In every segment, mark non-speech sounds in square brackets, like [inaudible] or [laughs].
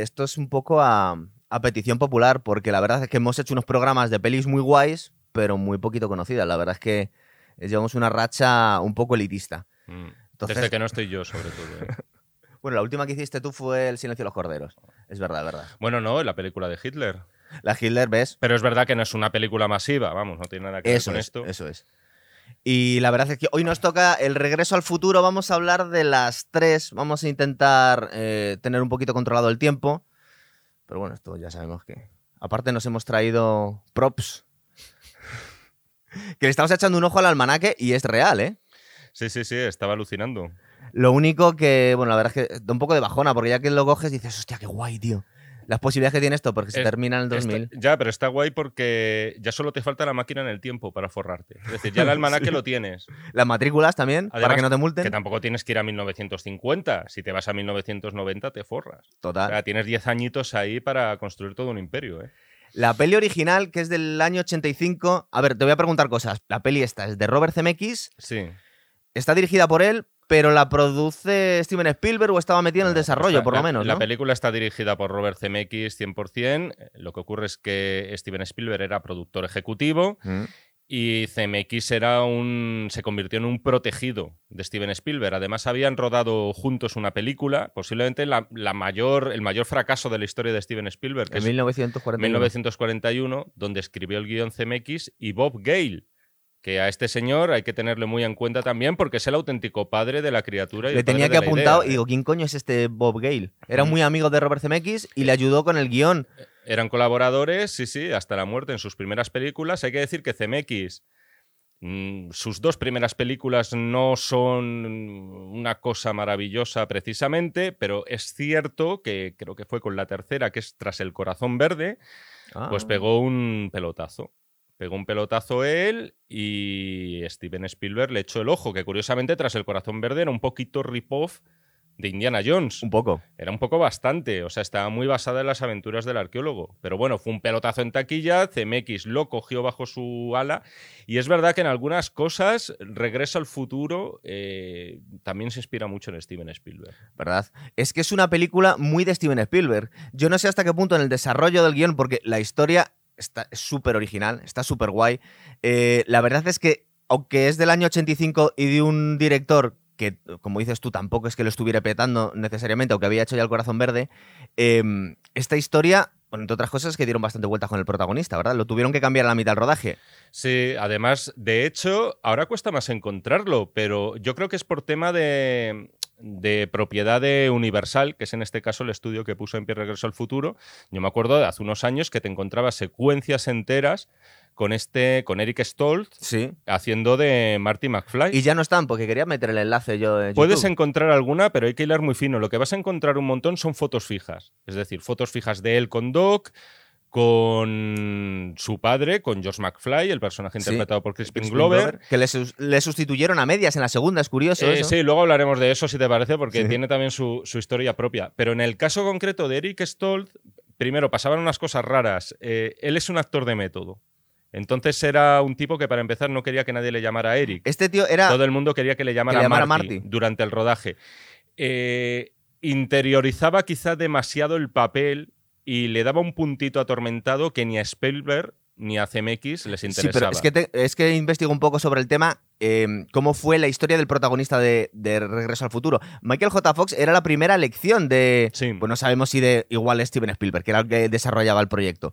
Esto es un poco a, a petición popular, porque la verdad es que hemos hecho unos programas de pelis muy guays, pero muy poquito conocidas. La verdad es que llevamos una racha un poco elitista. Mm. Entonces- Desde que no estoy yo, sobre todo. ¿eh? [laughs] Bueno, la última que hiciste tú fue El silencio de los corderos. Es verdad, verdad. bueno, no, la película de Hitler. La Hitler, ¿ves? Pero es verdad que no es una película masiva, vamos, no tiene nada que ver con es, esto. eso es. Y la verdad es que hoy nos toca el regreso al futuro. Vamos a hablar de las tres. Vamos a intentar eh, tener un poquito controlado el tiempo. Pero bueno, esto ya sabemos que. Aparte, nos hemos traído props. [laughs] que le estamos echando un ojo al almanaque y es real, ¿eh? Sí, sí, sí, estaba alucinando. Lo único que, bueno, la verdad es que da un poco de bajona, porque ya que lo coges dices, hostia, qué guay, tío. Las posibilidades que tiene esto, porque se Es- termina en el 2000. Está- ya, pero está guay porque ya solo te falta la máquina en el tiempo para forrarte. Es decir, ya el [laughs] almanaque lo tienes. Las matrículas también, para que no te multen. Que tampoco tienes que ir a 1950. Si te vas a 1990, te forras. O Total. sea, tienes 10 añitos ahí para construir todo un imperio. ¿eh? La peli original, que es del año 85. A ver, te voy a preguntar cosas. La peli esta es de Robert Zemeckis. Sí. Está dirigida por él, pero la produce Steven Spielberg o estaba metido en el desarrollo, por lo menos. La película está dirigida por Robert Zemeckis 100%. Lo que ocurre es que Steven Spielberg era productor ejecutivo Mm. y Zemeckis era un, se convirtió en un protegido de Steven Spielberg. Además, habían rodado juntos una película, posiblemente la, la mayor, el mayor fracaso de la historia de Steven Spielberg, que En es 1941. 1941, donde escribió el guion Zemeckis y Bob Gale. Que a este señor hay que tenerle muy en cuenta también porque es el auténtico padre de la criatura. Y Le el tenía que apuntado y ¿eh? digo, ¿quién coño es este Bob Gale? Era Mm. muy amigo de Robert Zemeckis y le ayudó con el guion. Eran colaboradores, sí, sí, hasta la muerte en sus primeras películas. Hay que decir que Zemeckis, mm, sus dos primeras películas no son una cosa maravillosa precisamente, pero es cierto que creo que fue con la tercera, que es Tras el Corazón Verde, pues Ah. pegó un pelotazo. Pegó un pelotazo él y Steven Spielberg le echó el ojo, que curiosamente Tras el Corazón Verde era un poquito rip-off de Indiana Jones. Un poco. Era un poco bastante, o sea, estaba muy basada en las aventuras del arqueólogo. Pero bueno, fue un pelotazo en taquilla, CMX lo cogió bajo su ala y es verdad que en algunas cosas Regreso al futuro eh, también se inspira mucho en Steven Spielberg. ¿verdad? Es que es una película muy de Steven Spielberg. Yo no sé hasta qué punto en el desarrollo del guion, porque la historia está es súper original, está súper guay. Eh, la verdad es que, aunque es del año 85 y de un director que, como dices tú, tampoco es que lo estuviera petando necesariamente, aunque había hecho ya el corazón verde, eh, esta historia, entre otras cosas, que dieron bastante vueltas con el protagonista, ¿verdad? Lo tuvieron que cambiar a la mitad del rodaje. Sí, además, de hecho, ahora cuesta más encontrarlo, pero yo creo que es por tema de, de propiedad de Universal, que es en este caso el estudio que puso en pie Regreso al Futuro. Yo me acuerdo de hace unos años que te encontrabas secuencias enteras con este, con Eric Stoltz Sí. haciendo de Marty McFly. Y ya no están, porque quería meter el enlace yo en Puedes YouTube. encontrar alguna, pero hay que hilar muy fino. Lo que vas a encontrar un montón son fotos fijas. Es decir, fotos fijas de él con Doc, con su padre, con George McFly, el personaje Sí, interpretado por Crispin Crispin Glover. Que le, sus- le sustituyeron a medias en la segunda, es curioso. Eh, eso. sí, luego hablaremos de eso si te parece, porque Sí. tiene también su, su historia propia. Pero en el caso concreto de Eric Stoltz, primero pasaban unas cosas raras. Eh, él es un actor de método. Entonces era un tipo que para empezar no quería que nadie le llamara Eric. Este tío era. Todo el mundo quería que le llamara, le llamara Marty, Marty. durante el rodaje. Eh, interiorizaba quizá demasiado el papel y le daba un puntito atormentado que ni a Spielberg ni a CMX les Sí, interesaba. pero es que, te- es que investigo un poco sobre el tema, eh, cómo fue la historia del protagonista de, de Regreso al Futuro. Michael J. Fox era la primera elección de. Sí. Pues no sabemos si de igual Steven Spielberg, que era el que desarrollaba el proyecto.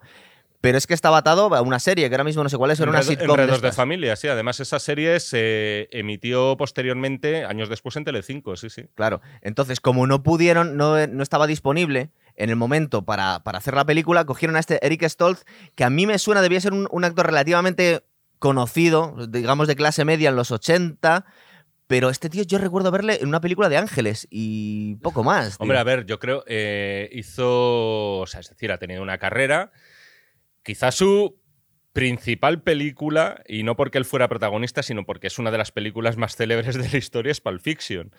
Pero es que estaba atado a una serie, que ahora mismo no sé cuál es, era una sitcom. de Enredos de estas. familia, sí. Además, esa serie se emitió posteriormente, años después, en Telecinco, sí, sí. Claro. Entonces, como no pudieron, no, no estaba disponible en el momento para, para hacer la película, cogieron a este Eric Stoltz, que a mí me suena, debía ser un, un actor relativamente conocido, digamos de clase media en los 80. Pero este tío yo recuerdo verle en una película de Ángeles y poco más. Hombre, a ver, yo creo, eh, hizo, o sea, es decir, ha tenido una carrera, quizás su principal película, y no porque él fuera protagonista, sino porque es una de las películas más célebres de la historia, es Pulp Fiction.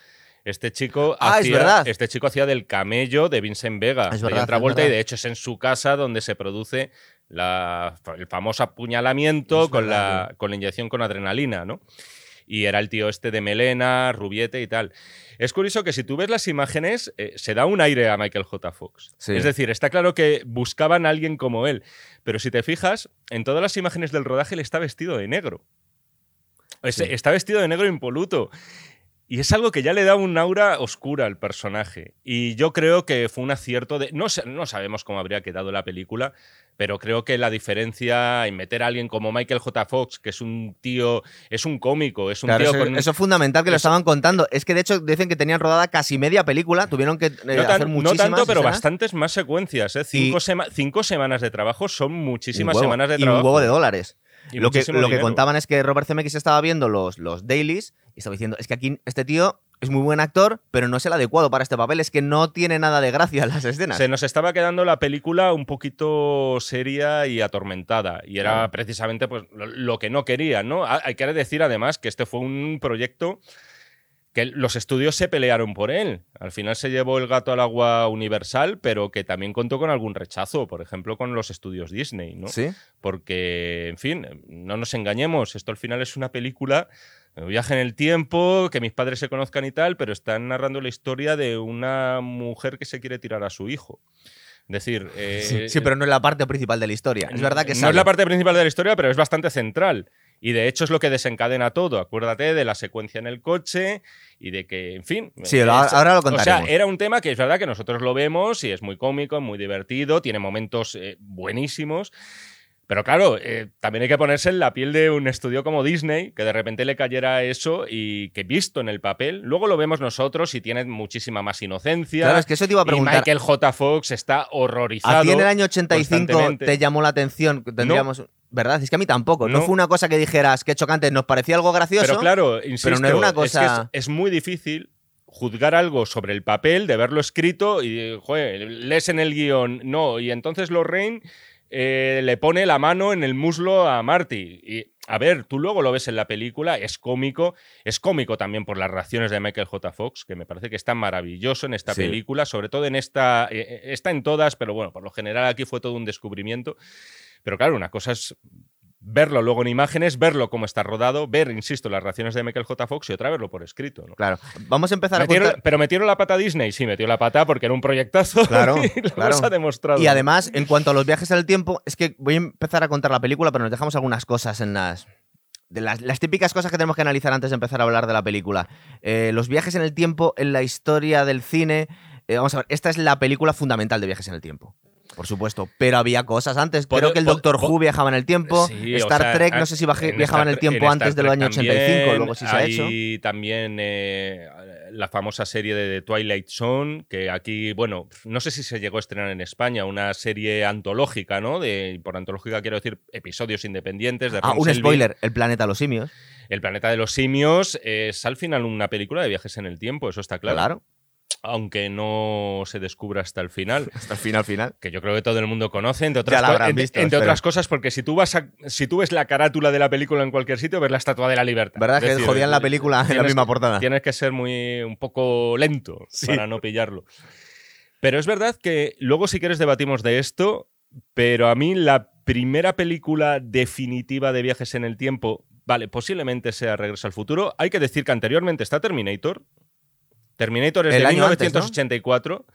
Este chico, Ah, hacía, este chico hacía del camello de Vincent Vega, Es de Travolta, es y de hecho es en su casa donde se produce la- el famoso apuñalamiento con, verdad, la, con la inyección con adrenalina, ¿no? y era el tío este de melena, rubiete y tal. Es curioso que si tú ves las imágenes, eh, se da un aire a Michael J. Fox. Es decir, está claro que buscaban a alguien como él, pero si te fijas, en todas las imágenes del rodaje él está vestido de negro. Está vestido de negro impoluto. Y es algo que ya le da un aura oscura al personaje. Y yo creo que fue un acierto de. No, no sabemos cómo habría quedado la película, pero creo que la diferencia en meter a alguien como Michael J. Fox, que es un tío, es un cómico, es un tío eso, con. Eso es fundamental que lo estaban contando. Es que de hecho dicen que tenían rodada casi media película, tuvieron que eh, no hacer muchísimas. No tanto, pero bastantes más secuencias. ¿eh? Cinco, semanas de trabajo son muchísimas semanas de trabajo. Y un huevo de dólares. lo que, lo que contaban es que Robert Zemeckis estaba viendo los, los dailies y estaba diciendo, es que aquí este tío es muy buen actor, pero no es el adecuado para este papel. Es que no tiene nada de gracia las escenas. Se nos estaba quedando la película un poquito seria y atormentada. Y era precisamente pues, lo, que no quería, ¿no? Hay que decir además que este fue un proyecto que los estudios se pelearon por él. Al final se llevó el gato al agua universal, pero que también contó con algún rechazo, por ejemplo, con los estudios Disney, ¿no? Sí. Porque, en fin, no nos engañemos, esto al final es una película viaje en el tiempo, que mis padres se conozcan y tal, pero están narrando la historia de una mujer que se quiere tirar a su hijo. Es decir, sí, eh, pero no es la parte principal de la historia. Es verdad que no es la parte principal de la historia, pero es bastante central. Y de hecho es lo que desencadena todo. Acuérdate de la secuencia en el coche y de que, en fin. Sí, ahora lo contaremos. O sea, era un tema que es verdad que nosotros lo vemos y es muy cómico, muy divertido, tiene momentos eh, buenísimos. Pero claro, eh, también hay que ponerse en la piel de un estudio como Disney, que de repente le cayera eso y que visto en el papel, luego lo vemos nosotros y tiene muchísima más inocencia. Claro, es que eso te iba a preguntar. Y Michael J. Fox está horrorizado. ¿A ti en el año 85 te llamó la atención? Tendríamos. ¿Verdad? Es que a mí tampoco. No. fue una cosa que dijeras que chocante, nos parecía algo gracioso. Pero claro, insisto, pero no era una cosa. Es, muy difícil juzgar algo sobre el papel, de verlo escrito y, joder, lees en el guion, no, y entonces Lorraine eh, le pone la mano en el muslo a Marty. Y, a ver, tú luego lo ves en la película, es cómico, es cómico también por las reacciones de Michael J. Fox, que me parece que está maravilloso en esta película, sobre todo en esta, eh, eh, está en todas, pero bueno, por lo general aquí fue todo un descubrimiento. Pero claro, una cosa es verlo luego en imágenes, verlo cómo está rodado, ver, insisto, las reacciones de Michael J. Fox y otra verlo por escrito. Claro. Vamos a empezar a contar... Pero metieron la pata a Disney, sí, metió la pata porque era un proyectazo. [laughs] Claro, y claro. ha demostrado. Y además, en cuanto a los viajes en el tiempo, es que voy a empezar a contar la película, pero nos dejamos algunas cosas en las. De las, típicas cosas que tenemos que analizar antes de empezar a hablar de la película. Eh, los viajes en el tiempo en la historia del cine. Eh, vamos a ver, esta es la película fundamental de viajes en el tiempo. Por supuesto, pero había cosas antes. Creo que el Doctor Who viajaba en el tiempo. Star Trek, no sé si viajaba en, el tiempo antes del año 85, luego sí se ha hecho. Y también eh, la famosa serie de Twilight Zone, que aquí, bueno, no sé si se llegó a estrenar en España, una serie antológica, ¿no? De, por antológica quiero decir episodios independientes. De ah, un spoiler, El planeta de los simios. El planeta de los simios es al final una película de viajes en el tiempo, eso está claro. Claro aunque no se descubra hasta el final. [laughs] Hasta el final, final. Que yo creo que todo el mundo conoce, entre otras, entre otras cosas, porque si tú vas si tú ves la carátula de la película en cualquier sitio, ves la estatua de la libertad. ¿Verdad que jodían la película en la misma portada? Tienes que ser muy un poco lento para no pillarlo. Pero es verdad que luego, si quieres, debatimos de esto. Pero a mí la primera película definitiva de viajes en el tiempo, vale, posiblemente sea Regreso al futuro. Hay que decir que anteriormente está Terminator, Terminator es de 1984,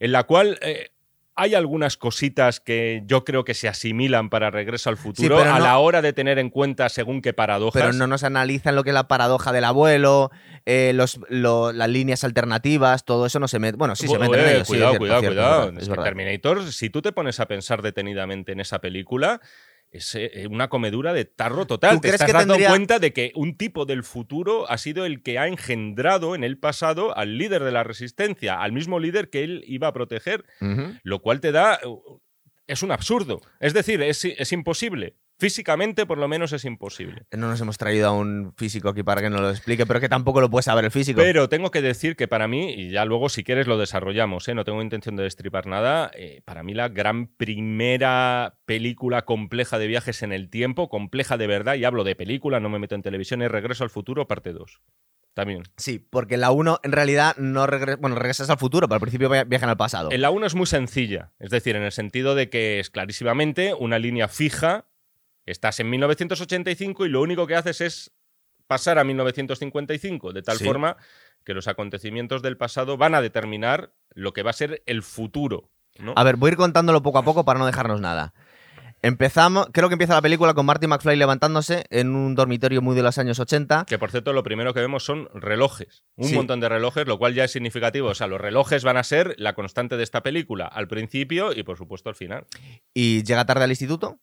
en la cual eh, hay algunas cositas que yo creo que se asimilan para Regreso al Futuro a la hora de tener en cuenta según qué paradojas. Pero no nos analizan lo que es la paradoja del abuelo, eh, los, las líneas alternativas, todo eso no se mete. Bueno, sí se mete en ello, Cuidado, cuidado, cuidado. Terminator, si tú te pones a pensar detenidamente en esa película, es eh, una comedura de tarro total. Te estás dando cuenta de que un tipo del futuro ha sido el que ha engendrado en el pasado al líder de la resistencia, al mismo líder que él iba a proteger, lo cual te da... Es un absurdo. Es decir, es, es imposible. Físicamente, por lo menos, es imposible. No nos hemos traído a un físico aquí para que nos lo explique, pero que tampoco lo puede saber el físico. Pero tengo que decir que para mí, y ya luego si quieres lo desarrollamos, ¿eh? no tengo intención de destripar nada, eh, para mí la gran primera película compleja de viajes en el tiempo, compleja de verdad, y hablo de película, no me meto en televisión, es Regreso al Futuro, parte 2. También. Sí, porque la 1 en realidad no regresa, bueno, regresas al futuro, pero al principio viajan al pasado. En la 1 es muy sencilla, es decir, en el sentido de que es clarísimamente una línea fija Estás en 1985 y lo único que haces es pasar a 1955, de tal Sí. forma que los acontecimientos del pasado van a determinar lo que va a ser el futuro. ¿no? A ver, voy a ir contándolo poco a poco para no dejarnos nada. Empezamos, creo que empieza la película con Marty McFly levantándose en un dormitorio muy de los años 80. Que por cierto, lo primero que vemos son relojes. Un Sí. montón de relojes, lo cual ya es significativo. O sea, los relojes van a ser la constante de esta película, al principio y por supuesto al final. y llega tarde al instituto,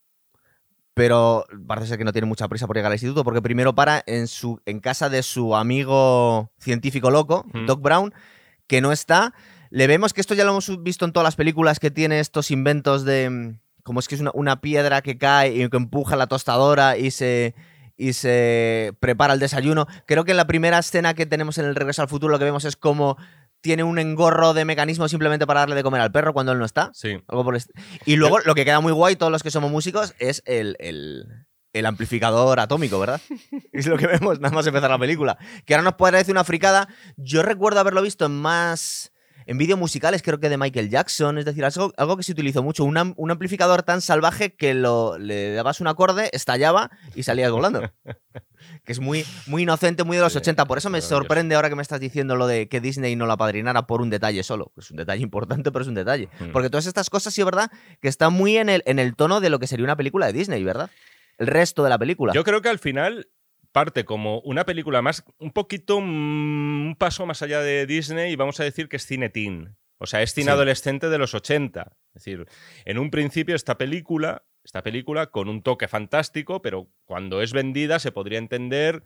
pero parece ser que no tiene mucha prisa por llegar al instituto porque primero para en, su, en casa de su amigo científico loco, Mm. Doc Brown, que no está. Le vemos que esto ya lo hemos visto en todas las películas que tiene estos inventos de... mm, Como es que es una, una piedra que cae y que empuja la tostadora y se, y se prepara el desayuno. Creo que en la primera escena que tenemos en el Regreso al Futuro lo que vemos es como tiene un engorro de mecanismo simplemente para darle de comer al perro cuando él no está. Sí. Algo por Y luego lo que queda muy guay, todos los que somos músicos, es el, el- el amplificador atómico, ¿verdad? [laughs] es lo que vemos nada más empezar la película. Que ahora nos puede decir una fricada. Yo recuerdo haberlo visto en más. En vídeos musicales, creo que de Michael Jackson, es decir, algo, algo que se utilizó mucho. Un, am- un amplificador tan salvaje que lo, le dabas un acorde, estallaba y salías volando. [laughs] que es muy, muy inocente, muy de los Sí, 80. Por eso me sorprende ahora que me estás diciendo lo de que Disney no la padrinara por un detalle solo. Es un detalle importante, pero es un detalle. Mm. Porque todas estas cosas, sí es verdad, que están muy en el, en el tono de lo que sería una película de Disney, ¿verdad? El resto de la película. Yo creo que al final parte como una película más, un poquito, mm, un paso más allá de Disney y vamos a decir que es cine teen. O sea, es cine Sí. adolescente de los 80. Es decir, en un principio esta película, esta película con un toque fantástico, pero cuando es vendida se podría entender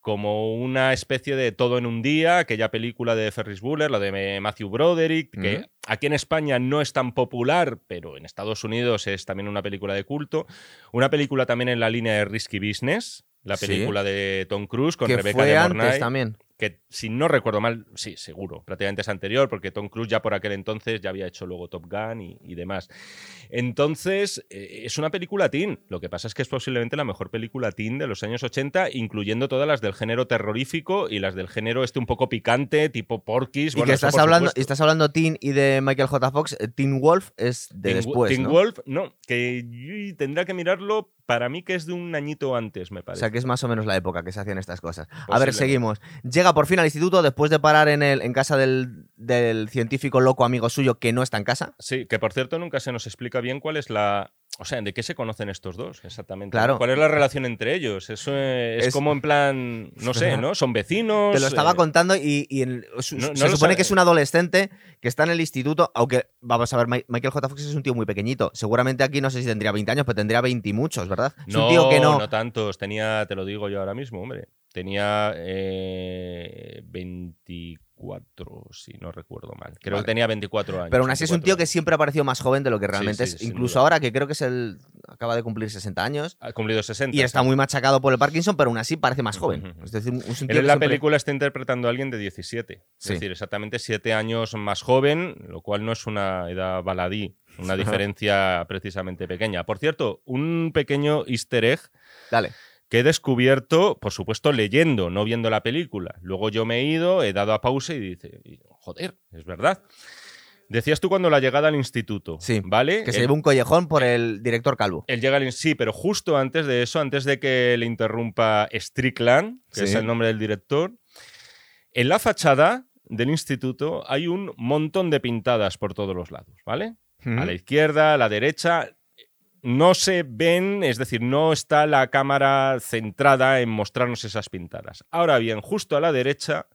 como una especie de todo en un día, aquella película de Ferris Bueller, la de Matthew Broderick, que aquí en España no es tan popular, pero en Estados Unidos es también una película de culto. Una película también en la línea de Risky Business, la Sí. película de Tom Cruise con que Rebecca fue de antes Mornay, también. que si no recuerdo mal, sí, seguro, prácticamente es anterior, porque Tom Cruise ya por aquel entonces ya había hecho luego Top Gun y, y demás. Entonces, eh, es una película teen. Lo que pasa es que es posiblemente la mejor película teen de los años 80, incluyendo todas las del género terrorífico y las del género este un poco picante, tipo Porky's. Y Bueno, que estás hablando, supuesto. estás hablando Teen y de Michael J. Fox. eh, Teen Wolf es de Teen- después, Teen ¿no? Wolf, no, que tendrá que mirarlo, para mí que es de un añito antes, me O parece. sea, que es más o menos la época que se hacían estas cosas. A ver, seguimos. Llega por fin al instituto después de parar en, el, en casa del, del científico loco amigo suyo que no está en casa. Sí, que por cierto nunca se nos explica bien cuál es la... O sea, ¿de qué se conocen estos dos exactamente? Claro. ¿Cuál es la relación entre ellos? Eso es, Es- como en plan, no sé, ¿no? Son vecinos. Te lo estaba eh, contando y, y en- su- No- no se supone sabe. que es un adolescente que está en el instituto, aunque vamos a ver, Mi- Michael J. Fox es un tío muy pequeñito. Seguramente aquí no sé si tendría 20 años, pero tendría 20 y muchos, ¿verdad? Es No, un tío que no... no tantos. Tenía, te lo digo yo ahora mismo, hombre. Tenía eh, 24, si no recuerdo mal. Creo Vale. que tenía 24 años. Pero aún así es un 24 tío que siempre ha parecido más joven de lo que realmente sí, es. Incluso ahora, que creo que es el. acaba de cumplir 60 años. Ha cumplido 60. Y está sí. muy machacado por el Parkinson, pero aún así parece más joven. Ujú. Es decir, es un tío Él que en la siempre- película está interpretando a alguien de 17. Sí. Es decir, exactamente 7 años más joven, lo cual no es una edad baladí, una diferencia precisamente pequeña. Por cierto, un pequeño easter egg Dale. Que he descubierto, por supuesto, leyendo, no viendo la película. Luego yo me he ido, he dado a pausa y dice, joder, es verdad. Decías tú cuando la llegada al instituto, Sí, ¿vale? Que se lleva un collejón por el director Calvo. él llega al sí, pero justo antes de eso, antes de que le interrumpa Strickland, que Sí. es el nombre del director, en la fachada del instituto hay un montón de pintadas por todos los lados, ¿vale? A la izquierda, a la derecha. No se ven, es decir, no está la cámara centrada en mostrarnos esas pintadas. Ahora bien, justo a la derecha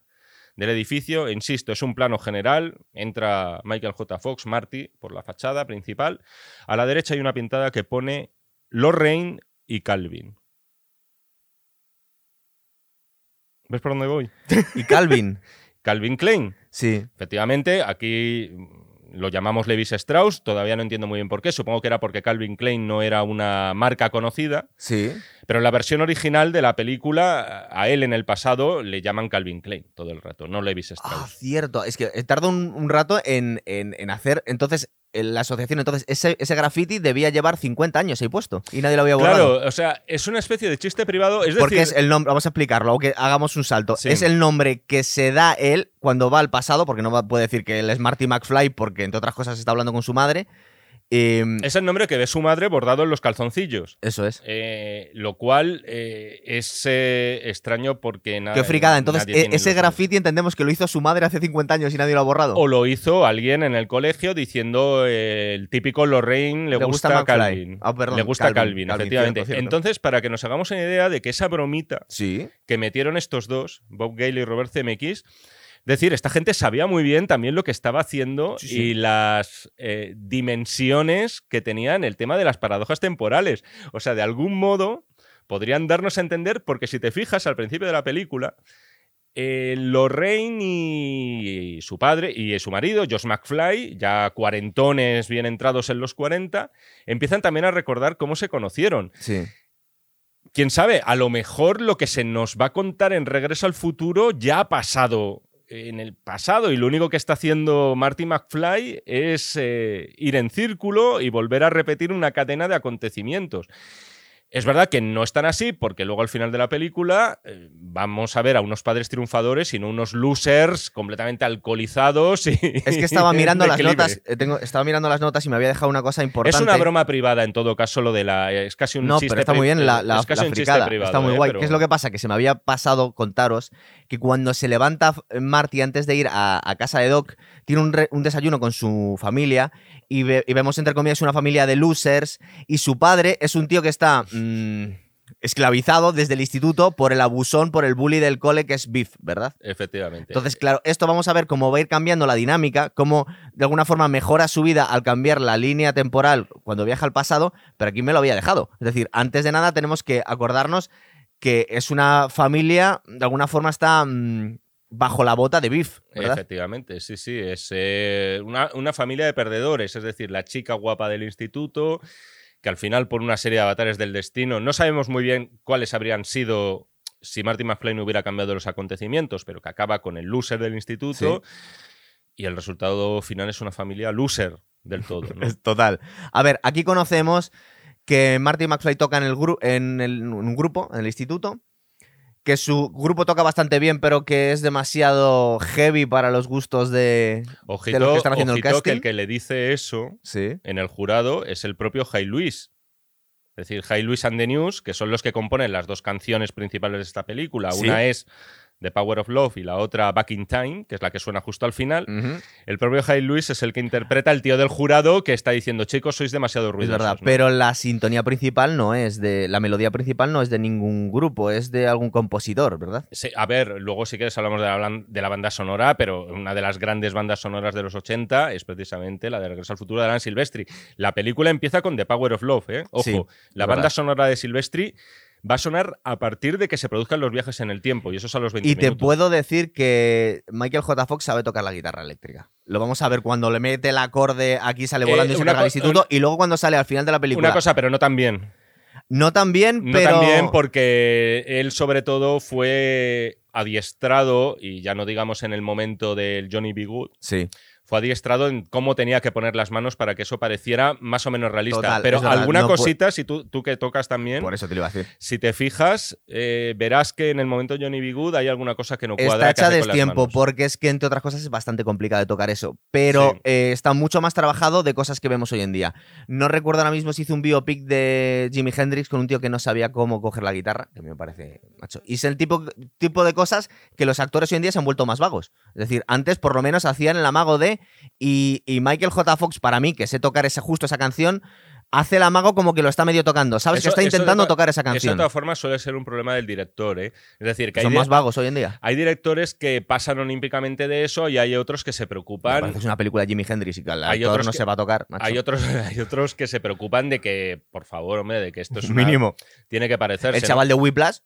del edificio, insisto, es un plano general, entra Michael J. Fox, Marty, por la fachada principal. A la derecha hay una pintada que pone Lorraine y Calvin. ¿Ves por dónde voy? [laughs] Y Calvin. [laughs] Calvin Klein. Sí. Efectivamente, aquí lo llamamos Levis Strauss, todavía no entiendo muy bien por qué, supongo que era porque Calvin Klein no era una marca conocida, Sí. pero en la versión original de la película, a él en el pasado le llaman Calvin Klein todo el rato, no Levis Ah, Strauss. cierto. Es que tardó un, un rato en, en- en hacer. Entonces, en la asociación, entonces, ese, ese graffiti debía llevar 50 años ahí puesto. Y nadie lo había borrado. Claro, o sea, es una especie de chiste privado, es Porque decir, es el nombre, vamos a explicarlo, aunque hagamos un salto. Sí. Es el nombre que se da él cuando va al pasado, porque no puede decir que él es Marty McFly, porque entre otras cosas está hablando con su madre. Em, Es el nombre que ve su madre bordado en los calzoncillos. eso es. Eh, lo cual eh, es eh, extraño porque nada. Qué fricada. Entonces, e- ese graffiti entendemos que lo hizo su madre hace 50 años y nadie lo ha borrado. O lo hizo alguien en el colegio diciendo el típico Lorraine le, Le gusta gusta. Calvin. Ah, perdón, le gusta Calvin, Calvin, Calvin, efectivamente. cierto. Entonces, para que nos hagamos una idea de que esa bromita Sí. que metieron estos dos, Bob Gale y Robert Zemeckis, decir, esta gente sabía muy bien también lo que estaba haciendo Sí, sí. y las eh, dimensiones que tenían el tema de las paradojas temporales. O sea, de algún modo podrían darnos a entender, porque si te fijas al principio de la película, eh, Lorraine y su padre y su marido, Josh McFly, ya cuarentones bien entrados en los 40, empiezan también a recordar cómo se conocieron Sí. quién sabe, a lo mejor lo que se nos va a contar en Regreso al Futuro ya ha pasado en el pasado y lo único que está haciendo Marty McFly es eh, ir en círculo y volver a repetir una cadena de acontecimientos. Es verdad que no es tan así, porque luego al final de la película eh, vamos a ver a unos padres triunfadores y no unos losers completamente alcoholizados. Y, Es que estaba [laughs] mirando las declive. notas, eh, tengo, estaba mirando las notas y me había dejado una cosa importante. Es una broma privada en todo caso lo de la... Es casi un No, chiste pero está muy bien la, la, es casi la un chiste fricada. privado, está muy eh, guay. pero- ¿Qué es lo que pasa? Que se me había pasado contaros que cuando se levanta eh, Marty antes de ir a, a casa de Doc, tiene un, re- un desayuno con su familia y, ve- y vemos entre comillas una familia de losers y su padre es un tío que está mm, esclavizado desde el instituto por el abusón, por el bully del cole que es Biff, ¿verdad? Efectivamente. Entonces, claro, esto vamos a ver cómo va a ir cambiando la dinámica, cómo de alguna forma mejora su vida al cambiar la línea temporal cuando viaja al pasado, pero aquí me lo había dejado. Es decir, antes de nada tenemos que acordarnos que es una familia, de alguna forma está mm, bajo la bota de Biff, ¿verdad? Efectivamente, sí, sí. Es eh, una, una familia de perdedores, es decir, la chica guapa del instituto, que al final, por una serie de avatares del destino, no sabemos muy bien cuáles habrían sido si Marty McFly no hubiera cambiado los acontecimientos, pero que acaba con el loser del instituto. Y el resultado final es una familia loser del todo. ¿no? [laughs] Es total. A ver, aquí conocemos que Marty McFly toca en, el gru- en, el- en un grupo, en el instituto, que su grupo toca bastante bien, pero que es demasiado heavy para los gustos de... Ojito, los que están haciendo el ojito que casting. el que le dice eso Sí. en el jurado es el propio Jai Luis. Es decir, Jai Luis and the News, que son los que componen las dos canciones principales de esta película. Sí. Una es The Power of Love y la otra Back in Time, que es la que suena justo al final. El propio Jai Luis es el que interpreta al tío del jurado que está diciendo, chicos, sois demasiado Es ruidosos. verdad, ¿no? pero la sintonía principal no es de. La melodía principal no es de ningún grupo, es de algún compositor, ¿verdad? Sí, a ver, luego si quieres hablamos de la, blan- de la banda sonora, pero una de las grandes bandas sonoras de los 80 es precisamente la de Regreso al Futuro de Alan Silvestri. La película empieza con The Power of Love, ¿eh? Ojo, Sí, la es banda verdad. sonora de Silvestri va a sonar a partir de que se produzcan los viajes en el tiempo, y eso es a los 20 Y te minutos. puedo decir que Michael J. Fox sabe tocar la guitarra eléctrica. Lo vamos a ver cuando le mete el acorde, aquí sale Eh, volando y se una carga al instituto, y luego cuando sale al final de la película. Una cosa, pero no tan bien. no tan bien, No pero. tan bien porque él sobre todo fue adiestrado, y ya no digamos en el momento del Johnny B. Good, Sí. Fue adiestrado en cómo tenía que poner las manos para que eso pareciera más o menos realista. Total, Pero alguna no pu- cosita, si tú, tú que tocas también, Por eso te lo iba a decir. si te fijas, eh, verás que en el momento de Johnny B. Good hay alguna cosa que no cuadra. Está hecha destiempo, manos. porque es que, entre otras cosas, es bastante complicado de tocar eso. Pero Sí. eh, está mucho más trabajado de cosas que vemos hoy en día. No recuerdo ahora mismo si hizo un biopic de Jimi Hendrix con un tío que no sabía cómo coger la guitarra, que me parece macho. Y es el tipo, tipo de cosas que los actores hoy en día se han vuelto más vagos. Es decir, antes por lo menos hacían el amago de. Y, y Michael J. Fox, para mí, que sé tocar ese, justo esa canción, hace el amago como que lo está medio tocando. Sabes que está de intentando to- tocar esa Eso de canción. todas formas suele ser un problema del director, ¿eh? Es decir, que hay, Son di- más vagos hoy en día. hay directores que pasan olímpicamente de eso y hay otros que se preocupan. es una película de Jimi Hendrix y que el Hay otros no que- se va a tocar. macho. Hay otros, [laughs] hay otros que se preocupan de que, por favor, hombre, de que esto es [laughs] una- Mínimo. tiene que parecerse. El ¿no? chaval de Whiplash.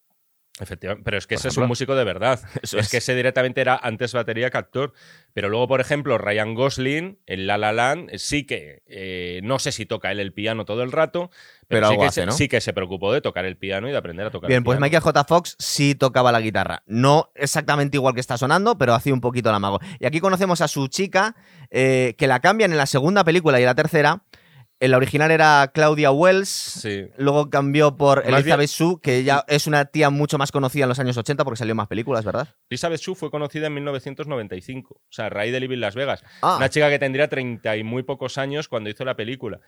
Efectivamente, pero es que Por ese es un músico de verdad. [laughs] Eso es, es. que ese directamente era antes batería que actor. Pero luego, por ejemplo, Ryan Gosling, en La La Land, eh, sí que, eh, no sé si toca él el piano todo el rato, pero, Pero sí, algo que hace, se, ¿no? sí que se preocupó de tocar el piano y de aprender a tocar Bien, el pues piano. Michael J. Fox sí tocaba la guitarra. No exactamente igual que está sonando, pero hacía un poquito el amago. Y aquí conocemos a su chica, eh, que la cambian en la segunda película y en la tercera. En la original era Claudia Wells. Sí. Luego cambió por Más Elizabeth Shue, que ya es una tía mucho más conocida en los años 80 porque salió en más películas, ¿verdad? Elizabeth Shue fue conocida en 1995, o sea, a raíz de Living Las Vegas. Ah, Una chica que tendría 30 y muy pocos años cuando hizo la película.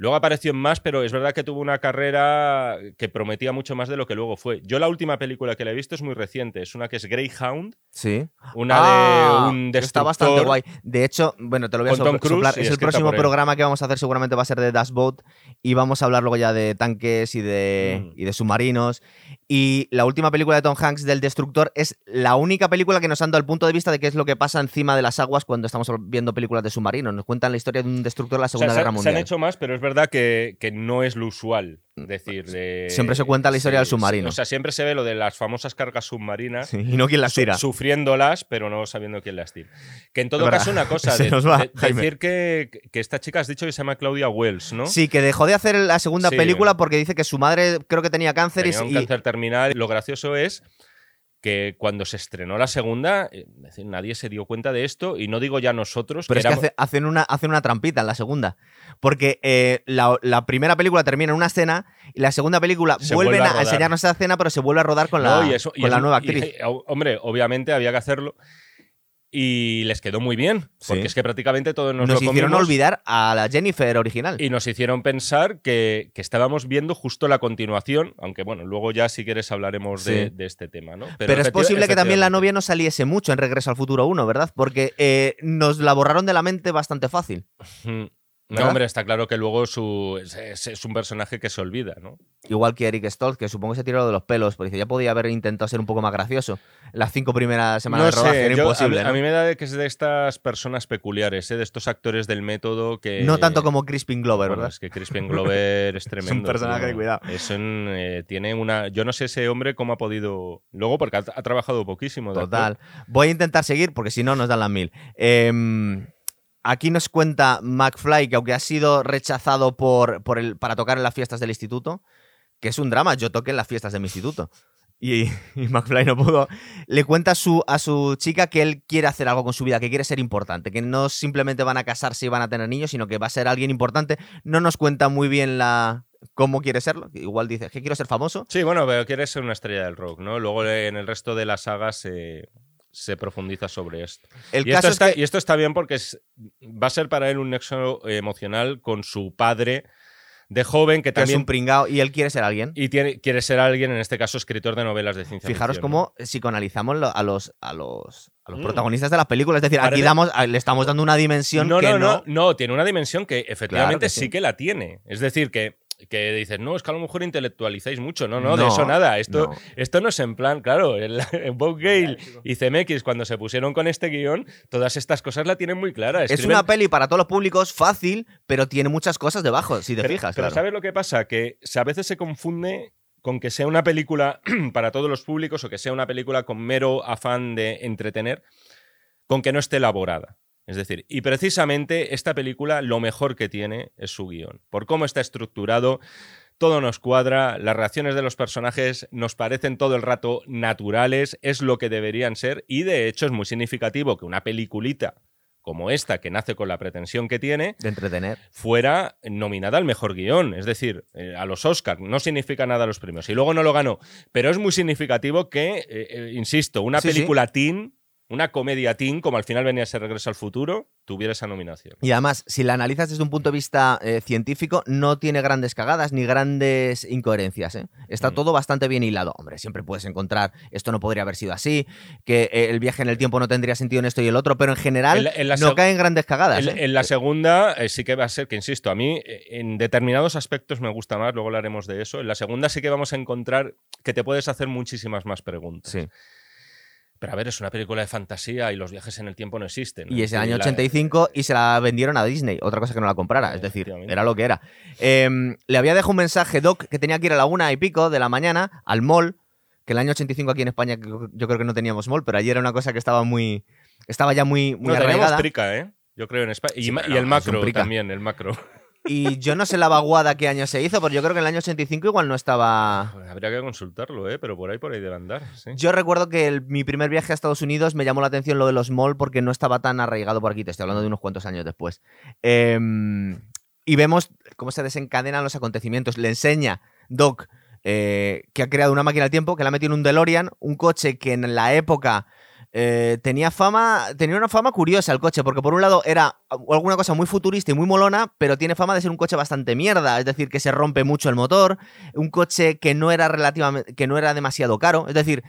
Luego apareció en más, pero es verdad que tuvo una carrera que prometía mucho más de lo que luego fue. Yo la última película que le he visto es muy reciente, es una que es Greyhound, sí. una Ah, de un que Está bastante guay. De hecho, bueno, te lo voy a sopl- Cruise soplar. y Es el próximo programa que vamos a hacer, seguramente va a ser de Dashboat. Y vamos a hablar luego ya de tanques y de, Mm. y de submarinos. Y la última película de Tom Hanks del Destructor es la única película que nos han dado el punto de vista de qué es lo que pasa encima de las aguas cuando estamos viendo películas de submarinos. Nos cuentan la historia de un destructor de la O sea, Segunda se, Guerra se Mundial. han hecho más, pero es verdad que, que no es lo usual. Decir, de- Siempre se cuenta la historia del submarino. O sea, siempre se ve lo de las famosas cargas submarinas. Sí, y no quién las tira. Sufriéndolas, pero no sabiendo quién las tira. Que en todo verdad. caso, una [laughs] cosa, Se de- nos va, de- Jaime. decir que, que esta chica has dicho que se llama Claudia Wells, ¿no? Sí, que dejó de hacer la segunda Sí. película porque dice que su madre creo que tenía cáncer y- Tenía un y, cáncer terminal. Lo gracioso es que cuando se estrenó la segunda, eh, es decir, nadie se dio cuenta de esto, y no digo ya nosotros, Pero que es que hace- hacen, una, hacen una trampita en la segunda. Porque eh, la, la primera película termina en una escena y la segunda película Se vuelven vuelve a enseñarnos esa escena, pero se vuelve a rodar con la, No, eso- con la nueva actriz. hombre, obviamente había que hacerlo. Y les quedó muy bien, porque Sí. es que prácticamente todos nos, nos lo hicieron olvidar a la Jennifer original. Y nos hicieron pensar que, que estábamos viendo justo la continuación, aunque bueno, luego ya si quieres hablaremos de, Sí. de este tema, ¿no? pero, es posible que también la novia no saliese mucho en Regreso al Futuro 1, ¿verdad? Porque eh, nos la borraron de la mente bastante fácil. Mm. No, ¿Verdad? hombre, está claro que luego su, es, es- es un personaje que se olvida, ¿no? Igual que Eric Stoltz, que supongo que se tiró de los pelos, porque ya podía haber intentado ser un poco más gracioso. Las cinco primeras semanas no de rodaje era yo- imposible. a, mí- ¿no? a mí me da de que es de estas personas peculiares, ¿eh? de estos actores del método que... No tanto como Crispin Glover, Bueno, ¿verdad? es que Crispin Glover es [laughs] tremendo. personaje tío. de cuidado. Es un, eh, tiene una. Yo no sé ese hombre cómo ha podido. Luego, porque ha, ha trabajado poquísimo. Total. Voy a intentar seguir porque si no nos dan las mil. Em, aquí nos cuenta McFly que aunque ha sido rechazado por, por el, para tocar en las fiestas del instituto, que es un drama, yo toqué en las fiestas de mi instituto. Y, y McFly no pudo. Le cuenta a su, a su chica que él quiere hacer algo con su vida, que quiere ser importante, que no simplemente van a casarse y van a tener niños, sino que va a ser alguien importante. No nos cuenta muy bien la cómo quiere serlo. Igual dice que quiero ser famoso. Sí, bueno, pero quiere ser una estrella del rock, ¿no? Luego eh, en el resto de las sagas se, se profundiza sobre esto. El Y caso esto, es está, que y esto está bien porque es- va a ser para él un nexo emocional con su padre de joven que que es también. un pringao y él quiere ser alguien. y tiene, quiere ser alguien, en este caso, escritor de novelas de ciencia Fijaros ficción, ¿no? cómo psicoanalizamos lo- a los, a los, a los Mm. protagonistas de las películas. Es decir, aquí damos, le estamos dando una dimensión No, que no, no. no, no, tiene una dimensión que efectivamente que sí. sí. que la tiene. Es decir, que, que dices, no, es que a lo mejor intelectualizáis mucho. No, no, de No, eso nada. Esto no. esto no es en plan, claro, el, Bob Gale y CMX cuando se pusieron con este guion, todas estas cosas la tienen muy clara. Es una peli para todos los públicos fácil, pero tiene muchas cosas debajo, si te pero, fijas. pero claro. ¿sabes lo que pasa? Que a veces se confunde con que sea una película [clears throat] para todos los públicos o que sea una película con mero afán de entretener, con que no esté elaborada. Es decir, y precisamente esta película lo mejor que tiene es su guion. Por cómo está estructurado, todo nos cuadra, las reacciones de los personajes nos parecen todo el rato naturales, es lo que deberían ser, y de hecho es muy significativo que una peliculita como esta, que nace con la pretensión que tiene, De entretener. fuera nominada al mejor guion, es decir, eh, a los Oscars. No significa nada los premios. Y luego no lo ganó. Pero es muy significativo que, eh, eh, insisto, una Sí, sí. película teen, una comedia teen, como al final venía a ser Regreso al Futuro, tuviera esa nominación. Y además, si la analizas desde un punto de vista eh, científico, no tiene grandes cagadas ni grandes incoherencias. ¿eh? Está Mm. todo bastante bien hilado. Hombre, siempre puedes encontrar, esto no podría haber sido así, que eh, el viaje en el tiempo no tendría sentido en esto y el otro, pero en general En la- en no caen grandes cagadas. En, en la segunda sí que va a ser que, insisto, a mí en determinados aspectos me gusta más, luego hablaremos de eso. En la segunda sí que vamos a encontrar que te puedes hacer muchísimas más preguntas. Sí. Pero a ver, es una película de fantasía y los viajes en el tiempo no existen. Y es el año la- 85 y se la vendieron a Disney, otra cosa que no la comprara, es decir, era lo que era. Em, le había dejado un mensaje, Doc, que tenía que ir a la una y pico de la mañana al mall, que el año 85 aquí en España yo creo que no teníamos mall, pero allí era una cosa que estaba muy, estaba ya muy, muy No, teníamos arraigada. Trica, ¿eh? Yo creo en España. Y, Sí, el no, macro también, el macro. Y yo no sé la vaguada qué año se hizo, pero yo creo que en el año 85 igual no estaba... Habría que consultarlo, ¿eh? Pero por ahí, por ahí debe andar. sí. Yo recuerdo que el- mi primer viaje a Estados Unidos me llamó la atención lo de los mall porque no estaba tan arraigado por aquí. Te estoy hablando de unos cuantos años después. Em, y vemos cómo se desencadenan los acontecimientos. Le enseña Doc eh, que ha creado una máquina del tiempo, que la ha metido en un DeLorean, un coche que en la época eh, tenía fama, tenía una fama curiosa el coche, porque por un lado era alguna cosa muy futurista y muy molona, pero tiene fama de ser un coche bastante mierda, es decir, que se rompe mucho el motor, un coche que no era relativamente, que no era demasiado caro, es decir,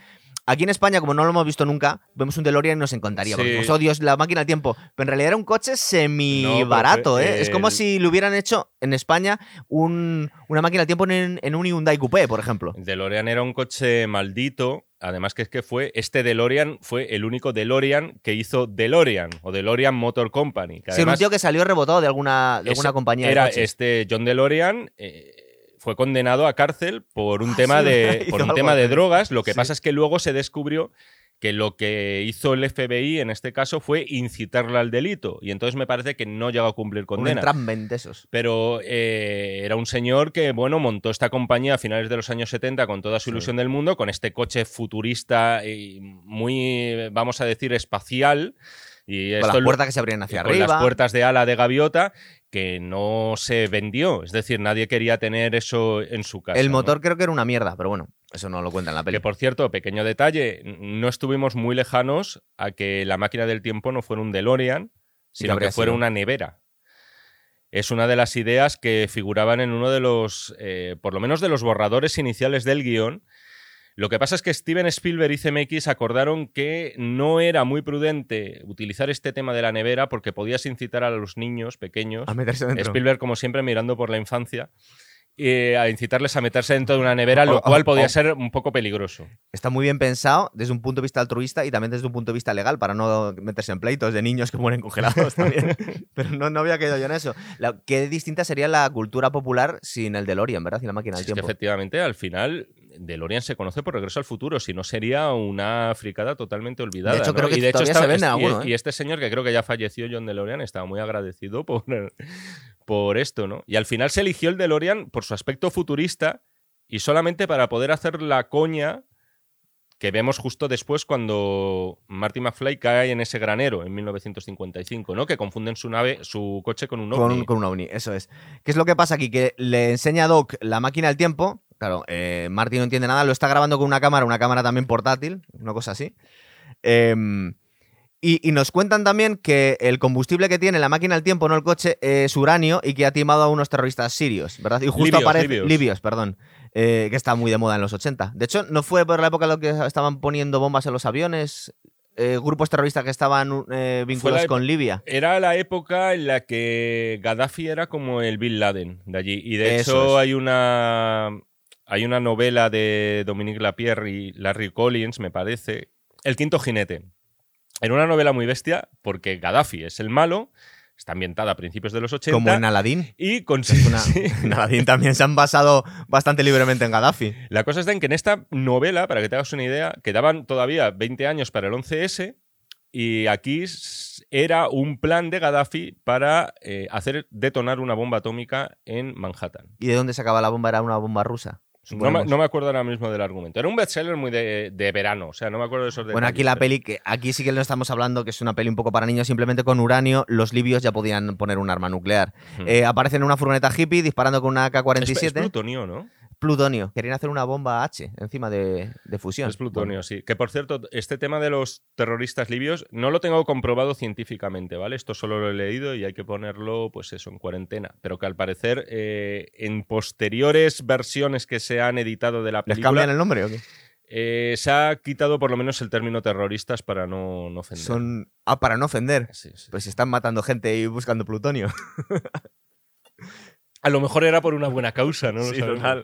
Aquí en España, como no lo hemos visto nunca, vemos un DeLorean y nos encantaría. Porque decimos, oh Dios, la máquina del tiempo. Pero en realidad era un coche semi barato, ¿eh? Es como si le hubieran hecho en España un, una máquina del tiempo en, en, un Hyundai Coupé, por ejemplo. DeLorean era un coche maldito. Además que es que fue, este DeLorean fue el único DeLorean que hizo DeLorean o DeLorean Motor Company. sí, un tío que salió rebotado de alguna, de alguna compañía. Era este John DeLorean. Eh, fue condenado a cárcel por un ah, tema de, [laughs] por un tema de drogas. Lo que pasa es que luego se descubrió que lo que hizo el FBI en este caso fue incitarle al delito. Y entonces me parece que no llegó a cumplir condena. Un de esos. Pero eh, era un señor que, bueno, montó esta compañía a finales de los años 70 con toda su ilusión del mundo, con este coche futurista y muy, vamos a decir, espacial. Y con las puertas que se abrían hacia arriba. Las puertas de ala de gaviota que no se vendió. Es decir, nadie quería tener eso en su casa. El motor creo que era una mierda, pero bueno, eso no lo cuenta en la película. Que por cierto, pequeño detalle, no estuvimos muy lejanos a que la máquina del tiempo no fuera un DeLorean, sino que fuera una nevera. Es una de las ideas que figuraban en uno de los, eh, por lo menos de los borradores iniciales del guion, lo que pasa es que Steven Spielberg y CMX acordaron que no era muy prudente utilizar este tema de la nevera porque podías incitar a los niños pequeños. A meterse dentro. Spielberg, como siempre, mirando por la infancia. Eh, a incitarles a meterse dentro de una nevera, lo cual podía ser un poco peligroso. Está muy bien pensado desde un punto de vista altruista y también desde un punto de vista legal, para no meterse en pleitos de niños que mueren congelados también. [laughs] [laughs] Pero no, no había quedado yo en eso. qué distinta sería la cultura popular sin el DeLorean, ¿verdad? Sin la máquina del tiempo. Es que efectivamente, al final, DeLorean se conoce por Regreso al Futuro, si no sería una fricada totalmente olvidada. De hecho, creo que y de hecho se vende alguno, y, y, este señor, que creo que ya falleció, John DeLorean, estaba muy agradecido [laughs] por, por esto, ¿no? Y al final se eligió el DeLorean por su aspecto futurista y solamente para poder hacer la coña que vemos justo después cuando Marty McFly cae en ese granero en 1955, ¿no? Que confunden su nave, su coche con un ovni. Con, un ovni, eso es. ¿Qué es lo que pasa aquí? Que le enseña a Doc la máquina del tiempo. Claro, eh, Marty no entiende nada, lo está grabando con una cámara, una cámara también portátil, una cosa así. Eh, y, nos cuentan también que el combustible que tiene la máquina del tiempo, no el coche, es uranio y que ha timado a unos terroristas sirios, ¿verdad? Y justo aparece. Libios. perdón. Eh, que está muy de moda en los 80. De hecho, ¿no fue por la época en la que estaban poniendo bombas en los aviones? Eh, grupos terroristas que estaban eh, vinculados con Libia. Era la época en la que Gaddafi era como el Bin Laden de allí. Y de hecho hay una. Hay una novela de Dominique Lapierre y Larry Collins, me parece. El quinto jinete en una novela muy bestia, porque Gaddafi es el malo, está ambientada a principios de los 80. Como en Aladdin. Y con... [laughs] En Aladdin también se han basado bastante libremente en Gaddafi. La cosa está en que en esta novela, para que te hagas una idea, quedaban todavía 20 años para el 11S y aquí era un plan de Gaddafi para eh, hacer detonar una bomba atómica en Manhattan. ¿Y de dónde sacaba la bomba? ¿Era una bomba rusa? No me, acuerdo ahora mismo del argumento. Era un bestseller muy de, verano, o sea, no me acuerdo de esos Bueno, aquí la peli, que aquí sí que no estamos hablando que es una peli un poco para niños, simplemente con uranio, los libios ya podían poner un arma nuclear. Eh, aparecen en una furgoneta hippie disparando con una AK-47. Es, plutonio, ¿no? Plutonio. Querían hacer una bomba H encima de, fusión. Es plutonio, sí. Que por cierto, este tema de los terroristas libios no lo tengo comprobado científicamente, ¿vale? Esto solo lo he leído y hay que ponerlo, pues eso, en cuarentena. Pero que al parecer, eh, en posteriores versiones que se han editado de la película. ¿Les cambian el nombre o qué? Eh, se ha quitado por lo menos el término terroristas para no, ofender. Son... Ah, para no ofender. Sí, Pues están matando gente y buscando plutonio. [laughs] A lo mejor era por una buena causa, ¿no? Sí,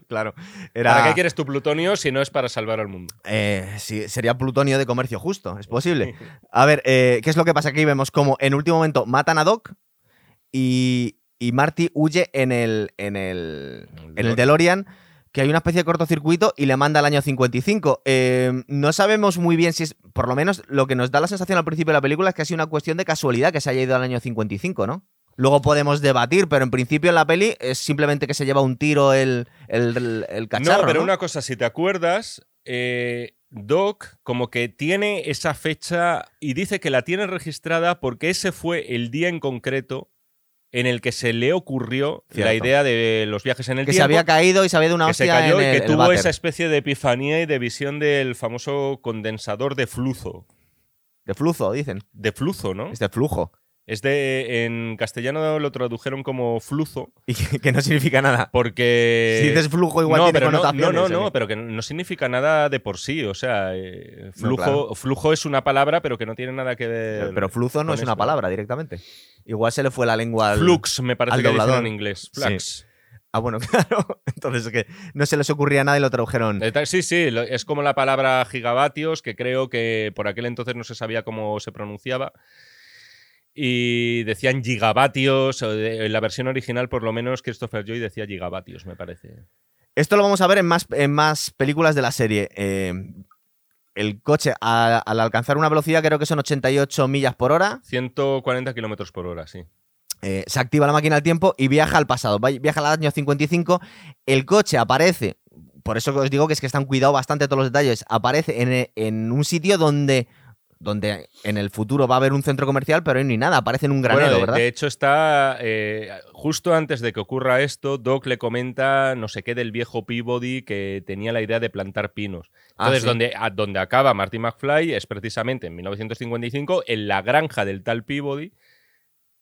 claro. ¿Para qué quieres tu plutonio si no es para salvar al mundo? Eh, sí, sería plutonio de comercio justo, es posible. [laughs] A ver, eh, ¿qué es lo que pasa aquí? Vemos como en último momento matan a Doc y, y Marty huye en el, en el, en el DeLorean que hay una especie de cortocircuito y le manda al año 55. Eh, no sabemos muy bien si es, por lo menos lo que nos da la sensación al principio de la película es que ha sido una cuestión de casualidad que se haya ido al año 55, ¿no? Luego podemos debatir, pero en principio en la peli es simplemente que se lleva un tiro el, el, cacharro. No, pero una cosa, si te acuerdas, eh, Doc como que tiene esa fecha y dice que la tiene registrada porque ese fue el día en concreto en el que se le ocurrió la idea de los viajes en el Que se tiempo. había caído y se había dado una que se cayó en y el, que el tuvo esa especie de epifanía y de visión del famoso condensador de flujo. De flujo, dicen. De flujo, ¿no? Es de flujo. Es de. En castellano lo tradujeron como flujo. [laughs] Y que, que no significa nada. Porque. si dices flujo, igual no, tiene pero no, no, no, no, pero que no significa nada de por sí. O sea, eh, No, flujo, claro. flujo es una palabra, pero que no tiene nada que ver. Pero flujo no es una palabra directamente. Igual se le fue la lengua al. Flux, me parece al que dicen en inglés. Sí. Flux. Ah, bueno, [laughs] claro. Entonces es que no se les ocurría nada y lo tradujeron. Eh, Sí, sí, es como la palabra gigavatios, que creo que por aquel entonces no se sabía cómo se pronunciaba. Y decían gigavatios, o de- en la versión original por lo menos Christopher Joy decía gigavatios, me parece. Esto lo vamos a ver en más, en más películas de la serie. Eh, el coche, al alcanzar una velocidad, creo que son 88 millas por hora, 140 kilómetros por hora, sí. eh, se activa la máquina del tiempo y viaja al pasado. Viaja al año 55. El coche aparece, por eso que os digo que es que están cuidados bastante todos los detalles. Aparece en, en un sitio donde, donde en el futuro va a haber un centro comercial, pero ahí hay nada. Aparece en un granero, Bueno, de, ¿verdad? de hecho está eh, justo antes de que ocurra esto, Doc le comenta no sé qué del viejo Peabody que tenía la idea de plantar pinos. Ah, Entonces, sí. donde, a- donde acaba Marty McFly es precisamente en 1955 en la granja del tal Peabody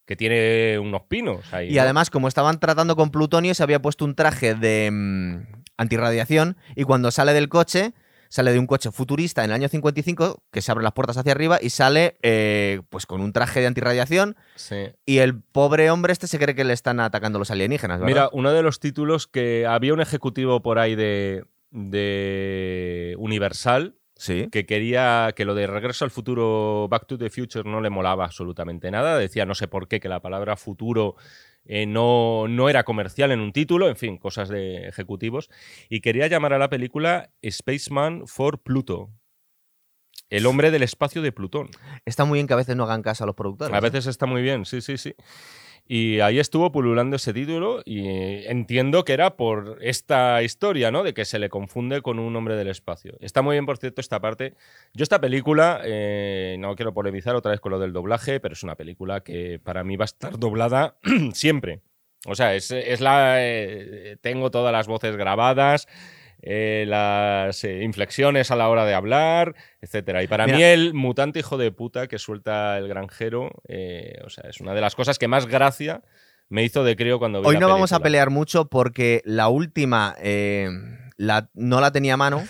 que tiene unos pinos ahí. Y ¿no? además, como estaban tratando con plutonio, se había puesto un traje de mm, antirradiación y cuando sale del coche, sale de un coche futurista en el año 55, que se abren las puertas hacia arriba y sale eh, pues con un traje de antirradiación Sí. y el pobre hombre este se cree que le están atacando los alienígenas, ¿verdad? Mira, uno de los títulos que había un ejecutivo por ahí de, de Universal sí. que quería que lo de Regreso al Futuro, Back to the Future, no le molaba absolutamente nada. Decía, no sé por qué, que la palabra futuro eh, no, no era comercial en un título, en fin, cosas de ejecutivos. Y quería llamar a la película Spaceman for Pluto. El hombre del espacio de Plutón. Está muy bien que a veces no hagan caso a los productores. A veces está muy bien, sí, sí, sí. Y ahí estuvo pululando ese título y entiendo que era por esta historia, ¿no? De que se le confunde con un hombre del espacio. Está muy bien, por cierto, esta parte. Yo esta película, eh, no quiero polemizar otra vez con lo del doblaje, pero es una película que para mí va a estar doblada [clears throat] siempre. O sea, es, es la... eh, tengo todas las voces grabadas. Eh, las eh, inflexiones a la hora de hablar, etcétera. Y para Mira. mí el mutante hijo de puta que suelta el granjero, eh, o sea, es una de las cosas que más gracia me hizo de crío cuando vi Hoy la no vamos a pelear mucho porque la última la- no la tenía a mano.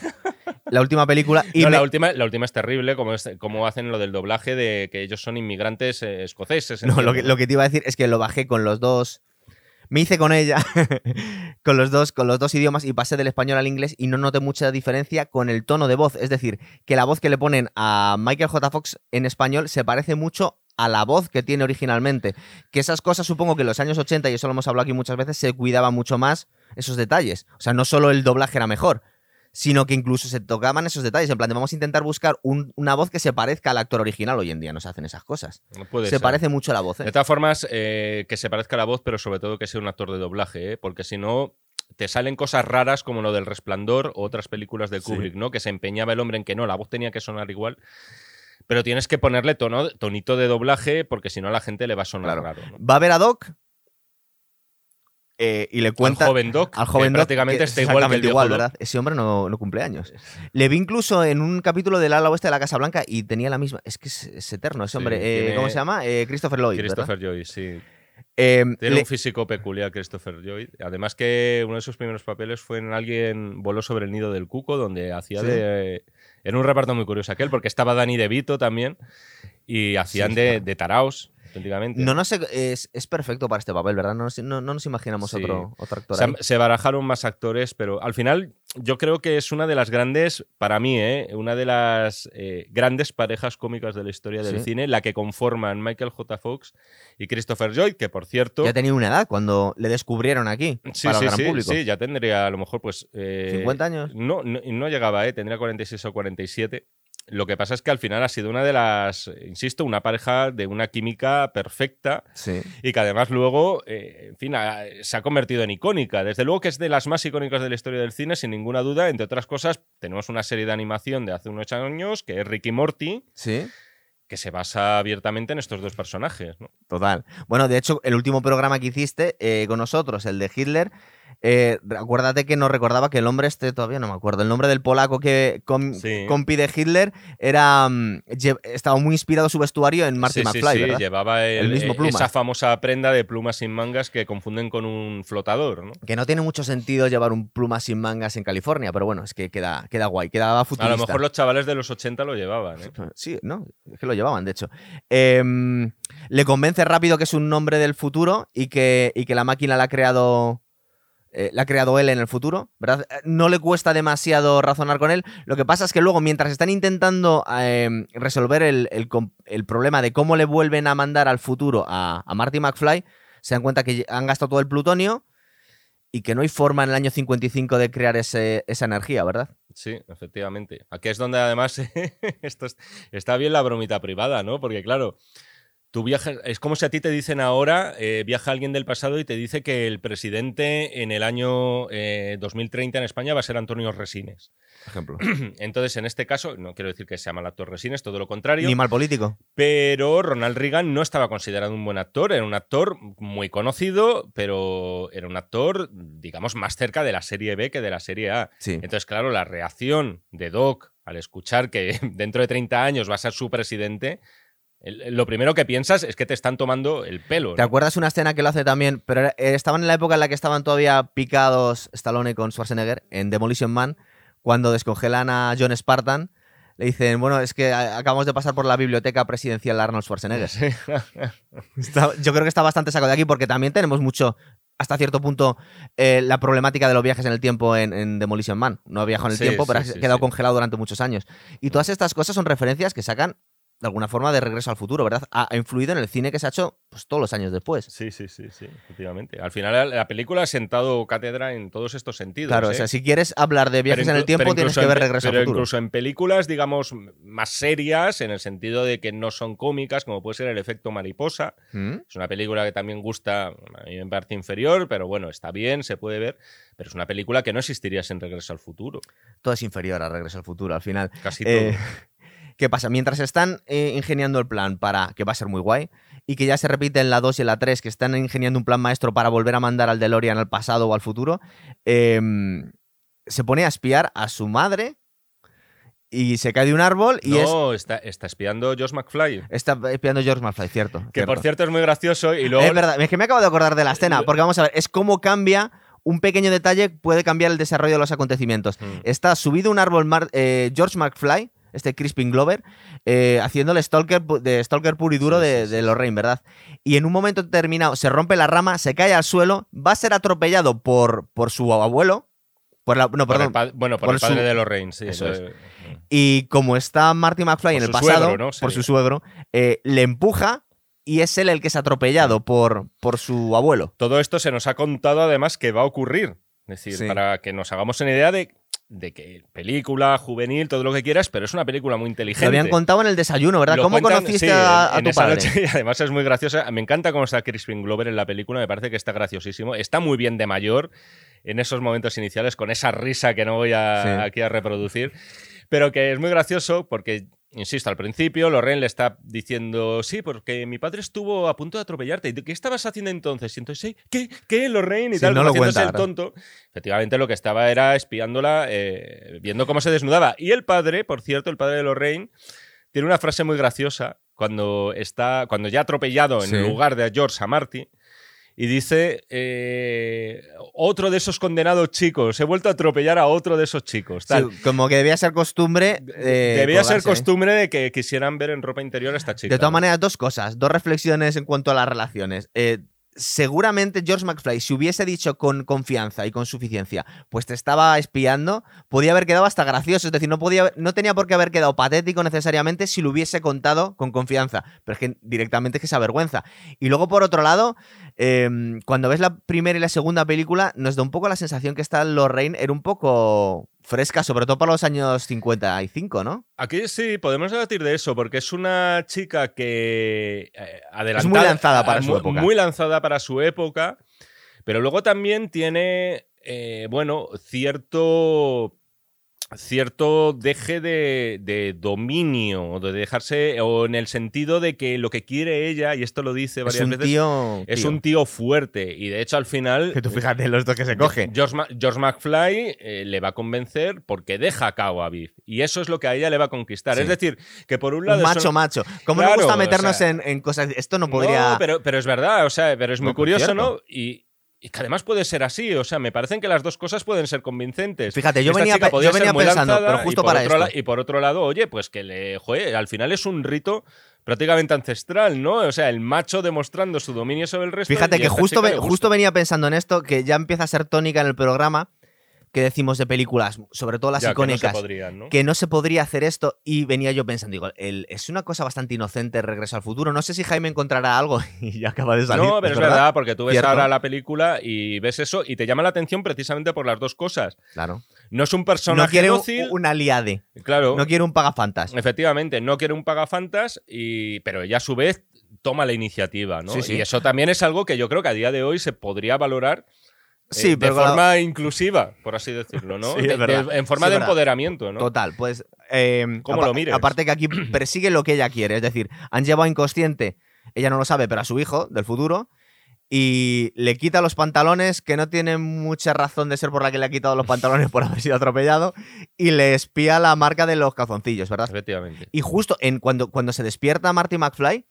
la última película. Y [laughs] No, me- la, última, la última es terrible, como, es- como hacen lo del doblaje de que ellos son inmigrantes eh, escoceses. No, lo que, lo que te iba a decir es que lo bajé con los dos. Me hice con ella, [laughs] con los dos, con los dos idiomas y pasé del español al inglés y no noté mucha diferencia con el tono de voz. Es decir, que la voz que le ponen a Michael J. Fox en español se parece mucho a la voz que tiene originalmente. Que esas cosas supongo que en los años 80, y eso lo hemos hablado aquí muchas veces, se cuidaba mucho más esos detalles. O sea, no solo el doblaje era mejor, sino que incluso se tocaban esos detalles. En plan, de vamos a intentar buscar un- una voz que se parezca al actor original. Hoy en día no se hacen esas cosas. No puede se ser. parece mucho a la voz. ¿eh? De todas formas, eh, que se parezca a la voz, pero sobre todo que sea un actor de doblaje, ¿eh? porque si no, te salen cosas raras como lo del Resplandor o otras películas de Sí. Kubrick, ¿no? Que se empeñaba el hombre en que no, la voz tenía que sonar igual. Pero tienes que ponerle tono, tonito de doblaje porque si no a la gente le va a sonar Claro. raro. ¿no? Va a ver a Doc eh, y le cuenta al joven Doc, al joven que Doc, prácticamente que está es igual que el igual. ¿verdad? Ese hombre no, no cumple años. Le vi incluso en un capítulo del ala oeste de la Casa Blanca y tenía la misma. Es que es, es eterno ese Sí, hombre. Eh, ¿Cómo se llama? Eh, Christopher Lloyd. ¿verdad? Christopher Lloyd, sí. Eh, Tiene le- un físico peculiar Christopher Lloyd. Además que uno de sus primeros papeles fue en Alguien voló sobre el nido del cuco, donde hacía Sí. de... Era un reparto muy curioso aquel, porque estaba Danny DeVito también y hacían Sí, de, claro. de taraos, auténticamente. no, no sé, es, es perfecto para este papel, ¿verdad? No, nos- no- no nos imaginamos Sí. otro, otro actor. se, ahí. se barajaron más actores, pero al final yo creo que es una de las grandes, para mí, ¿eh? una de las eh, grandes parejas cómicas de la historia del Sí. cine, la que conforman Michael J. Fox y Christopher Lloyd, que por cierto... Ya tenía una edad cuando le descubrieron aquí Sí, para el gran público. sí, ya tendría a lo mejor pues... eh, 50 años. No, no, no llegaba, ¿eh? tendría 46 o 47. Lo que pasa es que al final ha sido una de las, insisto, una pareja de una química perfecta Sí. y que además luego, eh, en fin, ha- se ha convertido en icónica. Desde luego que es de las más icónicas de la historia del cine, sin ninguna duda. Entre otras cosas, tenemos una serie de animación de hace unos años que es Ricky Morty, Sí. que se basa abiertamente en estos dos personajes. ¿no? Total. Bueno, de hecho, el último programa que hiciste eh, con nosotros, el de Hitler, eh, acuérdate que nos recordaba que el nombre este, todavía no me acuerdo, el nombre del polaco que com, Sí. compi de Hitler era mm, lle- estaba muy inspirado su vestuario en Marty Sí, sí, McFly, sí, ¿verdad? llevaba el- El mismo eh, plumas. esa famosa prenda de plumas sin mangas que confunden con un flotador. ¿no? Que no tiene mucho sentido llevar un pluma sin mangas en California, pero bueno, es que queda, queda guay, quedaba A futurista. lo mejor los chavales de los 80 lo llevaban. ¿eh? [laughs] Sí, no, es que lo llevaban, de hecho. Em, le convence rápido que es un nombre del futuro y que, y que la máquina la ha creado. Eh, la ha creado él en el futuro, ¿verdad? Eh, No le cuesta demasiado razonar con él. Lo que pasa es que luego, mientras están intentando em, resolver el, problema de cómo le vuelven a mandar al futuro a, Marty McFly, se dan cuenta que han gastado todo el plutonio y que no hay forma en el año 55 de crear esa energía, ¿verdad? Sí, efectivamente. Aquí es donde además [laughs] está bien la bromita privada, ¿no? Porque claro, tú viajas, es como si a ti te dicen ahora, eh, viaja alguien del pasado y te dice que el presidente en el año eh, 2030 en España va a ser Antonio Resines. Ejemplo. [clears throat] Entonces, en este caso, no quiero decir que sea mal actor Resines, todo lo contrario. Ni mal político. Pero Ronald Reagan no estaba considerado un buen actor, era un actor muy conocido, pero era un actor, digamos, más cerca de la serie B que de la serie A. Sí. Entonces, claro, la reacción de Doc al escuchar que [laughs] dentro de 30 años va a ser su presidente, lo primero que piensas es que te están tomando el pelo. ¿Te acuerdas una escena que lo hace también? Pero eh, estaban en la época en la que estaban todavía picados Stallone con Schwarzenegger en Demolition Man, cuando descongelan a John Spartan. Le dicen, bueno, es que acabamos de pasar por la biblioteca presidencial de Arnold Schwarzenegger. [laughs] Está- yo creo que está bastante saco de aquí porque también tenemos mucho, hasta cierto punto, eh, la problemática de los viajes en el tiempo en, en Demolition Man. No ha viajado en el Sí, tiempo, pero ha quedado congelado durante muchos años. Y todas estas cosas son referencias que sacan, de alguna forma, de regreso al futuro, ¿verdad? Ha, influido en el cine que se ha hecho pues, todos los años después. Sí, sí, sí, sí, efectivamente. Al final la, la película ha sentado cátedra en todos estos sentidos. Claro, ¿eh? o sea, si quieres hablar de viajes en el tiempo, tienes que ver Regreso al Futuro. incluso en películas, digamos, más serias, en el sentido de que no son cómicas, como puede ser El efecto mariposa. ¿Mm? Es una película que también gusta, a mí me parece inferior, pero bueno, está bien, se puede ver. Pero es una película que no existiría sin Regreso al Futuro. Todo es inferior a Regreso al Futuro, al final. Casi Eh, todo. [laughs] ¿Qué pasa? Mientras están eh, ingeniando el plan para, que va a ser muy guay, y que ya se repite en la 2 y en la 3, que están ingeniando un plan maestro para volver a mandar al DeLorean al pasado o al futuro, em, se pone a espiar a su madre y se cae de un árbol y es... no, está, está espiando Josh McFly. Está espiando George McFly, cierto. Que por cierto es muy gracioso y luego... Es verdad, es que me acabo de acordar de la escena, porque vamos a ver, es cómo cambia, un pequeño detalle puede cambiar el desarrollo de los acontecimientos. Mm. Está subido un árbol Mar- eh, George McFly, este Crispin Glover, eh, haciéndole stalker, pu- de stalker puro y duro Sí, de, sí, de. Lorraine, ¿verdad? Y en un momento determinado se rompe la rama, se cae al suelo, va a ser atropellado por, por su abuelo. Por la, no, Por el perdón. bueno, por, por el padre su- de Lorraine, sí. Eso es. Y como está Marty McFly en el pasado, suegro, ¿no? por su suegro, eh, le empuja y es él el que es atropellado por, por su abuelo. Todo esto se nos ha contado además que va a ocurrir. Es decir, Sí. para que nos hagamos una idea de, de que película, juvenil, todo lo que quieras, pero es una película muy inteligente. Lo habían contado en el desayuno, ¿verdad? Lo ¿Cómo cuentan, conociste sí, a, a en tu esa padre? noche, y [laughs] además es muy graciosa. Me encanta cómo está Crispin Glover en la película, me parece que está graciosísimo. Está muy bien de mayor en esos momentos iniciales, con esa risa que no voy a, Sí. aquí a reproducir, pero que es muy gracioso porque... Insisto, al principio Lorraine le está diciendo, sí, porque mi padre estuvo a punto de atropellarte. ¿Y ¿Qué estabas haciendo entonces? Y entonces, "Sí, ¿qué? ¿Qué, Lorraine? Y Sí, tal, no lo haciéndose cuenta, el tonto. Efectivamente, lo que estaba era espiándola, eh, viendo cómo se desnudaba. Y el padre, por cierto, el padre de Lorraine, tiene una frase muy graciosa cuando está cuando ya ha atropellado en Sí. lugar de a George a Marty y dice eh, otro de esos condenados chicos he vuelto a atropellar a otro de esos chicos tal. Sí, como que debía ser costumbre. eh, debía ser colgarse. costumbre de que quisieran ver en ropa interior a esta chica De todas maneras, dos cosas, dos reflexiones en cuanto a las relaciones. Eh, seguramente George McFly, si hubiese dicho con confianza y con suficiencia, pues te estaba espiando, podía haber quedado hasta gracioso. Es decir, no, podía, no tenía por qué haber quedado patético necesariamente si lo hubiese contado con confianza. Pero es que directamente es que se avergüenza. Y luego, por otro lado, eh, cuando ves la primera y la segunda película, nos da un poco la sensación que esta Lorraine era un poco fresca, sobre todo para los años 55, ¿no? Aquí sí, podemos debatir de eso, porque es una chica que eh, adelantada. muy lanzada para su época. Muy lanzada para su época, pero luego también tiene, eh, bueno, cierto. Cierto deje de, de dominio, o de dejarse, o en el sentido de que lo que quiere ella, y esto lo dice varias es un veces, tío. es tío. un tío fuerte. Y de hecho, al final. Que tú fíjate los dos que se coge. George, Ma- George McFly eh, le va a convencer porque deja a cabo a Biff. Y eso es lo que a ella le va a conquistar. Sí. Es decir, que por un Un lado. macho, son- macho. ¿Cómo Claro, nos gusta o meternos sea, en, en cosas? Esto no podría. No, pero, pero es verdad, o sea, pero es muy No, curioso. ¿no? Y, y que además puede ser así, o sea, me parecen que las dos cosas pueden ser convincentes. Fíjate, yo Esta venía chica pe- podía yo ser venía muy pensando, lanzada pero justo para otro la- esto. y por otro lado, oye, pues que le, joder, al final es un rito prácticamente ancestral, ¿no? O sea, el macho demostrando su dominio sobre el resto. Fíjate que justo, justo venía pensando en esto, que ya empieza a ser tónica en el programa, que decimos de películas, sobre todo las Ya, que no icónicas, podrían, ¿no? que no se podría hacer esto y venía yo pensando, digo, el- es una cosa bastante inocente Regreso al Futuro. No sé si Jaime encontrará algo [laughs] y ya acaba de salir. No, pero es verdad, porque tú ves Cierto. ahora la película y ves eso y te llama la atención precisamente por las dos cosas. Claro. No es un No personaje quiere un, un aliade, claro. no quiere un pagafantas. Efectivamente, no quiere un pagafantas, y, pero ella a su vez toma la iniciativa, ¿no? Sí, sí. Y eso también es algo que yo creo que a día de hoy se podría valorar eh, Sí, de pero la- forma inclusiva, por así decirlo, ¿no? [laughs] Sí, De- de- en forma Sí, de empoderamiento, ¿no? Total, pues. eh, ¿Cómo lo mires? Aparte que aquí [clears throat] persigue lo que ella quiere. Es decir, han llevado inconsciente, ella no lo sabe, pero a su hijo del futuro. Y le quita los pantalones, que no tiene mucha razón de ser por la que le ha quitado los pantalones por haber sido atropellado. Y le espía la marca de los calzoncillos, ¿verdad? Efectivamente. Y justo en, cuando, cuando se despierta Marty McFly,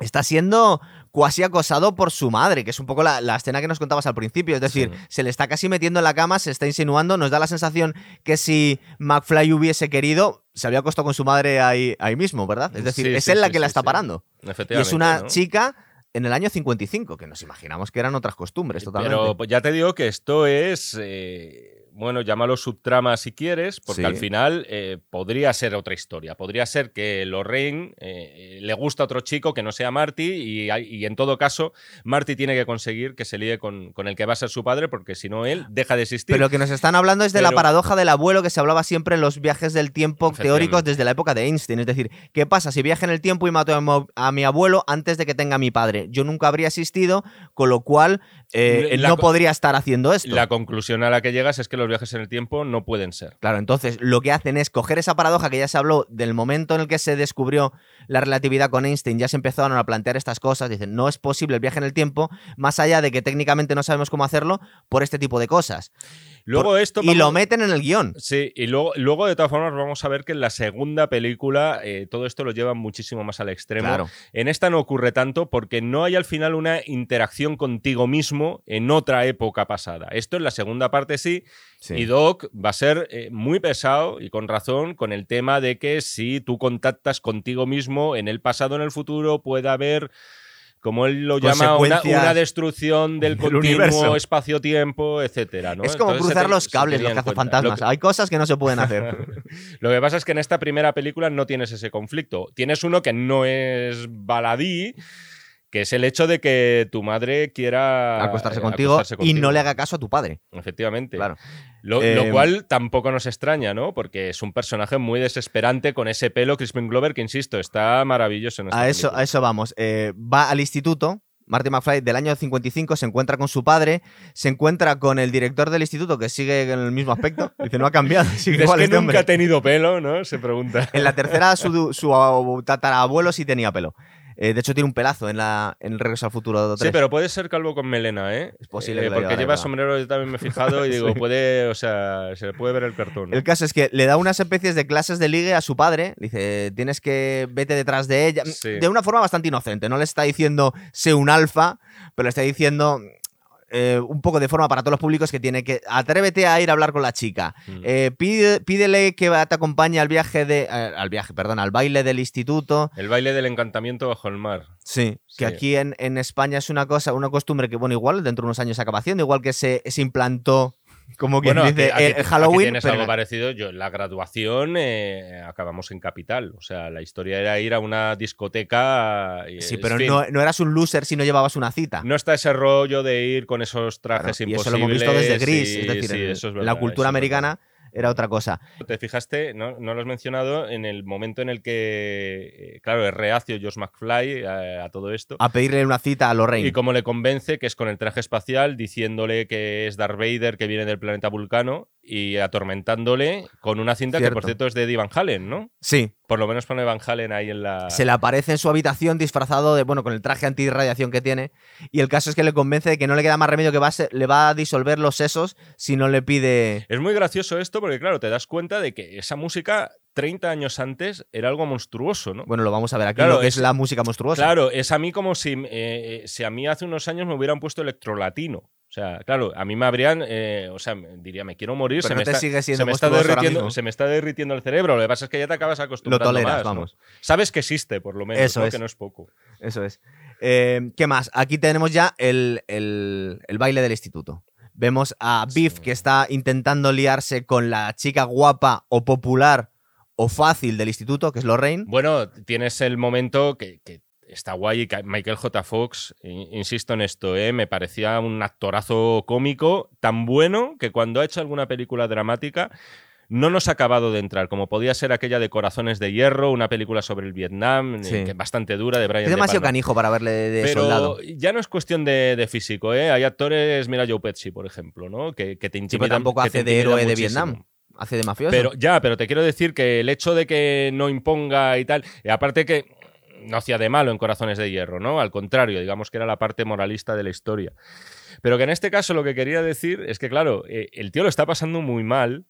está siendo cuasi acosado por su madre, que es un poco la, la escena que nos contabas al principio. Es decir, Sí. se le está casi metiendo en la cama, se está insinuando. Nos da la sensación que si McFly hubiese querido, se había acostado con su madre ahí, ahí mismo, ¿verdad? Es decir, Sí, es sí, él la que la está parando. Y Efectivamente. es una ¿no? chica en el año 55, que nos imaginamos que eran otras costumbres totalmente. Pero pues, ya te digo que esto es. eh, bueno, llámalo subtrama si quieres, porque Sí. al final eh, podría ser otra historia. Podría ser que Lorraine eh, le gusta a otro chico que no sea Marty y, y en todo caso Marty tiene que conseguir que se líe con, con el que va a ser su padre porque si no él deja de existir. Pero lo que nos están hablando es de la paradoja del abuelo que se hablaba siempre en los viajes del tiempo teóricos desde la época de Einstein. Es decir, ¿qué pasa si viaje en el tiempo y mato a, a mi abuelo antes de que tenga a mi padre? Yo nunca habría existido, con lo cual eh, él no podría estar haciendo esto. La conclusión a la que llegas es que los viajes en el tiempo no pueden ser. Claro, entonces lo que hacen es coger esa paradoja que ya se habló del momento en el que se descubrió la relatividad con Einstein, ya se empezaron a plantear estas cosas, dicen, no es posible el viaje en el tiempo, más allá de que técnicamente no sabemos cómo hacerlo, por este tipo de cosas. Luego Por- esto y lo meten en el guion. Sí, y luego, luego de todas formas vamos a ver que en la segunda película eh, todo esto lo lleva muchísimo más al extremo. Claro. En esta no ocurre tanto porque no hay al final una interacción contigo mismo en otra época pasada. Esto en la segunda parte sí, Sí. y Doc va a ser eh, muy pesado y con razón con el tema de que si tú contactas contigo mismo en el pasado, en el futuro, puede haber, como él lo llama, una, una destrucción del, continuo espacio-tiempo, etcétera. ¿no? Es como Entonces cruzar te- los cables, los cazafantasmas. Lo que- Hay cosas que no se pueden hacer. [laughs] lo que pasa es que en esta primera película no tienes ese conflicto. Tienes uno que no es baladí, que es el hecho de que tu madre quiera acostarse eh, contigo, acostarse y no le haga caso a tu padre. Efectivamente. Claro. Lo, Eh, lo cual tampoco nos extraña, ¿no? Porque es un personaje muy desesperante con ese pelo Crispin Glover que, insisto, está maravilloso en esta A eso, película. a eso vamos. Eh, va al instituto. Marty McFly del año 55 se encuentra con su padre, se encuentra con el director del instituto que sigue en el mismo aspecto. [laughs] Dice, no ha cambiado, sigue Es igual que este nunca hombre. ha tenido pelo, ¿no? Se pregunta. En la tercera, su, su tatarabuelo sí tenía pelo. Eh, de hecho, tiene un pelazo en, la, en el Regreso al Futuro 3. Sí, pero puede ser calvo con melena, ¿eh? Es posible Eh, porque lleva sombrero, yo también me he fijado y [laughs] digo, Sí. puede, o sea, se le puede ver el cartón. ¿no? El caso es que le da unas especies de clases de ligue a su padre. Dice, tienes que vete detrás de ella. Sí. De una forma bastante inocente. No le está diciendo, sé un alfa, pero le está diciendo eh, un poco de forma para todos los públicos que tiene que atrévete a ir a hablar con la chica. Mm. Eh, pide- pídele que te acompañe al viaje de. eh, al viaje, perdón, al baile del instituto. El baile del encantamiento bajo el mar. Sí, Sí. que aquí en, en España es una cosa, una costumbre que, bueno, igual dentro de unos años se acaba haciendo, igual que se, se implantó, como quien Bueno, dice, aquí- el, Halloween. aquí tienes pero algo parecido. Yo, en la graduación eh, acabamos en Capital. O sea, la historia era ir a una discoteca. y, Sí, pero no, no eras un loser si no llevabas una cita. no está ese rollo de ir con esos Claro, trajes y imposibles. eso lo hemos visto desde Gris, y- es decir, sí, eso es en la verdad, cultura eso americana era otra cosa. Te fijaste, no, no lo has mencionado, en el momento en el que, eh, claro, es reacio Josh McFly a, a todo esto. A pedirle una cita a Lorraine. Y cómo le convence que es con el traje espacial, diciéndole que es Darth Vader que viene del planeta Vulcano y atormentándole con una cinta que, por Cierto. es de Eddie Van Halen, ¿no? Sí, Por lo menos pone Van Halen ahí en la... se le aparece en su habitación disfrazado de, bueno, con el traje antirradiación que tiene. Y el caso es que le convence de que no le queda más remedio que va a ser- le va a disolver los sesos si no le pide. Es muy gracioso esto porque, claro, te das cuenta de que esa música 30 años antes era algo monstruoso, ¿no? Bueno, lo vamos a ver aquí, Claro, lo que es, es- la música monstruosa. Claro, es a mí como si, eh, eh, si a mí hace unos años me hubieran puesto electrolatino. O sea, claro, a mí me habrían, eh, o sea, diría, me quiero morir, Pero se, no me te está, sigue siendo se, me está derritiendo, se me está derritiendo el cerebro. Lo que pasa es que ya te acabas Lo acostumbrando toleras, más, ¿no? vamos. Sabes que existe, por lo menos, Eso ¿no? es. que no es poco. Eso es. Eh, ¿Qué más? Aquí tenemos ya el, el- el baile del instituto. Vemos a Biff Sí. que está intentando liarse con la chica guapa o popular o fácil del instituto, que es Lorraine. Bueno, tienes el momento que, que está guay. Michael J. Fox, in- insisto en esto, ¿eh? me parecía un actorazo cómico tan bueno que cuando ha hecho alguna película dramática no nos ha acabado de entrar, como podía ser aquella de Corazones de Hierro, una película sobre el Vietnam, eh, Sí. que es bastante dura, de Brian Es De demasiado canijo para verle de, de Pero soldado. ya no es cuestión de, de físico, ¿eh? Hay actores, mira Joe Pesci, por ejemplo, ¿no? Que, que te Sí, intimidan. pero tampoco hace de héroe de. Vietnam. Hace de mafioso. Pero ya, pero te quiero decir que el hecho de que no imponga y tal, y aparte que no hacía de malo en Corazones de Hierro, ¿no? Al contrario, digamos que era la parte moralista de la historia. Pero que en este caso lo que quería decir es que, claro, eh, el tío lo está pasando muy mal.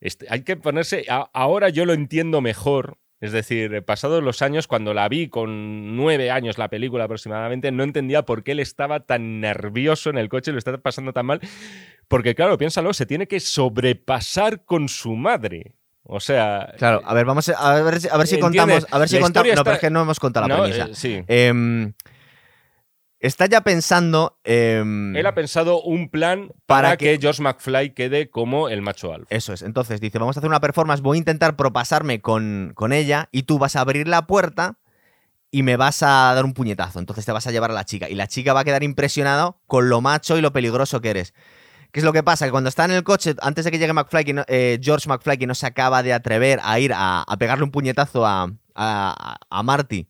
Este, hay que ponerse. ahora yo lo entiendo mejor. Es decir, eh, pasados los años, cuando la vi con nueve años la película aproximadamente, no entendía por qué él estaba tan nervioso en el coche y lo estaba pasando tan mal. Porque, claro, piénsalo, se tiene que sobrepasar con su madre. O sea. Claro, a ver, vamos a, a ver, si- a ver si ¿Entiendes? contamos. A ver si contamos. No, pero es que no hemos contado la no, premisa. eh, sí. Em, está ya pensando. em, Él ha pensado un plan Para para, que- que... George McFly quede como el macho alfa. Eso es. Entonces dice: Vamos a hacer una performance. Voy a intentar propasarme con, con ella. Y tú vas a abrir la puerta. Y me vas a dar un puñetazo. Entonces te vas a llevar a la chica. Y la chica va a quedar impresionada con lo macho y lo peligroso que eres. ¿Qué es lo que pasa? Que cuando está en el coche, antes de que llegue McFly, que eh, George McFly, que no se acaba de atrever a ir a, pegarle un puñetazo a, a, a Marty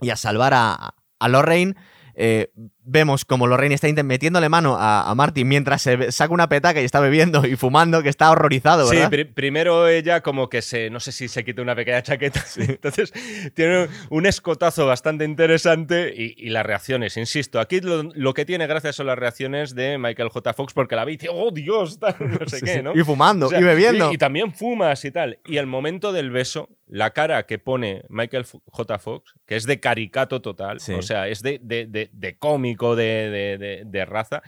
y a salvar a, a Lorraine, eh, vemos como Lorraine está metiéndole mano a, a Marty mientras se saca una petaca y está bebiendo y fumando, que está horrorizado, Sí, ¿verdad? pri- primero ella como que se, no sé si se quita una pequeña chaqueta, [laughs] entonces tiene un escotazo bastante interesante y, y las reacciones, insisto, aquí lo, lo que tiene gracias son las reacciones de Michael J. Fox porque la vi y dice, oh Dios, [laughs] tal, no sé Sí, qué, sí. ¿no? Y fumando, O sea, y bebiendo. Y, y también fumas y tal. Y el momento del beso, la cara que pone Michael J. Fox, que es de caricato total, Sí. o sea, es de, de- de- de de, de- de- de raza,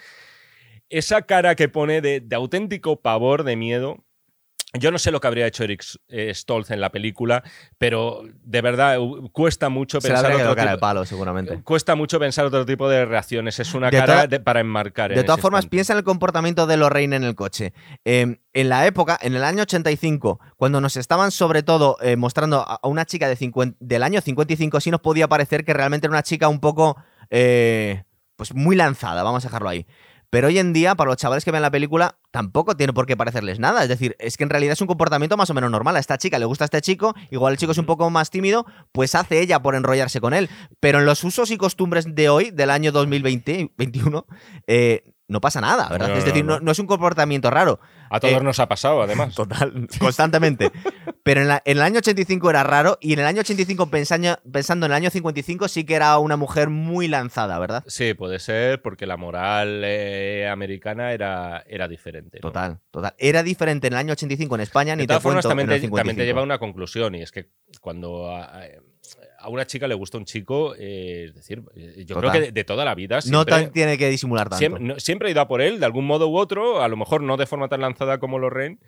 esa cara que pone de, de auténtico pavor, de miedo. Yo no sé lo que habría hecho Eric eh, Stoltz en la película, pero de verdad u- cuesta mucho se pensar otro cara de tipo- palo, seguramente. Cuesta mucho pensar otro tipo de reacciones. Es una De cara de- para enmarcar. en De todas formas, piensa en el comportamiento de Lorraine en el coche. Eh, en la época, en el año 85, cuando nos estaban sobre todo eh, mostrando a a una chica de 50 del año 55, sí nos podía parecer que realmente era una chica un poco, eh, pues muy lanzada, vamos a dejarlo ahí. Pero hoy en día, para los chavales que ven la película, tampoco tiene por qué parecerles nada. Es decir, es que en realidad es un comportamiento más o menos normal. A esta chica le gusta a este chico, igual el chico es un poco más tímido, pues hace ella por enrollarse con él. Pero en los usos y costumbres de hoy, del año 2020-21, eh, no pasa nada, ¿verdad? No, no, es decir, no, no, es un comportamiento raro. A todos eh, nos ha pasado, además. Total, [laughs] constantemente. Pero en, la- en el año 85 era raro y en el año 85, pensando, pensando en el año 55, sí que era una mujer muy lanzada, ¿verdad? Sí, puede ser, porque la moral eh, americana era, era diferente. Total, total. Era diferente en el año 85 en España, De ni te todas formas, cuento también te, también te 55. lleva a una conclusión, y es que cuando a, a una chica le gusta un chico, eh, es decir, eh, yo Total. creo que de, de toda la vida No tan- tiene que disimular tanto. siempre, no- siempre ha ido a por él, de algún modo u otro, a lo mejor no de forma tan lanzada como Lorraine,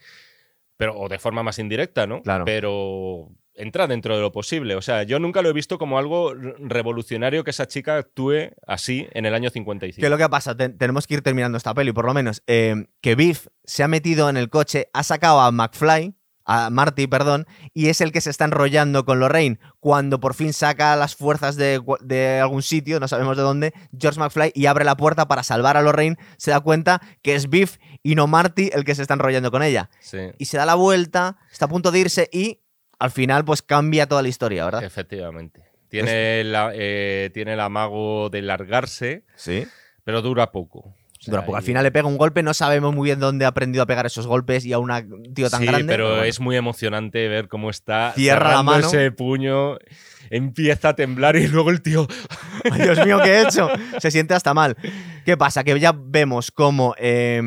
pero, o de forma más indirecta, ¿no? Claro. Pero entra dentro de lo posible. O sea, yo nunca lo he visto como algo re- revolucionario que esa chica actúe así en el año 55. ¿Qué es lo que pasa? Ten- tenemos que ir terminando esta peli, por lo menos. Eh, que Biff se ha metido en el coche, ha sacado a McFly, a Marty, perdón, y es el que se está enrollando con Lorraine. Cuando por fin saca las fuerzas de, de algún sitio, no sabemos de dónde, George McFly y abre la puerta para salvar a Lorraine, se da cuenta que es Biff y no Marty el que se está enrollando con ella. Sí, Y se da la vuelta, está a punto de irse y al final pues cambia toda la historia, ¿verdad? efectivamente. Tiene, la- eh, tiene el amago de largarse, Sí. pero dura poco. Sea, Dura poco. Al final le pega un golpe, no sabemos muy bien dónde ha aprendido a pegar esos golpes y a una- un tío tan sí, grande. pero bueno. es muy emocionante ver cómo está Cierra la mano. ese puño, empieza a temblar y luego el tío Ay, Dios mío, ¿qué he hecho? [laughs] Se siente hasta mal. ¿Qué pasa? Que ya vemos cómo. eh,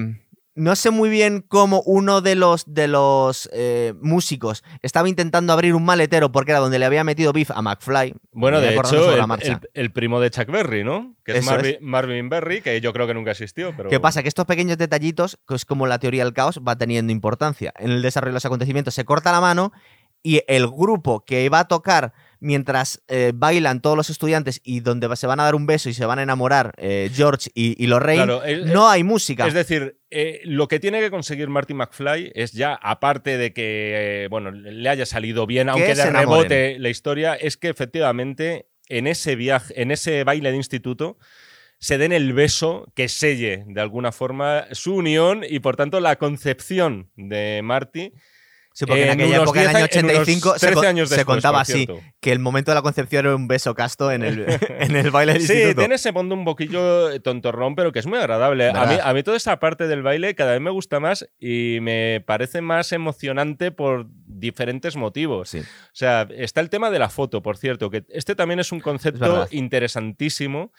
no sé muy bien cómo uno de los, de los eh, músicos estaba intentando abrir un maletero porque era donde le había metido beef a McFly. Bueno, de hecho, el, el- el primo de Chuck Berry, ¿no? Que es Marvin, Marvin Berry, que yo creo que nunca existió. Pero... ¿Qué pasa? Que estos pequeños detallitos, que es como la teoría del caos, va teniendo importancia. En el desarrollo de los acontecimientos se corta la mano y el grupo que va a tocar mientras eh, bailan todos los estudiantes y donde se van a dar un beso y se van a enamorar eh, George y, y Lorraine, Claro, el- no hay música. Es decir, eh, lo que tiene que conseguir Marty McFly es ya, aparte de que eh, bueno, le haya salido bien, aunque de rebote la historia, es que efectivamente en ese viaje, en ese baile de instituto, se den el beso que selle de alguna forma su unión y por tanto la concepción de Marty. Sí, porque en, en aquella época, en el 10 año a- en unos 85, se, 13 co- años se después, contaba por así, que el momento de la concepción era un beso casto en el, [laughs] [laughs] en el baile del Sí, instituto. tiene ese fondo un poquillo tontorrón, pero que es muy agradable. A mí, a mí toda esa parte del baile cada vez me gusta más y me parece más emocionante por diferentes motivos. Sí. O sea, está el tema de la foto, por cierto, que este también es un concepto interesantísimo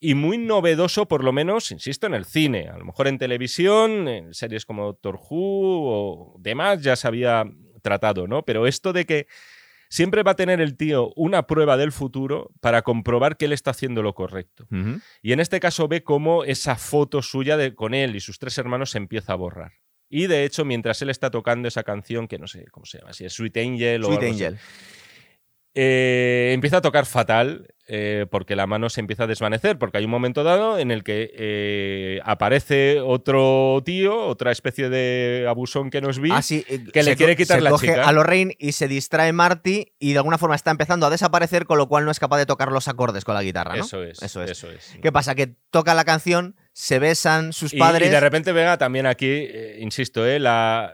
y muy novedoso, por lo menos, insisto, en el cine. A lo mejor en televisión, en series como Doctor Who o demás ya se había tratado, ¿no? Pero esto de que siempre va a tener el tío una prueba del futuro para comprobar que él está haciendo lo correcto. Y en este caso ve cómo esa foto suya de, con él y sus tres hermanos se empieza a borrar. Y de hecho, mientras él está tocando esa canción, que no sé cómo se llama, si es Sweet Angel o Sweet así, Angel. Eh, empieza a tocar fatal eh, porque la mano se empieza a desvanecer, porque hay un momento dado en el que eh, aparece otro tío, otra especie de abusón que nos vi. Ah, sí, que le quiere quitar se la coge chica. a Lorraine y se distrae Marty y de alguna forma está empezando a desaparecer, con lo cual no es capaz de tocar los acordes con la guitarra, ¿no? Eso es. Eso es. Eso es. ¿Qué pasa? Que toca la canción, se besan sus Y- padres. Y, de repente venga también aquí, insisto, la,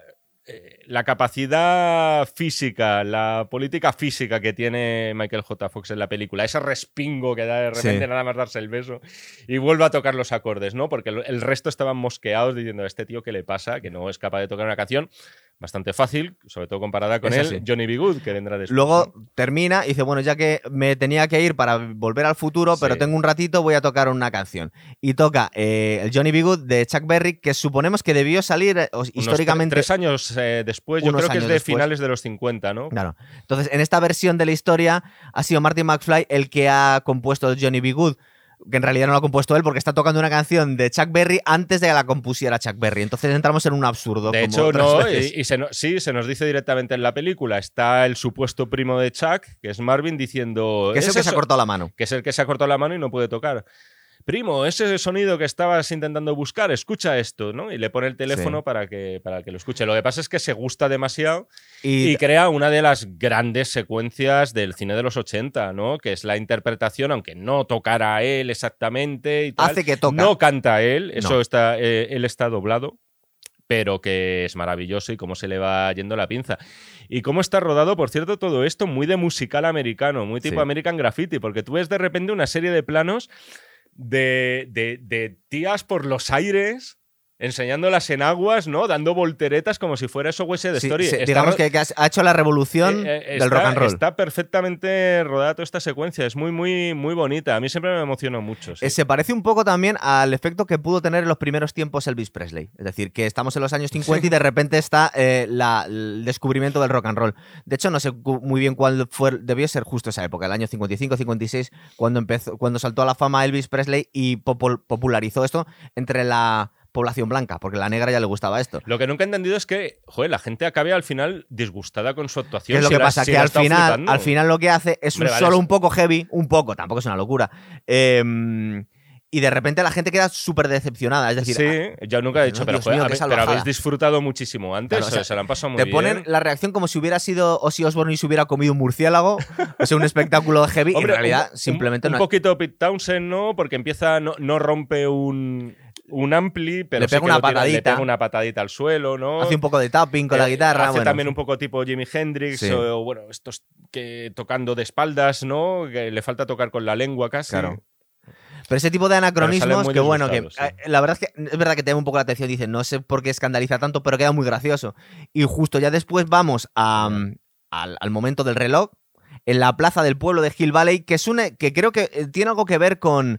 la capacidad física, la política física que tiene Michael J. Fox en la película, ese respingo que da de repente Sí. nada más darse el beso y vuelve a tocar los acordes, ¿no? Porque el, resto estaban mosqueados diciendo, ¿a este tío qué le pasa? Que no es capaz de tocar una canción bastante fácil, sobre todo comparada con él. Johnny B. Good, que vendrá después. Luego termina y dice, bueno, ya que me tenía que ir para volver al futuro, pero tengo un ratito, voy a tocar una canción. Y toca eh, el Johnny B. Good de Chuck Berry, que suponemos que debió salir eh, históricamente... tre- Tres años eh, después, yo creo que es de después. finales de los 50, ¿no? Claro. Entonces, en esta versión de la historia ha sido Martin McFly el que ha compuesto Johnny B. Good, que en realidad no lo ha compuesto él porque está tocando una canción de Chuck Berry antes de que la compusiera Chuck Berry. Entonces entramos en un absurdo. De como hecho, no, veces. y, y se no- sí, se nos dice directamente en la película. Está el supuesto primo de Chuck, que es Marvin, diciendo. que es el "¿Es que se ha eso?". cortado la mano. que es el que se ha cortado la mano y no puede tocar. Primo, ese sonido que estabas intentando buscar, escucha esto, ¿no? Y le pone el teléfono Sí. para, que, para que lo escuche. Lo que pasa es que se gusta demasiado Y, y crea una de las grandes secuencias del cine de los 80, ¿no? Que es la interpretación, aunque no tocara a él exactamente y tal. hace que toca. No canta él, eso No. está, eh, él está doblado, pero que es maravilloso y cómo se le va yendo la pinza. Y cómo está rodado, por cierto, todo esto muy de musical americano, muy tipo Sí. American Graffiti, porque tú ves de repente una serie de planos de, de- de tías por los aires. Enseñándolas en aguas, ¿no? Dando volteretas como si fuera eso West Side Sí, Story. sí, Está digamos que, ha hecho la revolución eh, eh, del está- rock and roll. Está perfectamente rodada toda esta secuencia. Es muy, muy, muy bonita. A mí siempre me emocionó mucho. sí. Eh, Se parece un poco también al efecto que pudo tener en los primeros tiempos Elvis Presley. Es decir, que estamos en los años 50 y [laughs] de repente está la- el descubrimiento del rock and roll. De hecho, no sé muy bien cuál fue, debió ser justo esa época, el año 55-56, cuando empezó, cuando saltó a la fama Elvis Presley y popul- popularizó esto entre la población blanca, porque la negra ya le gustaba esto. Lo que nunca he entendido es que, joder, la gente acabe al final disgustada con su actuación. ¿Qué es lo si que la- pasa? si que al final, flipando. al final lo que hace es Hombre, un vale, solo es- un poco heavy, un poco, tampoco es una locura. Em, y de repente la gente queda súper decepcionada. Es decir, ah, sí, yo nunca he dicho, no, pero, joder, mío, pero habéis disfrutado muchísimo antes. Claro, o o sea, se la han pasado muy te bien. ponen la reacción como si hubiera sido Ozzy Osbourne y se hubiera comido un murciélago. [laughs] o sea, un espectáculo heavy. y en realidad, un- un- simplemente un, no. poquito Pete Townsend, ¿no? Porque empieza, no, no rompe un, un ampli, pero Le pega una lo tira- le patadita. pega una patadita al suelo, ¿no? Hace un poco de tapping con la Eh, guitarra. Hace bueno. también un poco tipo Jimi Hendrix, Sí. o bueno, estos que tocando de espaldas, ¿no? Que le falta tocar con la lengua casi. Claro. Pero ese tipo de anacronismos, que bueno, que sí. eh, la verdad es que es verdad que te un poco la atención. Dicen, no sé por qué escandaliza tanto, pero queda muy gracioso. Y justo ya después vamos a, mm, al, al momento del reloj, en la plaza del pueblo de Hill Valley, que es una, que creo que eh, tiene algo que ver con,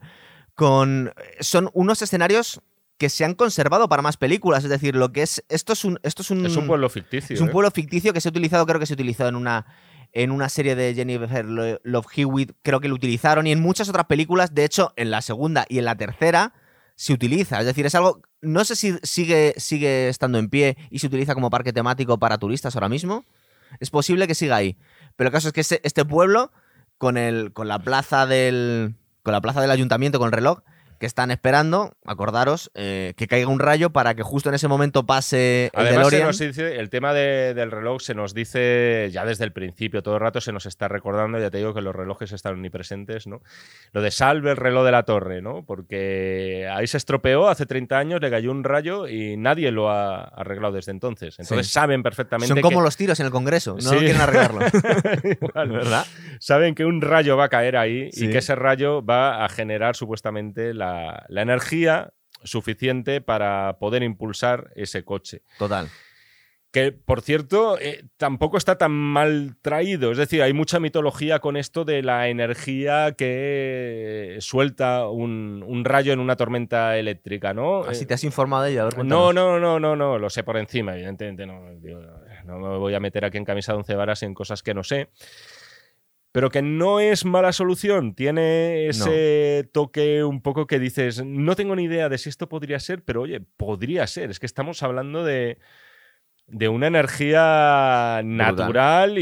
con. Son unos escenarios que se han conservado para más películas. Es decir, lo que es. Esto es un. Esto es un, Es un pueblo ficticio. es un ¿eh? pueblo ficticio que se ha utilizado, creo que se ha utilizado en una, en una serie de Jennifer Lo- Love Hewitt, creo que lo utilizaron, y en muchas otras películas, de hecho, en la segunda y en la tercera se utiliza. Es decir, es algo, no sé si sigue, sigue estando en pie y se utiliza como parque temático para turistas ahora mismo. Es posible que siga ahí. Pero el caso es que este, este pueblo, con, el, con, la plaza del, con la plaza del ayuntamiento, con el reloj, que están esperando, acordaros, eh, que caiga un rayo para que justo en ese momento pase el Además, se DeLorean. nos dice, el tema de- del reloj se nos dice ya desde el principio, todo el rato se nos está recordando, ya te digo que los relojes están omnipresentes, ¿no? Lo de salve el reloj de la torre, ¿no? Porque ahí se estropeó hace 30 años, le cayó un rayo y nadie lo ha arreglado desde entonces. Entonces Sí. saben perfectamente Son como que... los tiros en el Congreso, no Sí. quieren arreglarlo. [laughs] Igual, [laughs] ¿Verdad? saben que un rayo va a caer ahí Sí. y que ese rayo va a generar supuestamente la, la energía suficiente para poder impulsar ese coche. Total. Que, por cierto, eh, tampoco está tan mal traído. Es decir, hay mucha mitología con esto de la energía que suelta un, un rayo en una tormenta eléctrica, ¿no? Así Eh, te has informado de ello. A ver, no, no, no, no, no, lo sé por encima, evidentemente. No, digo, no me voy a meter aquí en camisa de once varas en cosas que no sé. Pero que no es mala solución. Tiene ese toque un poco que dices, no tengo ni idea de si esto podría ser, pero oye, podría ser. Es que estamos hablando de, de una energía natural y,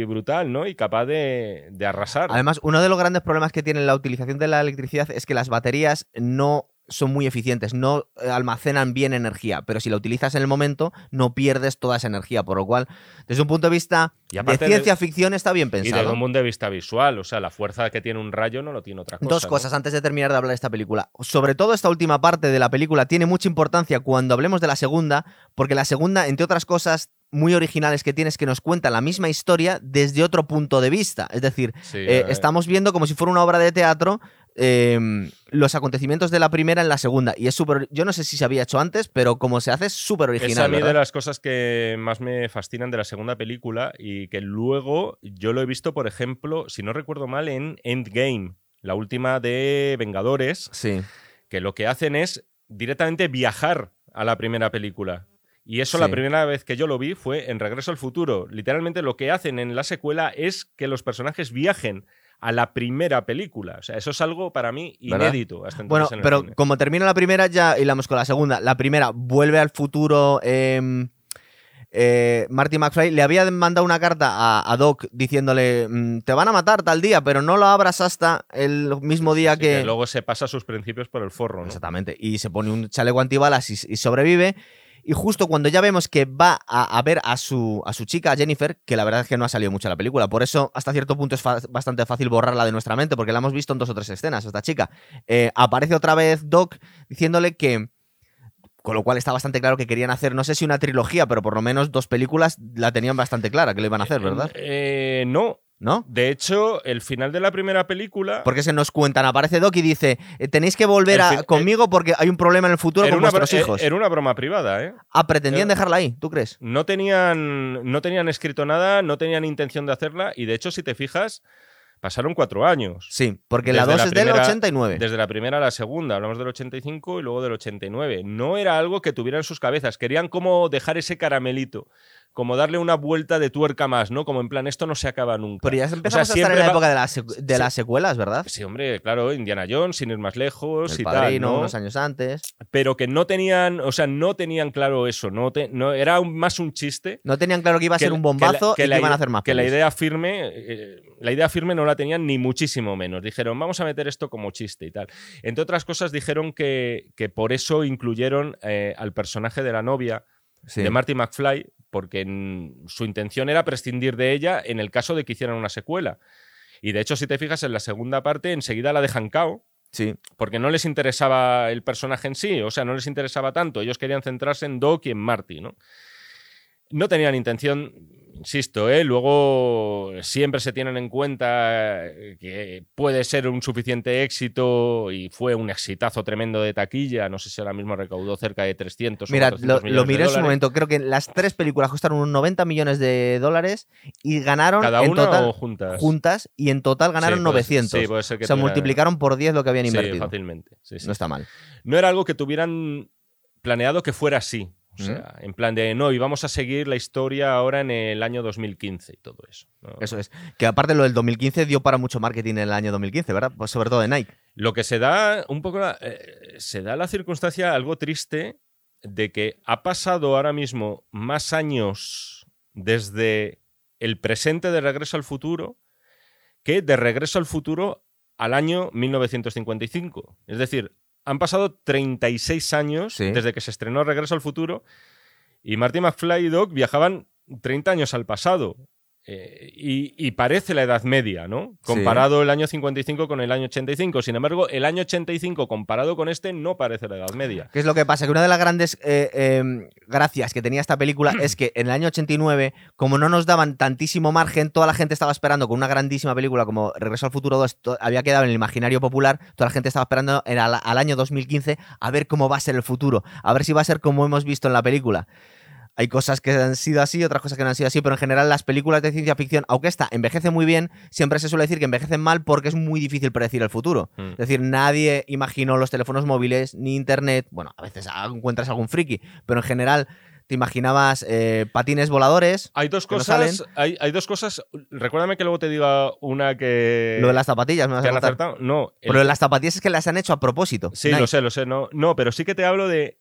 y brutal, ¿no? Y capaz de, de arrasar. Además, uno de los grandes problemas que tiene la utilización de la electricidad es que las baterías no son muy eficientes, no eh, almacenan bien energía, pero si la utilizas en el momento no pierdes toda esa energía, por lo cual, desde un punto de vista de ciencia de- ficción está bien y desde pensado. un punto de vista visual, o sea, la fuerza que tiene un rayo no lo tiene otra cosa. Dos ¿no? cosas antes de terminar de hablar de esta película. Sobre todo esta última parte de la película tiene mucha importancia cuando hablemos de la segunda, porque la segunda, entre otras cosas muy originales que tiene, es que nos cuenta la misma historia desde otro punto de vista. Es decir, Sí, eh, estamos viendo como si fuera una obra de teatro eh, los acontecimientos de la primera en la segunda. Y es súper. Yo no sé si se había hecho antes, pero como se hace, es súper Es a original. mí de las cosas que más me fascinan de la segunda película y que luego yo lo he visto, por ejemplo, si no recuerdo mal, en Endgame, la última de Vengadores, Sí. que lo que hacen es directamente viajar a la primera película. Y eso Sí. la primera vez que yo lo vi fue en Regreso al Futuro. Literalmente lo que hacen en la secuela es que los personajes viajen a la primera película. O sea, eso es algo para mí inédito. Hasta Bueno, entonces en el pero cine. como termina la primera, ya hilamos con la segunda. La primera vuelve al futuro. eh, eh, Marty McFly le había mandado una carta a, a Doc diciéndole: mm, Te van a matar tal día, pero no lo abras hasta el mismo día Así que. luego se pasa sus principios por el forro, ¿no? Exactamente. Y se pone un chaleco antibalas y, y sobrevive. Y justo cuando ya vemos que va a, a ver a su, a su chica, a Jennifer, que la verdad es que no ha salido mucho la película, por eso hasta cierto punto es bastante fácil borrarla de nuestra mente, porque la hemos visto en dos o tres escenas, esta chica. Eh, aparece otra vez Doc diciéndole que, con lo cual está bastante claro que querían hacer, no sé si una trilogía, pero por lo menos dos películas la tenían bastante clara que lo iban a hacer, ¿verdad? Eh, no. ¿No? De hecho, el final de la primera película. Porque se nos cuentan, aparece Doc y dice, "Eh, tenéis que volver a- eh, conmigo porque hay un problema en el futuro con vuestros bro- hijos. era una broma privada, ¿eh? Ah, pretendían era- dejarla ahí, ¿tú crees? No tenían, no tenían escrito nada, no tenían intención de hacerla, y de hecho, si te fijas, pasaron cuatro años. Sí, porque la Desde 2 la es del primera- 89. Desde la primera a la segunda, hablamos del 85 y luego del 89. No era algo que tuvieran en sus cabezas, querían como dejar ese caramelito, como darle una vuelta de tuerca más, ¿no? Como en plan, esto no se acaba nunca. Pero ya O sea, empezamos a estar en la época de, las secu- de Sí. las secuelas, ¿verdad? Sí, hombre, claro, Indiana Jones, sin ir más lejos El y tal, Padrino, ¿no? unos años antes. pero que no tenían, o sea, no tenían claro eso, no, te- no era un- más un chiste. No tenían claro que iba a ser un bombazo que y la que iban a hacer más Que la idea firme, eh, la idea firme no la tenían ni muchísimo menos. Dijeron, vamos a meter esto como chiste y tal. Entre otras cosas, dijeron que, que por eso incluyeron eh, al personaje de la novia Sí. de Marty McFly, porque en- su intención era prescindir de ella en el caso de que hicieran una secuela. Y de hecho, si te fijas en la segunda parte, enseguida la dejan cao Sí. porque no les interesaba el personaje en sí, o sea, no les interesaba tanto. Ellos querían centrarse en Doc y en Marty, ¿no? No tenían intención, insisto, ¿eh? luego siempre se tienen en cuenta que puede ser un suficiente éxito y fue un exitazo tremendo de taquilla. No sé si ahora mismo recaudó cerca de 300 Mira, o lo, lo miré en su momento. Creo que las tres películas costaron unos 90 millones de dólares y ganaron ¿Cada en una total o juntas? juntas y en total ganaron Sí, puede- 900. sí, puede ser que o sea, tuviera- multiplicaron por 10 lo que habían Sí, invertido. fácilmente. Sí, sí. No está mal. no era algo que tuvieran planeado que fuera así. O sea, en plan de no, y vamos a seguir la historia ahora en el año 2015 y todo eso. ¿no? Eso es. Que aparte lo del 2015 dio para mucho marketing en el año 2015, ¿verdad? Pues sobre todo de Nike. Lo que se da un poco, la- eh, se da la circunstancia algo triste de que ha pasado ahora mismo más años desde el presente de Regreso al Futuro que de Regreso al Futuro al año 1955. Es decir, han pasado 36 años Sí. desde que se estrenó Regreso al Futuro y Marty McFly y Doc viajaban 30 años al pasado. Eh, y, y parece la Edad Media, ¿no? Sí. Comparado el año 55 con el año 85. Sin embargo, el año 85 comparado con este no parece la Edad Media. ¿Qué es lo que pasa? Que una de las grandes eh, eh, gracias que tenía esta película [clears throat] es que en el año 89, como no nos daban tantísimo margen, toda la gente estaba esperando con una grandísima película como Regreso al Futuro 2, to- había quedado en el imaginario popular, toda la gente estaba esperando al, al año 2015 a ver cómo va a ser el futuro, a ver si va a ser como hemos visto en la película. Hay cosas que han sido así, otras cosas que no han sido así, pero en general las películas de ciencia ficción, aunque esta envejece muy bien, siempre se suele decir que envejecen mal porque es muy difícil predecir el futuro. Mm. Es decir, nadie imaginó los teléfonos móviles ni internet. Bueno, a veces encuentras algún friki, pero en general te imaginabas eh, patines voladores. Hay dos no cosas. Hay, hay dos cosas. Recuérdame que luego te diga una que. lo de las zapatillas, ¿me vas a han contar? acertado. No. el- Pero lo de las zapatillas es que las han hecho a propósito. Sí, Nike. lo sé, lo sé. No, no, pero sí que te hablo de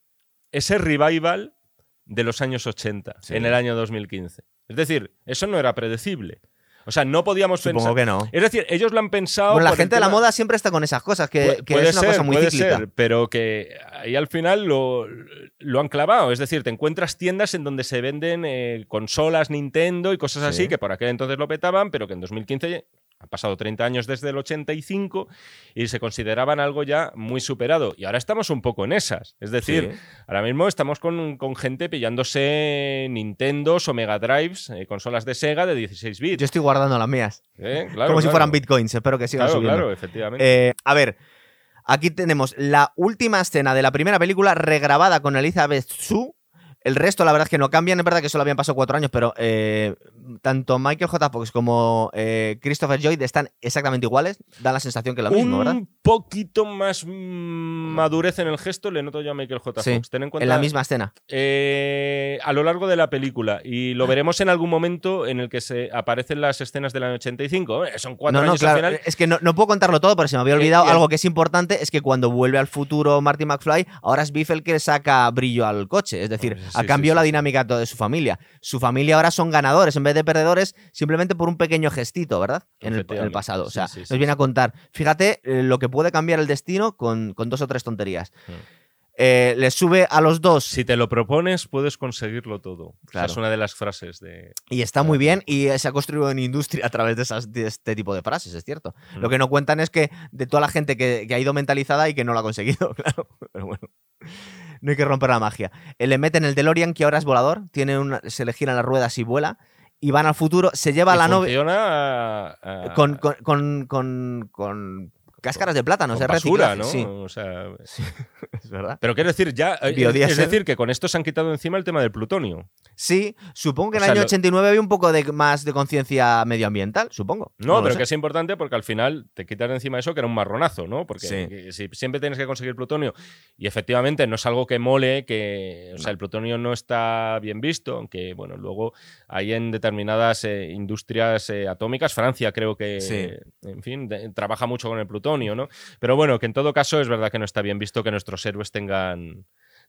ese revival de los años 80 Sí. en el año 2015. Es decir, eso no era predecible. O sea, no podíamos Supongo pensar. que no. Es decir, ellos lo han pensado. Bueno, la gente de la moda siempre está con esas cosas, que, Pu- que puede es una ser, cosa muy puede cíclica. ser, pero que ahí al final lo, lo han clavado. Es decir, te encuentras tiendas en donde se venden eh, consolas Nintendo y cosas así Sí. que por aquel entonces lo petaban, pero que en 2015 han pasado 30 años desde el 85 y se consideraban algo ya muy superado. Y ahora estamos un poco en esas. Es decir, Sí. ahora mismo estamos con, con gente pillándose Nintendos o Mega Drives, eh, consolas de Sega de 16 bits. Yo estoy guardando las mías. Eh, claro, como si fueran bitcoins. Espero que sigan Claro, subiendo. claro, efectivamente. Eh, a ver, aquí tenemos la última escena de la primera película regrabada con Elizabeth Shue. El resto, la verdad es que no cambian. Es verdad que solo habían pasado cuatro años, pero eh, tanto Michael J. Fox como eh, Christopher Lloyd están exactamente iguales. Dan la sensación que es lo mismo, un ¿verdad? poquito más madurez en el gesto le noto yo a Michael J. Sí, Fox. Ten en cuenta En la misma escena. eh, a lo largo de la película y lo veremos en algún momento en el que se aparecen las escenas del año 85. Eh, son cuatro No, no, años claro. al final. Es que no, no puedo contarlo todo, pero se me había Eh, olvidado algo que es importante: es que cuando vuelve al futuro Marty McFly, ahora es Biff el que saca brillo al coche. Es decir, Sí, cambiado sí, la dinámica de su familia. Su familia ahora son ganadores en vez de perdedores, simplemente por un pequeño gestito, ¿verdad? En el, en el Efectivamente. pasado. O sea, nos viene a contar. Fíjate eh, lo que puede cambiar el destino con, con dos o tres tonterías. Mm. Eh, les sube a los dos Si te lo propones, puedes conseguirlo todo. Claro. es una de las frases de. y está muy bien y se ha construido en industria a través de, esas, de este tipo de frases, es cierto. Mm. Lo que no cuentan es que de toda la gente que, que ha ido mentalizada y que no lo ha conseguido, [laughs] claro. Pero bueno, no hay que romper la magia. Eh, le meten el DeLorean, que ahora es volador, tiene una, se le giran las ruedas y vuela, y van al futuro, se lleva a la novia funciona, con, con, con, con- con cáscaras de plátano, se basura, ¿no? Sí, O sea, [laughs] es verdad. pero quiero decir, ya. eh, Biodiesel. Es decir, que con esto se han quitado encima el tema del plutonio. Sí, supongo que en O el sea, año lo- 89 había un poco de, más de conciencia medioambiental, supongo. No, lo pero que es importante porque al final te quitas de encima eso que era un marronazo, ¿no? Porque Sí. si siempre tienes que conseguir plutonio y efectivamente no es algo que mole, que o sea, el plutonio no está bien visto, aunque bueno, luego hay en determinadas eh, industrias eh, atómicas, Francia creo que, Sí. en fin, de- trabaja mucho con el plutonio, ¿no? Pero bueno, que en todo caso es verdad que no está bien visto que nuestros héroes tengan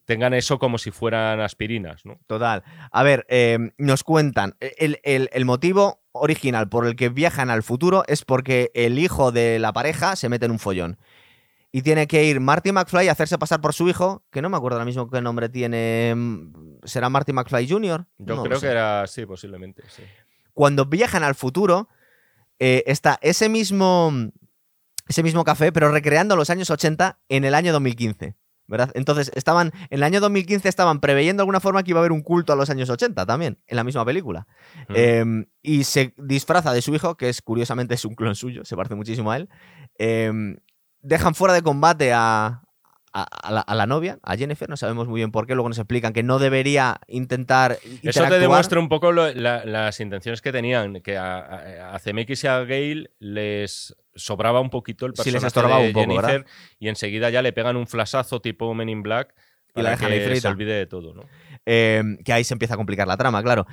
tengan eso como si fueran aspirinas, ¿no? Total. A ver, eh, nos cuentan, el, el- el motivo original por el que viajan al futuro es porque el hijo de la pareja se mete en un follón. Y tiene que ir Marty McFly a hacerse pasar por su hijo, que no me acuerdo ahora mismo qué nombre tiene. mm, ¿Será Marty McFly Jr.? Yo No creo sé. que era sí, posiblemente, sí. Cuando viajan al futuro, eh, está ese mismo, ese mismo café, pero recreando los años 80 en el año 2015. ¿verdad? Entonces, estaban, en el año 2015 estaban preveyendo de alguna forma que iba a haber un culto a los años 80 también, en la misma película. Mm. Eh, y se disfraza de su hijo, que es curiosamente es un clon suyo, se parece muchísimo a él. Eh, dejan fuera de combate a, a, a la, a la novia, a Jennifer, no sabemos muy bien por qué, luego nos explican que no debería intentar Eso te demuestra un poco lo- la- las intenciones que tenían, que a, a, a CMX y a Gale les sobraba un poquito el Sí, personaje les estorbaba de un poco, Jennifer ¿verdad? y enseguida ya le pegan un flasazo tipo Men in Black Y la dejan ahí que se olvide de todo, ¿no? Eh, que ahí se empieza a complicar la trama, claro.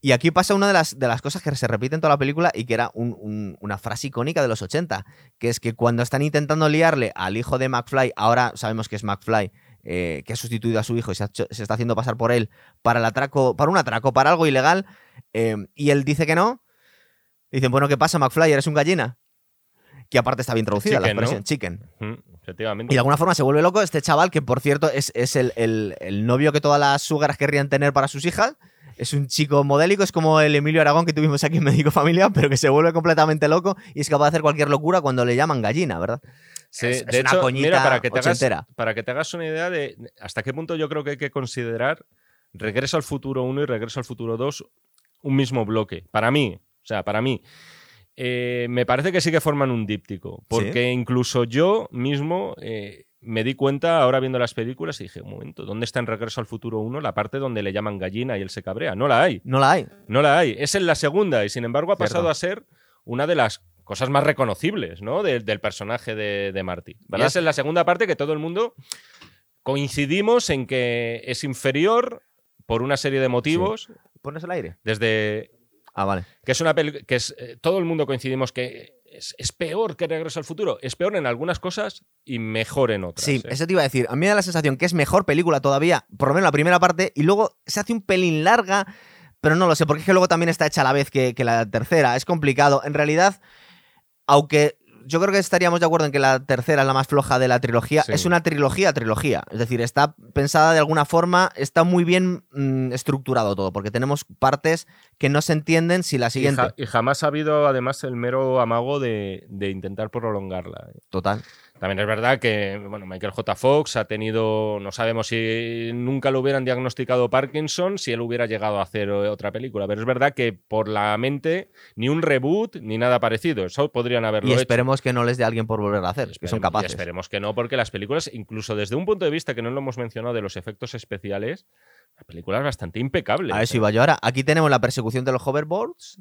Y aquí pasa una de las, de las cosas que se repite en toda la película y que era un- un- una frase icónica de los 80, que es que cuando están intentando liarle al hijo de McFly, ahora sabemos que es McFly, eh, que ha sustituido a su hijo y se, ha hecho- se está haciendo pasar por él para el atraco, para un atraco, para algo ilegal, eh, y él dice que no, dicen, bueno, ¿qué pasa, McFly? ¿Eres un gallina? Que aparte está bien traducida la expresión, chicken. Efectivamente. Y de alguna forma se vuelve loco este chaval, que por cierto es, es el, el- el novio que todas las sugaras querrían tener para sus hijas. Es un chico modélico, es como el Emilio Aragón que tuvimos aquí en Médico Familia, [laughs] pero que se vuelve completamente loco y es capaz de hacer cualquier locura cuando le llaman gallina, ¿verdad? Sí, es- una coñita mira, para que, te hagas, para que te hagas una idea de hasta qué punto yo creo que hay que considerar Regreso al Futuro 1 y Regreso al Futuro 2 un mismo bloque. Para mí, o sea, para mí. Eh, me parece que sí que forman un díptico. Porque incluso yo mismo eh, me di cuenta ahora viendo las películas y dije, un momento, ¿dónde está en Regreso al Futuro 1 la parte donde le llaman gallina y él se cabrea? No la hay. No la hay. No la hay. Es en la segunda y sin embargo ha Cierto. pasado a ser una de las cosas más reconocibles ¿no? De- del personaje de, de Marty. Es en la segunda parte que todo el mundo coincidimos en que es inferior por una serie de motivos. ¿Pones el aire? Desde Ah, vale. que es una peli- que es eh, todo el mundo coincidimos que es, es peor que Regreso al Futuro. Es peor en algunas cosas y mejor en otras. Sí, ¿eh? eso te iba a decir. A mí me da la sensación que es mejor película todavía, por lo menos la primera parte, y luego se hace un pelín larga, pero no lo sé, porque es que luego también está hecha a la vez que, que la tercera. Es complicado. En realidad, aunque yo creo que estaríamos de acuerdo en que la tercera es la más floja de la trilogía, Sí. es una trilogía, trilogía. Es decir, está pensada de alguna forma, está muy bien mm, estructurado todo, porque tenemos partes que no se entienden si la Y, siguiente. ja- y jamás ha habido además el mero amago de, de intentar prolongarla. ¿eh? Total. También es verdad que bueno, Michael J. Fox ha tenido, no sabemos si nunca lo hubieran diagnosticado Parkinson, si él hubiera llegado a hacer otra película, pero es verdad que por la mente ni un reboot ni nada parecido, eso podrían haberlo Y hecho. esperemos que no les dé alguien por volver a hacer, que son Esperemos- y capaces. Esperemos que no, porque las películas, incluso desde un punto de vista que no lo hemos mencionado de los efectos especiales, la película es bastante impecable. A eso iba yo ahora. Aquí tenemos la persecución de los hoverboards.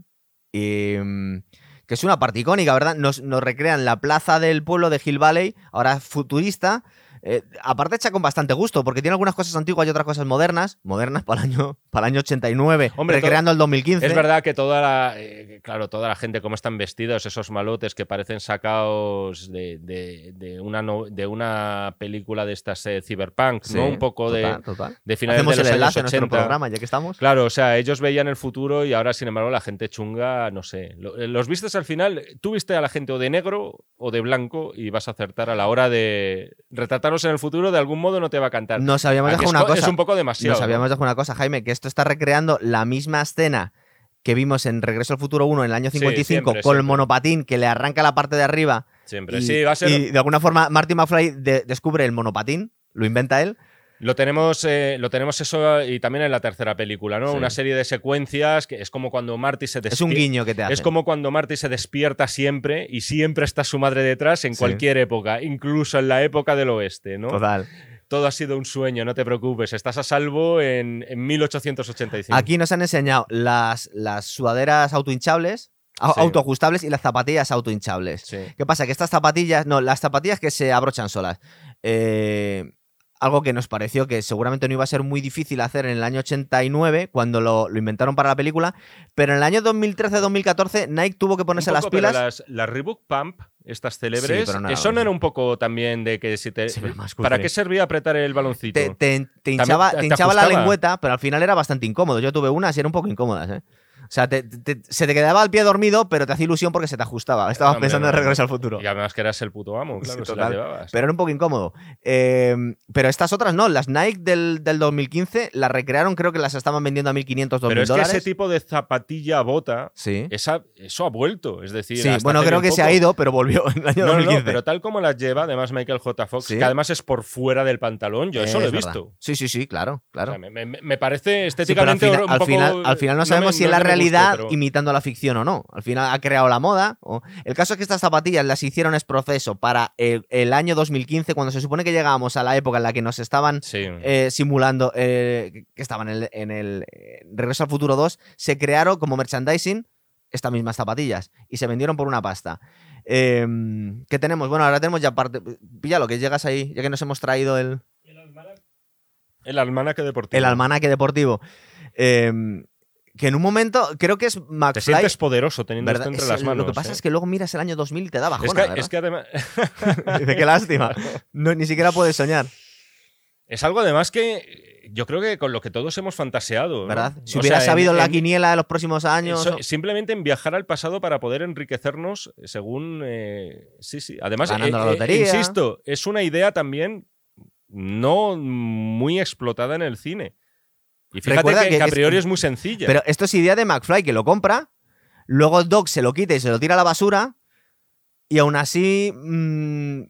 y, mm, que es una parte icónica, ¿verdad? Nos, recrean la plaza del pueblo de Hill Valley, ahora futurista. Eh, aparte hecha con bastante gusto, porque tiene algunas cosas antiguas y otras cosas modernas. Modernas para el año, para el año 89, Hombre, recreando el 2015. Es verdad que toda la, eh, claro, toda la gente, cómo están vestidos, esos malotes que parecen sacados de, de- de una, no- de una película de estas eh, cyberpunk, Sí, ¿no? Un poco de, total, total. de finales Hacemos de los el años enlace a nuestro 80. programa, ya que estamos. Claro, o sea, ellos veían el futuro y ahora, sin embargo, la gente chunga, no sé. Eh, Los vistes al final, tú viste a la gente o de negro o de blanco y vas a acertar a la hora de retratarlos en el futuro, de algún modo no te va a cantar. Nos habíamos dejado una co- cosa. es un poco demasiado. Nos ¿no? habíamos dejado una cosa, Jaime, que esto está recreando la misma escena que vimos en Regreso al Futuro 1 en el año Sí, 55 siempre, con el monopatín que le arranca la parte de arriba Siempre. y, sí, va a ser. y de alguna forma Marty McFly de- descubre el monopatín, lo inventa él. Lo tenemos, eh, lo tenemos eso y también en la tercera película, ¿no? Sí. Una serie de secuencias que es como cuando Marty se despierta. Es un guiño que te hace. Es como cuando Marty se despierta siempre y siempre está su madre detrás en Sí. cualquier época, incluso en la época del oeste, ¿no? Total. Todo ha sido un sueño, no te preocupes, estás a salvo en, en 1885. Aquí nos han enseñado las, las sudaderas autohinchables, Sí. autoajustables y las zapatillas autohinchables. Sí. ¿Qué pasa? Que estas zapatillas, no, las zapatillas que se abrochan solas. Eh, algo que nos pareció que seguramente no iba a ser muy difícil hacer en el año 89, cuando lo, lo inventaron para la película, pero en el año 2013-2014 Nike tuvo que ponerse las pero pilas. Las, las Reebok Pump, estas célebres, Sí, no no era un poco también de que si te... Se ve más ¿Para qué servía apretar el baloncito? Te, te- te hinchaba, te- hinchaba la lengüeta, pero al final era bastante incómodo. Yo tuve unas y eran un poco incómodas, ¿eh? O sea, te- te- se te quedaba al pie dormido, pero te hacía ilusión porque se te ajustaba. Estabas pensando en no. Regreso al Futuro. Y además que eras el puto amo, Sí, claro, se total. la llevabas. Pero era un poco incómodo. Eh, pero estas otras no. Las Nike del, del 2015 las recrearon, creo que las estaban vendiendo a 1.500, 2.000 Pero es que dólares. ese tipo de zapatilla bota, Sí. esa, eso ha vuelto. Es decir, Sí, bueno, creo que se ha ido, pero volvió en el año No, no, 2015. no, pero tal como las lleva, además Michael J. Fox, Sí. que además es por fuera del pantalón, yo eso lo he verdad. visto. Sí, sí, sí, claro, claro. O sea, me, me- me parece Sí, pero al, estéticamente final, un al poco- final- al final no me- sabemos si es la que guste, realidad pero- imitando la ficción o no. Al final ha creado la moda. o- El caso es que estas zapatillas las hicieron es proceso para el, el año 2015, cuando se supone que llegábamos a la época en la que nos estaban Sí. eh, simulando eh, que estaban en el, en el, Regreso al Futuro 2, se crearon como merchandising estas mismas zapatillas y se vendieron por una pasta. Eh, ¿Qué tenemos? Bueno, ahora tenemos ya parte. Píllalo, que llegas ahí, ya que nos hemos traído el, El almanaque deportivo. el almanaque deportivo. Eh, que en un momento, creo que es Te McFly. sientes poderoso teniendo ¿verdad? esto entre Es- las manos. lo que pasa ¿eh? es que luego miras el año 2000 y te da Es bajona, que, ¿verdad? es que además. [laughs] Dice, qué lástima. No, ni siquiera puedes soñar, Es algo además que yo creo que con lo que todos hemos fantaseado. ¿no? ¿verdad? Si O hubieras sea, en- sabido la en- quiniela de los próximos años. eso- o- simplemente en viajar al pasado para poder enriquecernos según. eh, sí, sí. Además, Ganando eh, la eh, lotería. insisto, es una idea también no muy explotada en el cine. Y fíjate Recuerda que, que que a priori es muy sencilla. Pero esto es idea de McFly, que lo compra, luego Doc se lo quita y se lo tira a la basura, y aún así, mm,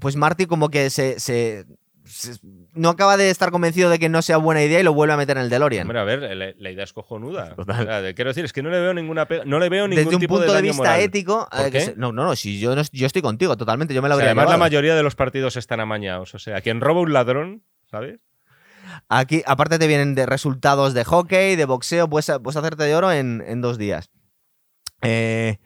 pues Marty como que se, se- se- no acaba de estar convencido de que no sea buena idea y lo vuelve a meter en el DeLorean. Hombre, a ver, la, la idea es cojonuda. Total. O sea, quiero decir, es que no le veo ninguna no le veo ningún Desde un tipo punto de, vista moral. ético, ¿Por eh, qué? que se- no, no, no, si yo, no- yo estoy contigo totalmente, yo me lo O sea, además, la mayoría de los partidos están amañados. O sea, quien roba un ladrón, ¿sabes? Aquí, aparte te vienen de resultados de hockey, de boxeo, puedes, puedes hacerte de oro en, en dos días. Eh,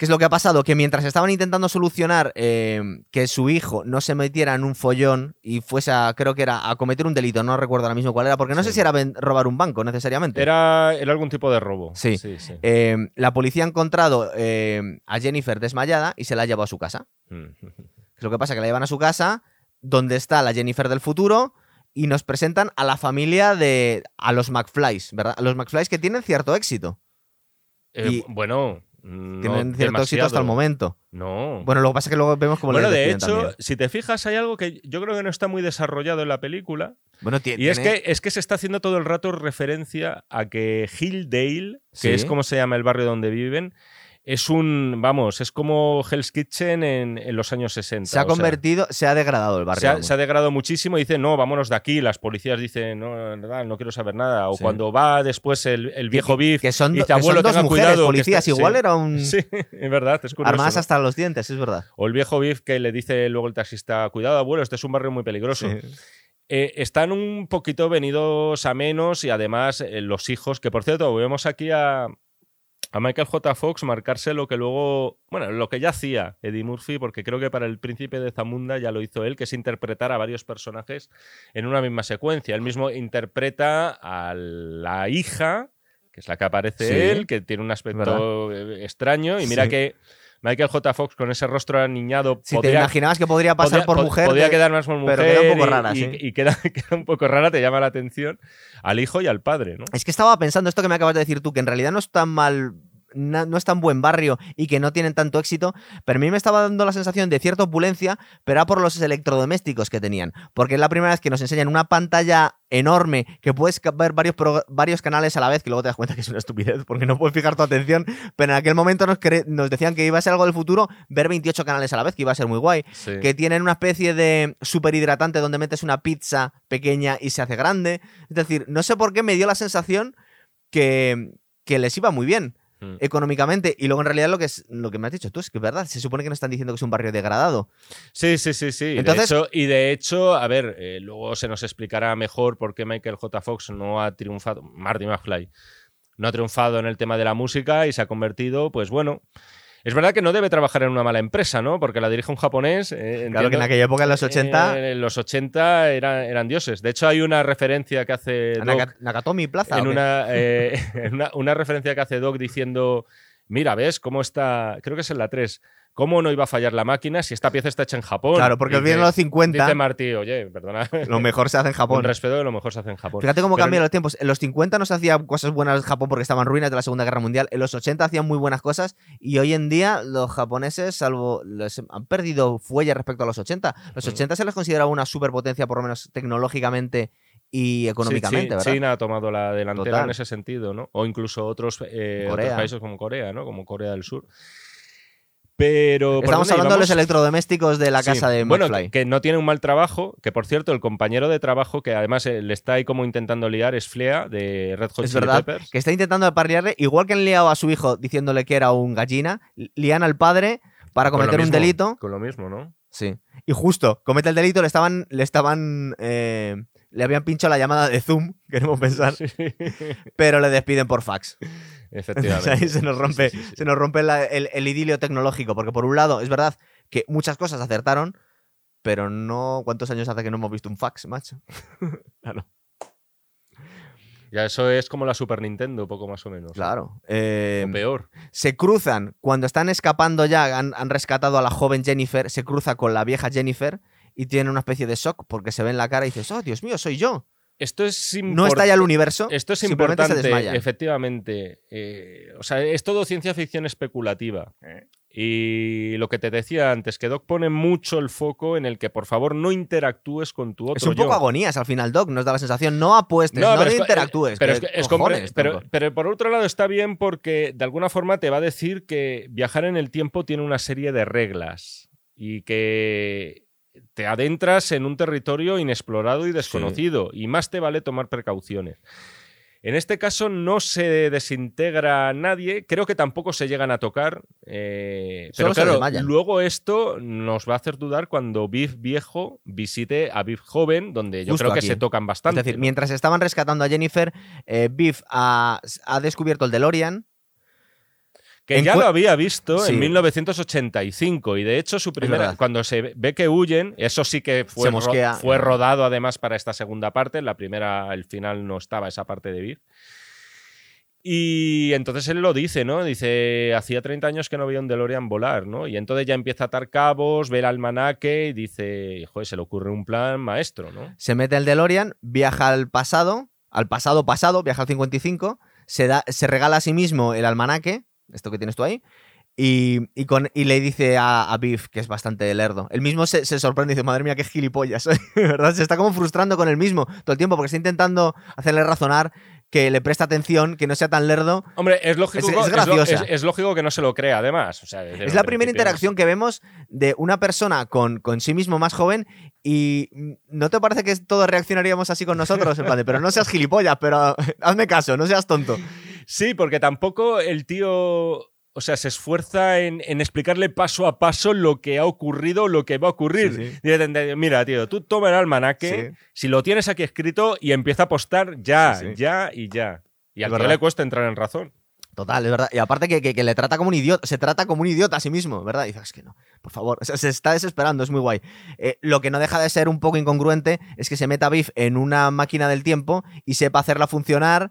¿Qué es lo que ha pasado? Que mientras estaban intentando solucionar eh, que su hijo no se metiera en un follón y fuese a, creo que era a cometer un delito, no recuerdo ahora mismo cuál era, porque no sé si era robar un banco necesariamente. Era, era algún tipo de robo. Sí. sí, sí. Eh, la policía ha encontrado eh, a Jennifer desmayada y se la ha llevado a su casa. Mm. [laughs] Es lo que pasa que la llevan a su casa, donde está la Jennifer del futuro, y nos presentan a la familia de. a los McFlys, ¿verdad? A los McFlys que tienen cierto éxito. Eh, Y- bueno, no tienen cierto éxito hasta el momento. No. Bueno, lo que pasa es que luego vemos como Bueno, de hecho, también. si te fijas, hay algo que yo creo que no está muy desarrollado en la película. Bueno, ti- Y es tiene- que, es que se está haciendo todo el rato referencia a que Hilldale, que Sí. es como se llama el barrio donde viven, es un, vamos, es como Hell's Kitchen en, en los años 60. se ha sea, convertido, se ha degradado el barrio. se ha, se ha degradado muchísimo y dicen, no, vámonos de aquí. Las policías dicen, no, verdad, no quiero saber nada. O Sí. cuando va después el, el viejo Biff que son, y dice, que son dos mujeres cuidado. que policías. está-". Igual Sí. era un. [laughs] Sí, es verdad, es curioso. ¿no? hasta los dientes, es verdad. O el viejo Biff que le dice luego el taxista, cuidado, abuelo, este es un barrio muy peligroso. Eh, están un poquito venidos a menos y además eh, los hijos, que por cierto, vemos aquí a, a Michael J. Fox marcarse lo que luego, bueno, lo que ya hacía Eddie Murphy, porque creo que para el príncipe de Zamunda ya lo hizo él, que es interpretar a varios personajes en una misma secuencia. Él mismo interpreta a la hija, que es la que aparece Sí. él, que tiene un aspecto eh, extraño, y mira Sí. que Michael J. Fox con ese rostro aniñado Si te podría- imaginabas que podría pasar por po- mujer. Podía te- quedar más por mujer. pero queda un poco y- rara, y, sí. y queda, [laughs] queda un poco rara, te llama la atención al hijo y al padre, ¿no? Es que estaba pensando esto que me acabas de decir tú, que en realidad no es tan mal. No es tan buen barrio y que no tienen tanto éxito, pero a mí me estaba dando la sensación de cierta opulencia, pero era por los electrodomésticos que tenían. Porque es la primera vez que nos enseñan una pantalla enorme que puedes ver varios, varios canales a la vez, que luego te das cuenta que es una estupidez porque no puedes fijar tu atención. Pero en aquel momento nos, decían que iba a ser algo del futuro ver 28 canales a la vez, que iba a ser muy guay Sí. que tienen una especie de super hidratante donde metes una pizza pequeña y se hace grande. Es decir, no sé por qué me dio la sensación que, que les iba muy bien Mm. económicamente. Y luego en realidad lo que, es, lo que me has dicho tú es que es verdad, se supone que no están diciendo que es un barrio degradado. Sí, sí, sí, sí. Entonces- de hecho, y de hecho, a ver, eh, luego se nos explicará mejor por qué Michael J. Fox no ha triunfado, Marty McFly, no ha triunfado en el tema de la música y se ha convertido, pues bueno. Es verdad que no debe trabajar en una mala empresa, ¿no? Porque la dirige un japonés. eh, Claro que en aquella época, en los 80, Eh, en los 80 eran, eran dioses. De hecho, hay una referencia que hace Doc Naka- Nakatomi Plaza. ¿o en una, [laughs] eh, [laughs] en una, una referencia que hace Doc diciendo, mira, ¿ves cómo está? Creo que es en la 3. ¿Cómo no iba a fallar la máquina si esta pieza está hecha en Japón? Claro, porque Dice- vienen los 50. Dice Martí, oye, perdona. Lo mejor se hace en Japón. Con respeto de lo mejor se hace en Japón. Fíjate cómo Pero cambian los tiempos. En los 50 no se hacía cosas buenas en Japón porque estaban ruinas de la Segunda Guerra Mundial. En los 80 hacían muy buenas cosas y hoy en día los japoneses, salvo, les han perdido fuelle respecto a los 80. Los Mm. 80 se les consideraba una superpotencia, por lo menos tecnológicamente y económicamente, Sí, sí, ¿verdad? China ha tomado la delantera Total. en ese sentido, ¿no? O incluso otros, eh, otros países como Corea, ¿no? Como Corea del Sur. Pero. ¿por Estamos hablando de los electrodomésticos de la Sí. casa de Bueno, McFly. que, que no tiene un mal trabajo, que por cierto, el compañero de trabajo que además eh, le está ahí como intentando liar es Flea de Red Hot Es Chili verdad Peppers. que está intentando aparrearle, igual que han liado a su hijo diciéndole que era un gallina, lían al padre para cometer un delito. Con lo mismo, ¿no? Sí. Y justo, comete el delito, le estaban, le estaban, eh, le habían pinchado la llamada de Zoom, [laughs] queremos pensar, Sí, pero le despiden por fax. efectivamente. [laughs] Entonces ahí se nos rompe, Sí, sí, sí. se nos rompe la- el, el idilio tecnológico, porque por un lado es verdad que muchas cosas acertaron, pero no, ¿cuántos años hace que no hemos visto un fax, macho? [laughs] claro. Ya eso es como la Super Nintendo, poco más o menos. Claro. Eh, O peor. se cruzan, cuando están escapando ya, han, han rescatado a la joven Jennifer, se cruza con la vieja Jennifer y tiene una especie de shock porque se ve en la cara y dices, oh, Dios mío, soy yo. Esto es No está ya el universo. Esto es se importante, efectivamente. Eh, o sea, es todo ciencia ficción especulativa. Eh. Y lo que te decía antes, que Doc pone mucho el foco en el que por favor no interactúes con tu otro Es un yo. poco agonías al final, Doc. Nos da la sensación, no apuestes, no, pero es co- interactúes. Pero, ¿qué es, que es cojones, pero, pero por otro lado está bien porque de alguna forma te va a decir que viajar en el tiempo tiene una serie de reglas y que te adentras en un territorio inexplorado y desconocido y más te vale tomar precauciones. En este caso no se desintegra nadie, creo que tampoco se llegan a tocar, eh, pero claro, luego esto nos va a hacer dudar cuando Biff viejo visite a Biff joven, donde yo Justo creo que aquí. se tocan bastante. Es decir, ¿no? mientras estaban rescatando a Jennifer, eh, Biff ha, ha descubierto el DeLorean. Que ya lo había visto Sí. en 1985 y de hecho su primera cuando se ve que huyen, eso sí que fue, ro- rodado además para esta segunda parte, en la primera, el final no estaba esa parte de Biff. Y entonces él lo dice, ¿no? Dice, hacía 30 años que no veía un DeLorean volar, ¿no? Y entonces ya empieza a atar cabos, ve el almanaque y dice, joder, se le ocurre un plan maestro, ¿no? Se mete el DeLorean, viaja al pasado, al pasado pasado, viaja al 55, se, da, se regala a sí mismo el almanaque, esto que tienes tú ahí, y, y con, y le dice a, a Biff, que es bastante lerdo. El mismo se, se sorprende y dice, madre mía, qué gilipollas. [laughs] soy", ¿verdad? Se está como frustrando con el mismo todo el tiempo porque está intentando hacerle razonar que le presta atención, que no sea tan lerdo. Hombre, es lógico, Es- graciosa. es- es lógico que no se lo crea, además. O sea, Es la primera interacción que vemos de una persona con, con sí mismo más joven y ¿no te parece que todos reaccionaríamos así con nosotros? En plan de, pero no seas gilipollas, pero [laughs] hazme caso, no seas tonto. Sí, porque tampoco el tío. O sea, se esfuerza en, en explicarle paso a paso lo que ha ocurrido, lo que va a ocurrir. Sí, sí. Dice, Mira, tío, tú toma el almanaque, si lo tienes aquí escrito y empieza a apostar ya, ya y ya. Y al verdad. le cuesta entrar en razón. Total, es verdad. Y aparte que, que- que le trata como un idiota, se trata como un idiota a sí mismo, ¿verdad? Y dices, es que no, por favor. O sea, se está desesperando, es muy guay. Eh, lo que no deja de ser un poco incongruente es que se meta Biff en una máquina del tiempo y sepa hacerla funcionar,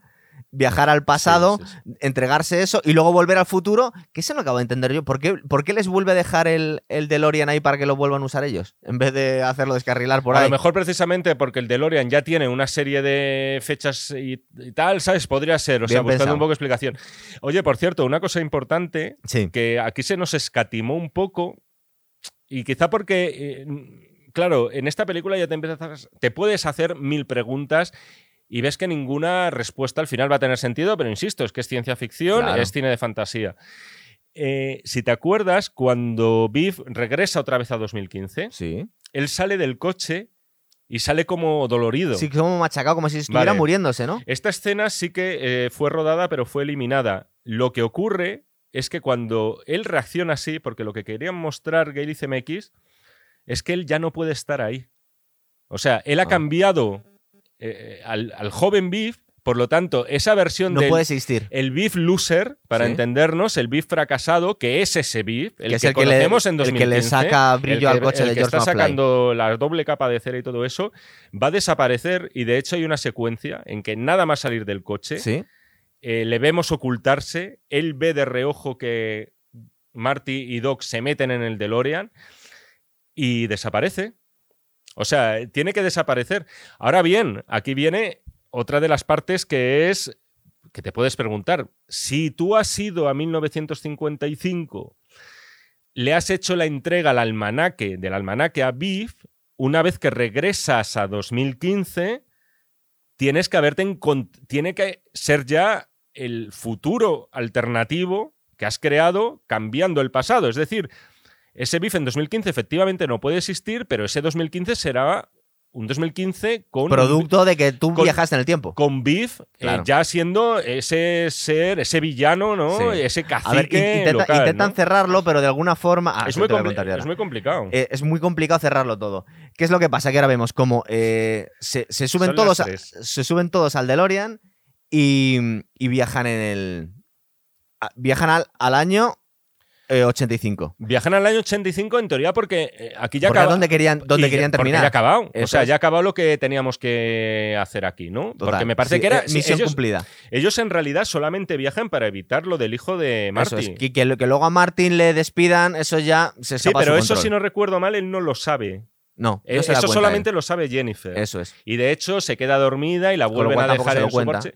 viajar al pasado, Sí, sí, sí. entregarse eso y luego volver al futuro. Que eso no acabo de entender yo. ¿Por qué, por qué les vuelve a dejar el, el DeLorean ahí para que lo vuelvan a usar ellos? En vez de hacerlo descarrilar por a ahí. lo mejor precisamente porque el DeLorean ya tiene una serie de fechas y, y tal, ¿sabes? Podría ser, o sea, Bien buscando pensado. un poco de explicación. Oye, por cierto, una cosa importante Sí. que aquí se nos escatimó un poco y quizá porque, eh, claro, en esta película ya te empiezas, te puedes hacer mil preguntas y ves que ninguna respuesta al final va a tener sentido, pero insisto, es que es ciencia ficción, Claro. es cine de fantasía. Eh, si te acuerdas, cuando Biff regresa otra vez a 2015, Sí. él sale del coche y sale como dolorido. Sí, como machacado, como si estuviera Vale. muriéndose, ¿no? Esta escena sí que eh, fue rodada, pero fue eliminada. Lo que ocurre es que cuando él reacciona así, porque lo que querían mostrar Gale y CMX es que él ya no puede estar ahí. O sea, él ha Ah. cambiado eh, al, al joven Biff, por lo tanto, esa versión No del puede existir. el Biff loser, para Sí. entendernos, el Biff fracasado, que es ese Biff, el que que, es el que, le, en el 2015. que le saca brillo que- al coche el de que George está McFly. sacando la doble capa de cera y todo eso, va a desaparecer y de hecho hay una secuencia en que nada más salir del coche, Sí. eh, le vemos ocultarse, él ve de reojo que Marty y Doc se meten en el DeLorean y desaparece. O sea, tiene que desaparecer. Ahora bien, aquí viene otra de las partes que es que te puedes preguntar, si tú has ido a 1955, le has hecho la entrega al almanaque, del almanaque a Biff, una vez que regresas a 2015, tienes que haberte tiene que ser ya el futuro alternativo que has creado cambiando el pasado. Es decir, ese BIF en 2015 efectivamente no puede existir, pero ese 2015 será un 2015 con... Producto de que tú viajaste en el tiempo. Con Biff eh, ya siendo ese ser, ese villano, ¿no? Ese cacique Intentan cerrarlo, pero de alguna forma... Ah, es, muy es, muy complicado. Eh, es muy complicado cerrarlo todo. ¿Qué es lo que pasa? Que ahora vemos como eh, se, suben todos se suben todos al DeLorean y, y viajan en el... Viajan al, al año 85. Eh, Viajan al año 85 en teoría porque eh, aquí ya acaba. ¿Dónde querían, dónde querían terminar? ya acabado. o sea, ya ha acabado lo que teníamos que hacer aquí, ¿no? porque me parece que era. Eh, misión cumplida. Ellos en realidad solamente viajan para evitar lo del hijo de Martin. Y que, que, luego a Martin le despidan, eso ya se Sí, pero eso, si no recuerdo mal, él no lo sabe. No, eh, eso solamente lo sabe Jennifer. Eso es. Y de hecho se queda dormida y la vuelven a dejar en su coche.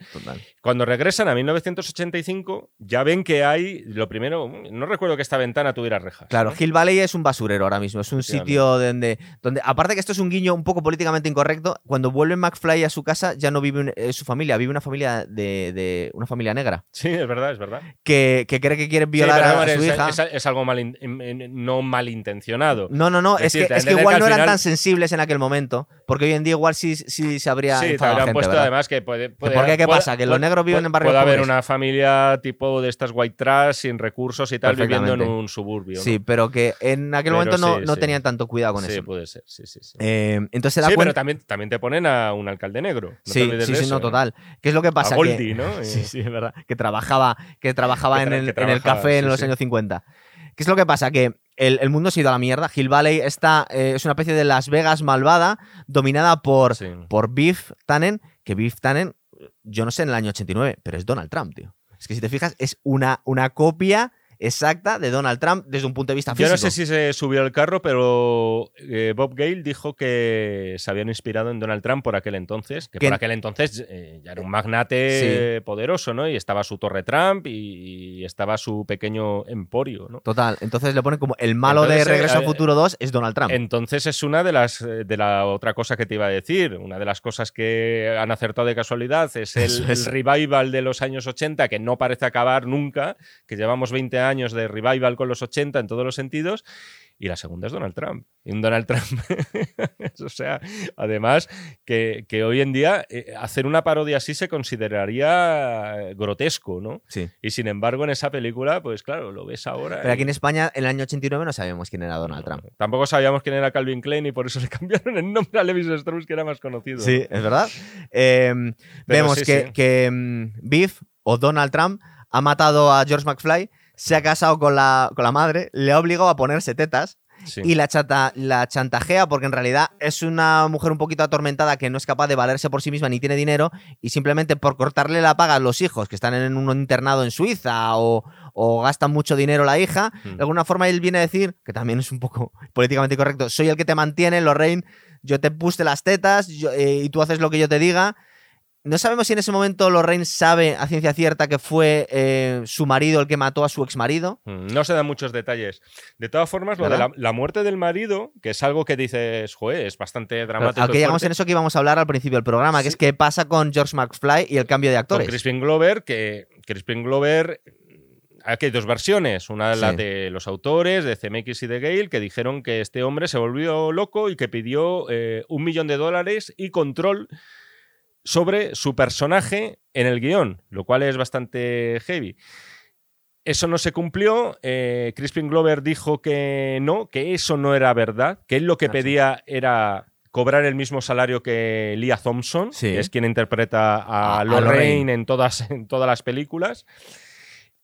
Cuando regresan a 1985, ya ven que hay, lo primero, no recuerdo que esta ventana tuviera rejas. Claro, Hill Valley es un basurero ahora mismo, es un sitio donde, donde, aparte que esto es un guiño un poco políticamente incorrecto, cuando vuelve McFly a su casa ya no vive eh, su familia, vive una familia de, una familia negra. Sí, es verdad, es verdad. Que, cree que quieren violar a, su hija. Es, algo mal, no malintencionado. No, no, no, es, que, es que igual no eran sensibles en aquel momento, porque hoy en día igual sí, sí se habría. Sí, te habrían puesto además que puede. puede qué pasa? Que los negros viven en barrios Puede haber una familia tipo de estas white trash sin recursos y tal viviendo en un suburbio. Sí, pero que en aquel momento no, no tenían tanto cuidado con eso. Sí, puede ser. Sí, sí, sí. Eh, entonces sí, pero también, también te ponen a un alcalde negro. sí, sí, sí, no, total. ¿Qué es lo que pasa? A Goldie, ¿no? [laughs] Sí, sí, es verdad. Que trabajaba, que trabajaba en, el, en el café en los años 50. ¿Qué es lo que pasa? Que el, mundo se ha ido a la mierda. Hill Valley está, eh, es una especie de Las Vegas malvada, dominada por, por Biff Tannen, que Biff Tannen, yo no sé en el año 89, pero es Donald Trump, tío. Es que si te fijas, es una, una copia exacta de Donald Trump desde un punto de vista físico. Yo no sé si se subió al carro, pero eh, Bob Gale dijo que se habían inspirado en Donald Trump por aquel entonces, que, por aquel entonces eh, ya era un magnate poderoso, ¿no? Y estaba su torre Trump y, estaba su pequeño emporio, ¿no? Total, entonces le ponen como el malo de Regreso al Futuro 2 es Donald Trump. Entonces es una de las eh, de la otra cosa que te iba a decir, una de las cosas que han acertado de casualidad es [laughs] el, el revival de los años 80 que no parece acabar nunca, que llevamos 20 años años de revival con los 80 en todos los sentidos. Y la segunda es Donald Trump. Y un Donald Trump, [laughs] o sea, además que, hoy en día eh, hacer una parodia así se consideraría grotesco, ¿no? Sí. Y sin embargo en esa película, pues claro, lo ves ahora. Pero aquí en España, en el año 89 no sabíamos quién era Donald Trump. Tampoco sabíamos quién era Calvin Klein y por eso le [laughs] cambiaron el nombre a Levis Strauss, que era más conocido. Sí, es verdad. Em, vemos que, que em, Biff o Donald Trump ha matado a George McFly se ha casado con la, con la madre, le ha obligado a ponerse tetas y la, chata, la chantajea porque en realidad es una mujer un poquito atormentada que no es capaz de valerse por sí misma ni tiene dinero y simplemente por cortarle la paga a los hijos que están en un internado en Suiza o, o gastan mucho dinero la hija, hmm. de alguna forma él viene a decir, que también es un poco [laughs] políticamente correcto, soy el que te mantiene, Lorraine, yo te puse las tetas eh, y tú haces lo que yo te diga no sabemos si en ese momento Lorraine sabe a ciencia cierta que fue eh, su marido el que mató a su exmarido. Mm, no se dan muchos detalles. De todas formas, lo de la, muerte del marido, que es algo que dices, joder, es bastante dramático. Aunque llegamos en eso que íbamos a hablar al principio del programa, que es qué pasa con George McFly y el cambio de actores. Con Crispin Glover, que Crispin Glover aquí hay dos versiones. Una la de los autores, de CMX y de Gale, que dijeron que este hombre se volvió loco y que pidió eh, un millón de dólares y control sobre su personaje en el guion, lo cual es bastante heavy. Eso no se cumplió. Eh, Crispin Glover dijo que no, que eso no era verdad, que él lo que pedía era cobrar el mismo salario que Leah Thompson, que es quien interpreta a, Lorraine, En, todas, en todas las películas,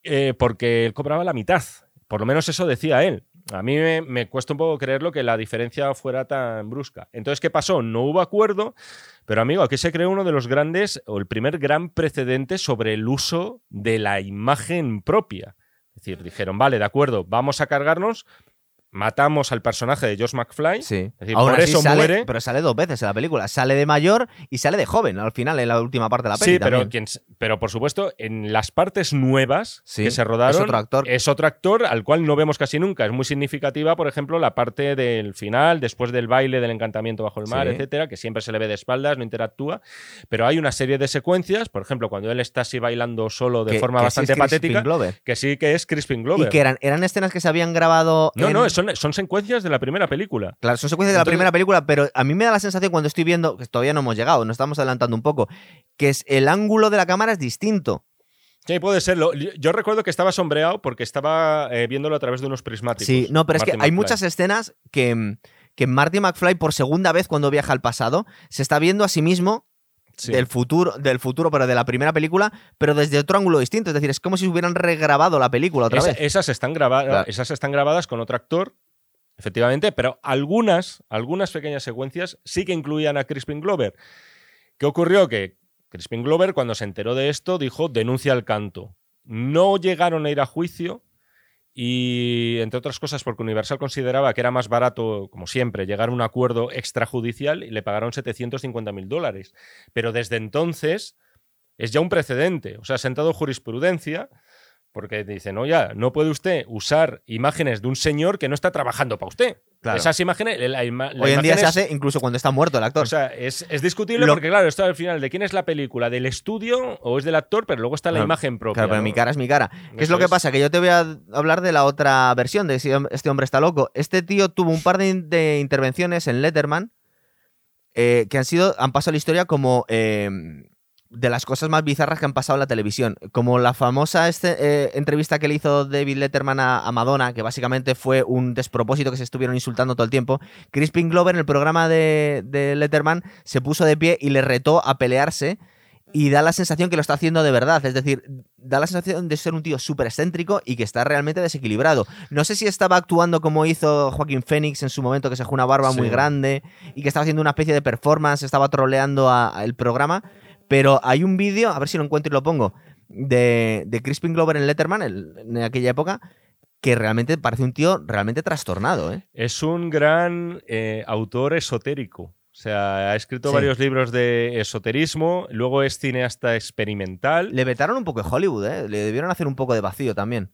eh, porque él cobraba la mitad. Por lo menos eso decía él. A mí me, cuesta un poco creerlo que la diferencia fuera tan brusca. Entonces, ¿qué pasó? No hubo acuerdo, pero amigo, aquí se creó uno de los grandes, o el primer gran precedente sobre el uso de la imagen propia. Es decir, dijeron, vale, de acuerdo, vamos a cargarnos, matamos al personaje de Josh McFly. Sí. Es decir, Aún por así eso sale- muere. Pero sale dos veces en la película. Sale de mayor y sale de joven al final, en la última parte de la peli. Sí, pero, quien pero por supuesto, en las partes nuevas Sí, que se rodaron, es otro actor. es otro actor al cual no vemos casi nunca. Es muy significativa, por ejemplo, la parte del final, después del baile del encantamiento bajo el mar, Sí. etcétera, que siempre se le ve de espaldas, no interactúa. Pero hay una serie de secuencias, por ejemplo, cuando él está así bailando solo de Que- forma que sí bastante es Crispin patética, Glover. que sí que es Crispin Glover. Y que eran, eran escenas que se habían grabado. no, en- no, son, son secuencias de la primera película. Claro, son secuencias de la primera película, pero a mí me da la sensación cuando estoy viendo, que todavía no hemos llegado, nos estamos adelantando un poco, que es el ángulo de la cámara es distinto. Sí, puede ser. Lo- Yo recuerdo que estaba sombreado porque estaba eh, viéndolo a través de unos prismáticos. Sí, no, pero es que hay McFly. muchas escenas que, que Marty McFly, por segunda vez cuando viaja al pasado, se está viendo a sí mismo Sí. del futuro, del futuro, pero de la primera película, pero desde otro ángulo distinto. Es decir, es como si hubieran regrabado la película otra Esa- vez. Esas están, graba- Claro. esas están grabadas con otro actor, efectivamente, pero algunas, algunas pequeñas secuencias sí que incluían a Crispin Glover. ¿Qué ocurrió? Que Crispin Glover, cuando se enteró de esto, dijo denuncia al canto. No llegaron a ir a juicio y, entre otras cosas, porque Universal consideraba que era más barato, como siempre, llegar a un acuerdo extrajudicial y le pagaron 750 mil dólares. Pero desde entonces es ya un precedente. O sea, ha sentado jurisprudencia porque dicen, no, ya, no puede usted usar imágenes de un señor que no está trabajando para usted. Claro. Esas imágenes, la, ima- la Hoy en día se hace incluso cuando está muerto el actor. O sea, es, es discutible Lo- porque, claro, esto al final, ¿de quién es la película? ¿Del estudio o es del actor? Pero luego está la Claro, imagen propia. Claro, pero ¿no? mi cara es mi cara. ¿Qué es lo que es. pasa? Que yo te voy a hablar de la otra versión de si este hombre está loco. Este tío tuvo un par de, in- de intervenciones en Letterman eh, que han sido, han pasado a la historia como eh, de las cosas más bizarras que han pasado en la televisión. Como la famosa este- eh, entrevista que le hizo David Letterman a, a Madonna, que básicamente fue un despropósito que se estuvieron insultando todo el tiempo. Crispin Glover en el programa de, de Letterman se puso de pie y le retó a pelearse y da la sensación que lo está haciendo de verdad. Es decir, da la sensación de ser un tío súper excéntrico y que está realmente desequilibrado. No sé si estaba actuando como hizo Joaquín Phoenix en su momento, que se dejó una barba muy grande y que estaba haciendo una especie de performance, estaba troleando a- a el programa. Pero hay un vídeo, a ver si lo encuentro y lo pongo, de, de Crispin Glover en Letterman el- en aquella época, que realmente parece un tío realmente trastornado. ¿eh? Es un gran eh, autor esotérico. O sea, ha escrito Sí. varios libros de esoterismo, luego es cineasta experimental. Le vetaron un poco de Hollywood, ¿eh? le debieron hacer un poco de vacío también.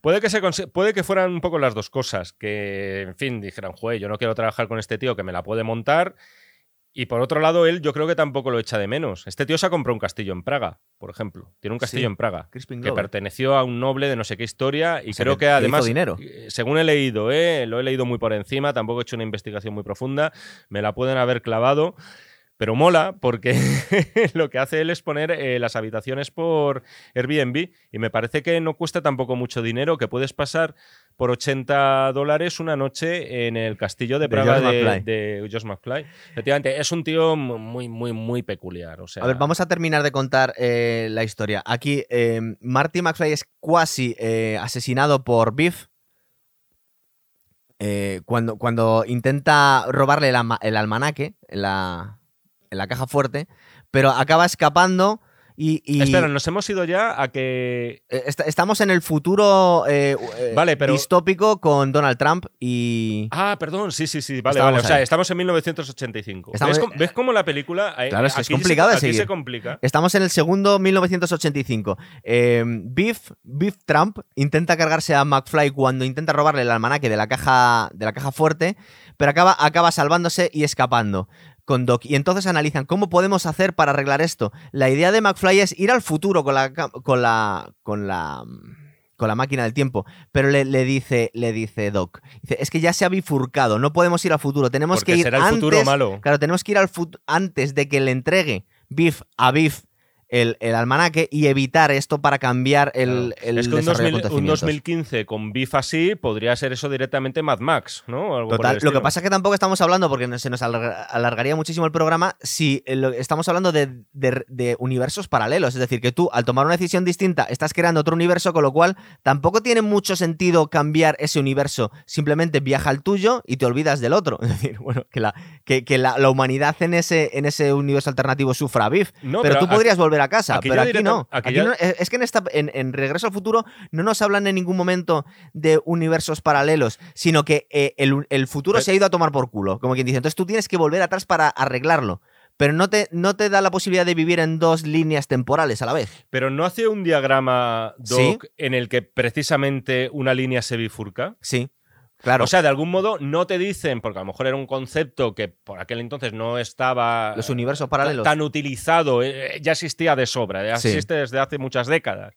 Puede que, se puede que fueran un poco las dos cosas, que, en fin, dijeran, joder, yo no quiero trabajar con este tío que me la puede montar. Y por otro lado, él yo creo que tampoco lo echa de menos. Este tío se ha comprado un castillo en Praga, por ejemplo. Tiene un castillo Sí. en Praga. Crispin que Glover. perteneció a un noble de no sé qué historia y O sea, creo que- que, además, dinero. eh, según he leído, ¿eh? lo he leído muy por encima, tampoco he hecho una investigación muy profunda, me la pueden haber clavado, pero mola porque [laughs] lo que hace él es poner eh, las habitaciones por Airbnb y me parece que no cuesta tampoco mucho dinero, que puedes pasar por 80 dólares una noche en el castillo de Praga de, de Josh McFly. Efectivamente, es un tío muy, muy, muy peculiar. O sea, A ver, vamos a terminar de contar eh, la historia. Aquí, eh, Marty McFly es cuasi eh, asesinado por Biff. cuando, cuando intenta robarle el, el almanaque la, en la caja fuerte, pero acaba escapando y... y- Espera, nos hemos ido ya a que eh, est- estamos en el futuro eh, eh, Vale, pero- distópico con Donald Trump y... Ah, perdón, sí, sí, sí, vale, vale. O sea, ahí. estamos en 1985. Estamos- ¿Ves, cómo, ves cómo la película... Claro, es que es aquí complicado se, de aquí seguir. se complica. Estamos en el segundo 1985. Eh, Biff, Biff Trump intenta cargarse a McFly cuando intenta robarle el almanaque de la caja, de la caja fuerte, pero acaba, acaba salvándose y escapando con Doc. Y entonces analizan cómo podemos hacer para arreglar esto. La idea de McFly es ir al futuro con la, con la, con la, con la máquina del tiempo. Pero le, le dice, le dice Doc, dice, es que ya se ha bifurcado, no podemos ir al futuro, tenemos Porque que ir será el antes, futuro malo. Claro, tenemos que ir al antes de que le entregue Biff a Biff el, el almanaque y evitar esto para cambiar el, Claro. el es que un, desarrollo de 2000 un acontecimientos. 2015 con beef así podría ser eso directamente Mad Max, ¿no? Algo Total, lo que pasa es que tampoco estamos hablando, porque se nos alarga- alargaría muchísimo el programa, si eh, estamos hablando de, de- de universos paralelos. Es decir, que tú al tomar una decisión distinta estás creando otro universo, con lo cual tampoco tiene mucho sentido cambiar ese universo. Simplemente viaja al tuyo y te olvidas del otro. [laughs] Es decir, bueno, que la, que, que la, la humanidad en ese, en ese universo alternativo sufra a Biff. No, pero, pero tú podrías volver a casa. Aquí pero aquí no. directa- aquí Aquí ya- no- es que en, esta, en, en Regreso al Futuro no nos hablan en ningún momento de universos paralelos, sino que eh, el, el futuro Pero- se ha ido a tomar por culo, como quien dice. Entonces tú tienes que volver atrás para arreglarlo. Pero no te, no te da la posibilidad de vivir en dos líneas temporales a la vez. Pero no hace un diagrama, Doc, en el que precisamente una línea se bifurca. Sí, claro. O sea, de algún modo no te dicen, porque a lo mejor era un concepto que por aquel entonces no estaba los universos paralelos. tan utilizado, eh, ya existía de sobra, ya Sí. existe desde hace muchas décadas,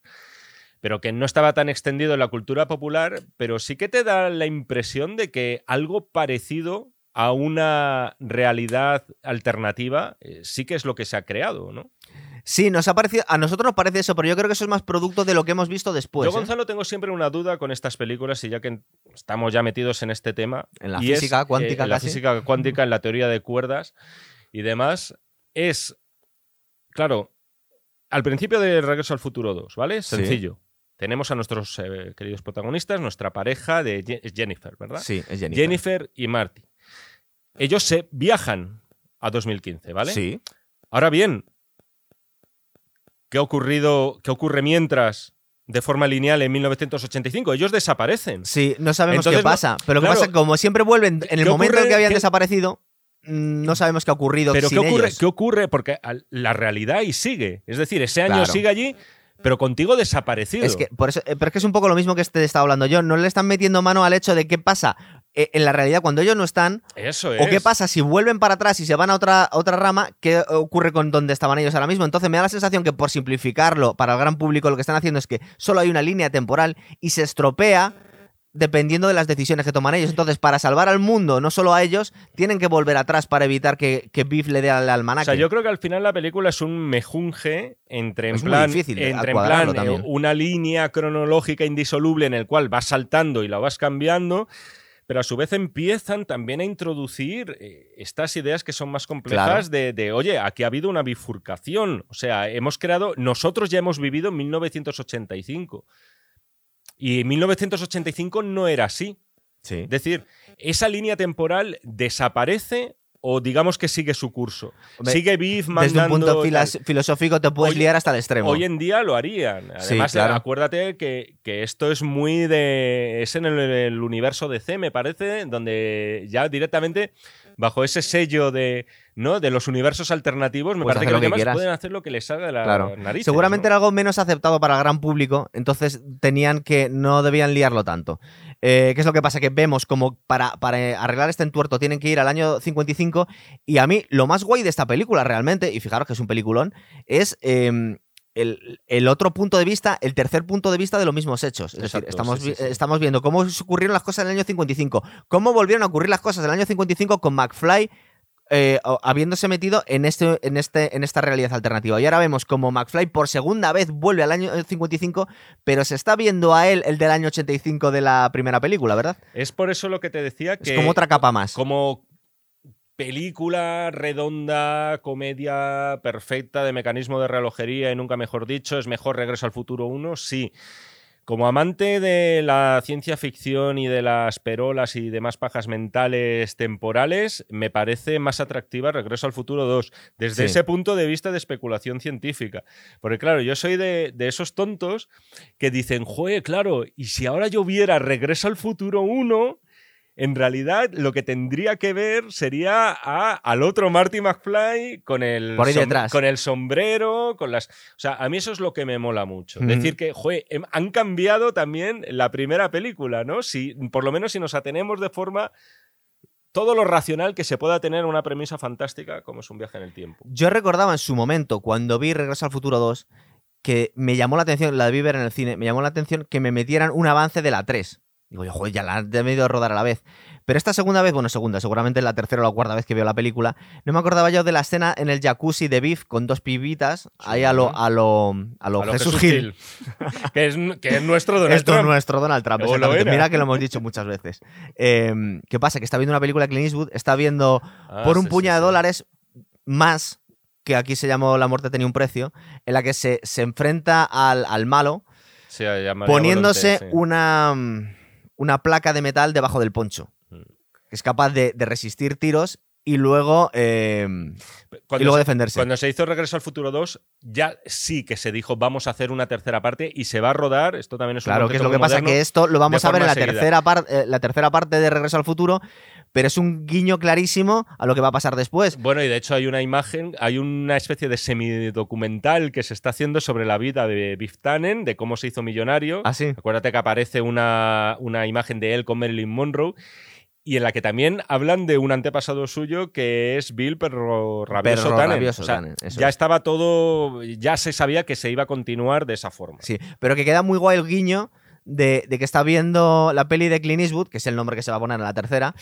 pero que no estaba tan extendido en la cultura popular, pero sí que te da la impresión de que algo parecido a una realidad alternativa eh, sí que es lo que se ha creado, ¿no? Sí, nos ha parecido, a nosotros nos parece eso, pero yo creo que eso es más producto de lo que hemos visto después. Yo, ¿eh? Gonzalo, tengo siempre una duda con estas películas y ya que estamos ya metidos en este tema. En la y es, física eh, cuántica en la física cuántica, en la teoría de cuerdas y demás, es, claro, al principio de Regreso al Futuro 2, ¿vale? Sí. Sencillo. Tenemos a nuestros eh, queridos protagonistas, nuestra pareja de Je- Jennifer, ¿verdad? Sí, es Jennifer. Jennifer y Marty. Ellos se viajan a 2015, ¿vale? Sí. Ahora bien, ¿qué ha ocurrido, qué ocurre mientras de forma lineal en 1985? Ellos desaparecen. Sí, no sabemos Entonces, qué pasa. pero pasa como siempre vuelven en el ¿Qué momento en que habían ¿Qué- desaparecido, mm, no sabemos qué ha ocurrido Pero sin ¿qué ocurre? ellos. ¿qué ocurre? Porque la realidad ahí sigue. Es decir, ese año Claro. sigue allí, pero contigo desaparecido. Es que, por eso, eh, pero es que es un poco lo mismo que te estaba hablando yo. No le están metiendo mano al hecho de qué pasa en la realidad cuando ellos no están. Eso es. O qué pasa si vuelven para atrás y se van a otra, a otra rama, ¿qué ocurre con donde estaban ellos ahora mismo? Entonces me da la sensación que por simplificarlo para el gran público lo que están haciendo es que solo hay una línea temporal y se estropea dependiendo de las decisiones que toman ellos. Entonces, para salvar al mundo, no solo a ellos, tienen que volver atrás para evitar que, que Biff le dé al O almanaque. sea, yo creo que al final la película es un mejunje entre en Es plan, difícil entre en plan, eh, también. una línea cronológica indisoluble en el cual vas saltando y la vas cambiando, pero a su vez empiezan también a introducir eh, estas ideas que son más complejas de, de, oye, aquí ha habido una bifurcación, o sea, hemos creado, nosotros ya hemos vivido en 1985 y en 1985 no era así. Sí. Es decir, esa línea temporal desaparece o digamos que sigue su curso. Hombre, sigue Biff Desde un mandando... punto filas- filosófico te puedes Hoy- liar hasta el extremo. Hoy en día lo harían. Sí, Además, claro. acuérdate que, que esto es muy de. Es en el, el universo DC, me parece, donde ya directamente, bajo ese sello de. ¿no? De los universos alternativos, me parece que los lo que demás quieras. pueden hacer lo que les salga de la Claro. nariz. Seguramente era algo menos aceptado para el gran público, entonces tenían que no debían liarlo tanto. Eh, ¿Qué es lo que pasa? Que vemos como para, para arreglar este entuerto tienen que ir al año 55 y a mí lo más guay de esta película realmente, y fijaros que es un peliculón, es eh, el, el otro punto de vista, el tercer punto de vista de los mismos hechos. Es decir, estamos, sí, sí, vi- sí. estamos viendo cómo ocurrieron las cosas en el año 55, cómo volvieron a ocurrir las cosas en el año 55 con McFly eh, habiéndose metido en, este, en, este, en esta realidad alternativa. Y ahora vemos como McFly por segunda vez vuelve al año 55, pero se está viendo a él el del año 85 de la primera película, ¿verdad? Es por eso lo que te decía que. es como otra capa más. Como película redonda, comedia perfecta de mecanismo de relojería y nunca mejor dicho, es mejor Regreso al Futuro 1, sí. Como amante de la ciencia ficción y de las perolas y demás pajas mentales temporales, me parece más atractiva Regreso al Futuro 2, desde Sí. ese punto de vista de especulación científica. Porque claro, yo soy de, de esos tontos que dicen, joder, claro, y si ahora yo viera Regreso al Futuro 1, en realidad lo que tendría que ver sería a- al otro Marty McFly con el, Por ahí detrás. con el sombrero, con las... O sea, a mí eso es lo que me mola mucho. Decir que, joder, em- han cambiado también la primera película, ¿no? Si, por lo menos si nos atenemos de forma... Todo lo racional que se pueda tener una premisa fantástica como es un viaje en el tiempo. Yo recordaba en su momento, cuando vi Regreso al Futuro 2, que me llamó la atención, la vi ver en el cine, me llamó la atención que me metieran un avance de la 3. Digo, yo, joder, ya la han debido rodar a la vez. Pero esta segunda vez, bueno, segunda, seguramente la tercera o la cuarta vez que veo la película, no me acordaba yo de la escena en el jacuzzi de Biff con dos pibitas, ahí a lo, a lo, a lo A lo Jesús, Gil. [laughs] que, es, que es nuestro Donald Esto es Trump. nuestro Donald Trump, exactamente. Mira que lo hemos dicho muchas veces. Eh, ¿Qué pasa? Que está viendo una película de Clint Eastwood, está viendo Ah, por un sí, puñado sí, de dólares más, que aquí se llamó La muerte tenía un precio, en la que se, se enfrenta al, al malo poniéndose Volonté, una, mm, una placa de metal debajo del poncho, Mm. que es capaz de, de resistir tiros y luego, eh, Cuando y luego se- defenderse. Cuando se hizo Regreso al Futuro 2, ya sí que se dijo vamos a hacer una tercera parte y se va a rodar. Esto también es un Claro, que es lo que pasa, que esto lo vamos a ver en la seguida. tercera, par- eh, la tercera parte de Regreso al Futuro, pero es un guiño clarísimo a lo que va a pasar después. Bueno, y de hecho hay una imagen, hay una especie de semidocumental que se está haciendo sobre la vida de Biff Tannen, de cómo se hizo millonario. Así. Acuérdate que aparece una, una imagen de él con Marilyn Monroe. Y en la que también hablan de un antepasado suyo que es Bill Perro Rabioso Perro Tannen. Rabioso O sea, Tannen, eso ya es. estaba todo, ya se sabía que se iba a continuar de esa forma. Sí, pero que queda muy guay el guiño de, de que está viendo la peli de Clint Eastwood, que es el nombre que se va a poner en la tercera,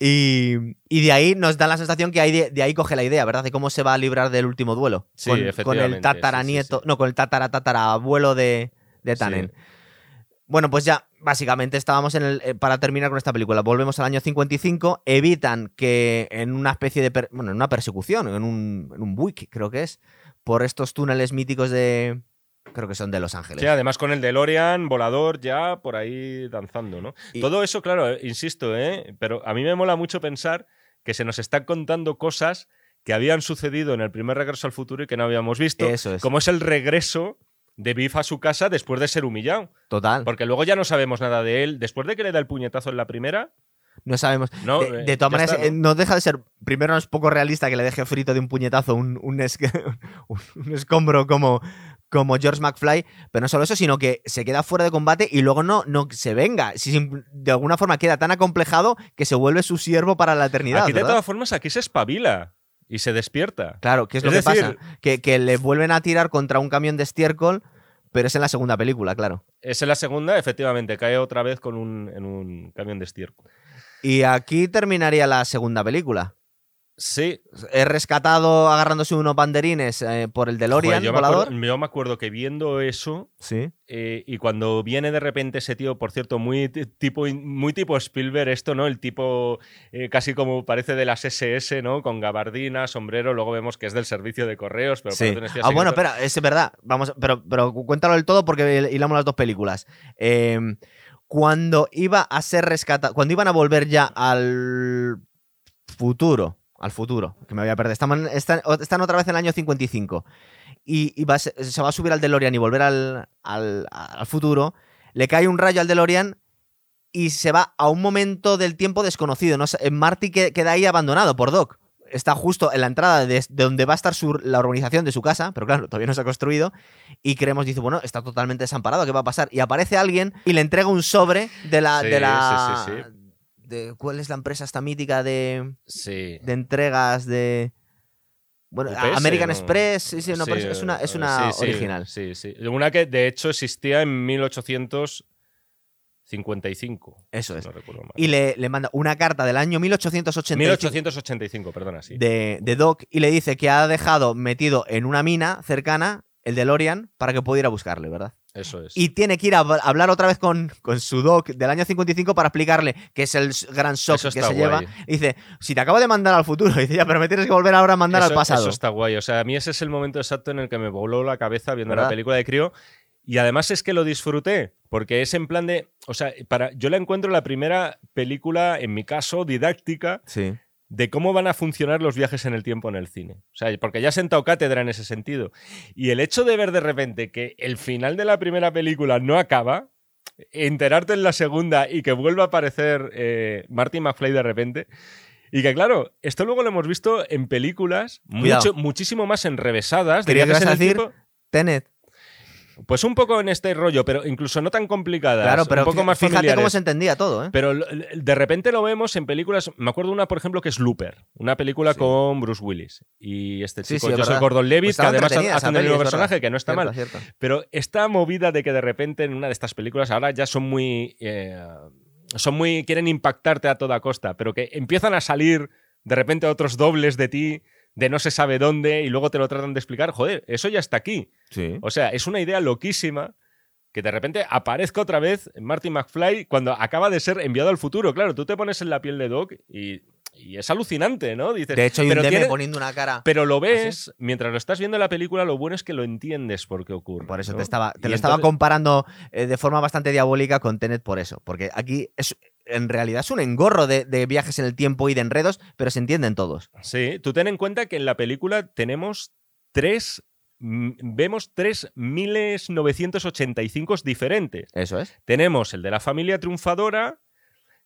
y, y de ahí nos da la sensación que ahí de, de ahí coge la idea, ¿verdad? De cómo se va a librar del último duelo. Sí, con, con el tataranieto, sí, sí, sí. no, con el tataratatarabuelo de, de Tannen. Bueno, pues ya, básicamente estábamos en el. eh, para terminar con esta película, volvemos al año 55, evitan que en una especie de. per- bueno, en una persecución, en un, en un buick, creo que es, por estos túneles míticos de. Creo que son de Los Ángeles. Sí, además con el DeLorean volador ya por ahí danzando, ¿no? Y- Todo eso, claro, eh, insisto, ¿eh? pero a mí me mola mucho pensar que se nos están contando cosas que habían sucedido en el primer regreso al futuro y que no habíamos visto, Eso es. como es el regreso de Biff a su casa después de ser humillado, Total. porque luego ya no sabemos nada de él, después de que le da el puñetazo en la primera, No sabemos. no, de, eh, de todas maneras, está, no deja de ser. Primero, no es poco realista que le deje frito de un puñetazo un, un, es- [laughs] un- un escombro como, como George McFly. Pero no solo eso, sino que se queda fuera de combate y luego no, no se venga. Si de alguna forma queda tan acomplejado que se vuelve su siervo para la eternidad. Aquí de ¿verdad? todas formas, aquí se espabila y se despierta. Claro, que es, lo Es que decir- pasa. Que, que le vuelven a tirar contra un camión de estiércol, pero es en la segunda película, claro. Es en la segunda, efectivamente, cae otra vez con un, en un camión de estiércol. Y aquí terminaría la segunda película. Sí, He rescatado agarrándose unos banderines eh, por el DeLorean Joder, yo, me acuerdo, yo me acuerdo que viendo eso, Sí. eh, y cuando viene de repente ese tío, por cierto, muy tipo, muy tipo Spielberg, esto, ¿no? El tipo eh, casi como parece de las SS, ¿no? Con gabardina, sombrero, luego vemos que es del servicio de correos, pero Sí. Ah, bueno, espera, es verdad. Vamos, pero, pero cuéntalo del todo porque hilamos las dos películas. Cuando iba a ser rescatado, cuando iban a volver ya al futuro, al futuro, que me voy a perder, están, están, están otra vez en el año 55 y, y va se, va a subir al DeLorean y volver al, al, al futuro, le cae un rayo al DeLorean y se va a un momento del tiempo desconocido. Marty que- queda ahí abandonado por Doc. Está justo en la entrada de, de donde va a estar su- la urbanización de su casa, pero claro, todavía no se ha construido. Y creemos, dice, bueno, está totalmente desamparado, ¿qué va a pasar? Y aparece alguien y le entrega un sobre de la. Sí, de la sí, sí, de- ¿Cuál es la empresa esta mítica de, Sí. de entregas de. Bueno, UPS, American ¿no? Express, sí, sí, no, pero es- una, es una sí, original. Sí, sí. Una que de hecho existía en 1855. Eso es. No recuerdo mal. Y le, le manda una carta del año 1885. 1885, perdona, sí. de, de Doc y le dice que ha dejado metido en una mina cercana el DeLorean para que pueda ir a buscarle, ¿verdad? Eso es. Y tiene que ir a hab- hablar otra vez con, con su Doc del año 55 para explicarle que es el gran shock que se lleva. Y dice, si te acabo de mandar al futuro, [laughs] dice, ya, pero me tienes que volver ahora a mandar eso, al pasado. eso está guay. O sea, a mí ese es el momento exacto en el que me voló la cabeza viendo ¿Verdad? la película de Crío. Y además es que lo disfruté, porque es en plan de. O sea, para, yo la encuentro la primera película, en mi caso, didáctica, Sí. De cómo van a funcionar los viajes en el tiempo en el cine. O sea, porque ya he sentado cátedra en ese sentido. Y el hecho de ver de repente que el final de la primera película no acaba, enterarte en la segunda y que vuelva a aparecer eh, Marty McFly de repente. Y que claro, esto luego lo hemos visto en películas mucho, muchísimo más enrevesadas. de Creía que viajes ibas a en el decir- tiempo. Tenet. Pues un poco en este rollo, pero incluso no tan complicadas. Claro, pero un poco más fíjate cómo se entendía todo, ¿eh? Pero de repente lo vemos en películas. Me acuerdo una, por ejemplo, que es Looper, una película Sí. con Bruce Willis. Y este chico, Joseph verdad. Gordon Levitt, Pues que además hace el peli, mismo es verdad. personaje, que no está Cierto, mal. cierto. Pero esta movida de que de repente en una de estas películas ahora ya son muy. eh, son muy. quieren impactarte a toda costa, pero que empiezan a salir de repente otros dobles de ti, de no se sabe dónde, y luego te lo tratan de explicar. Joder, eso ya está aquí. Sí. O sea, es una idea loquísima que de repente aparezca otra vez Marty McFly cuando acaba de ser enviado al futuro. Claro, tú te pones en la piel de Doc y y es alucinante, ¿no? Dices, De hecho, hay un pero meme tiene- poniendo una cara. pero lo ves, mientras lo estás viendo en la película, lo bueno es que lo entiendes por qué ocurre. Por eso ¿no? te estaba, te Y lo estaba comparando eh, de forma bastante diabólica con Tenet por eso. Porque aquí es, en realidad es un engorro de, de viajes en el tiempo y de enredos, pero se entienden todos. Sí, tú ten en cuenta que en la película tenemos tres. Vemos tres miles 985 diferentes. Eso es. Tenemos el de la familia triunfadora,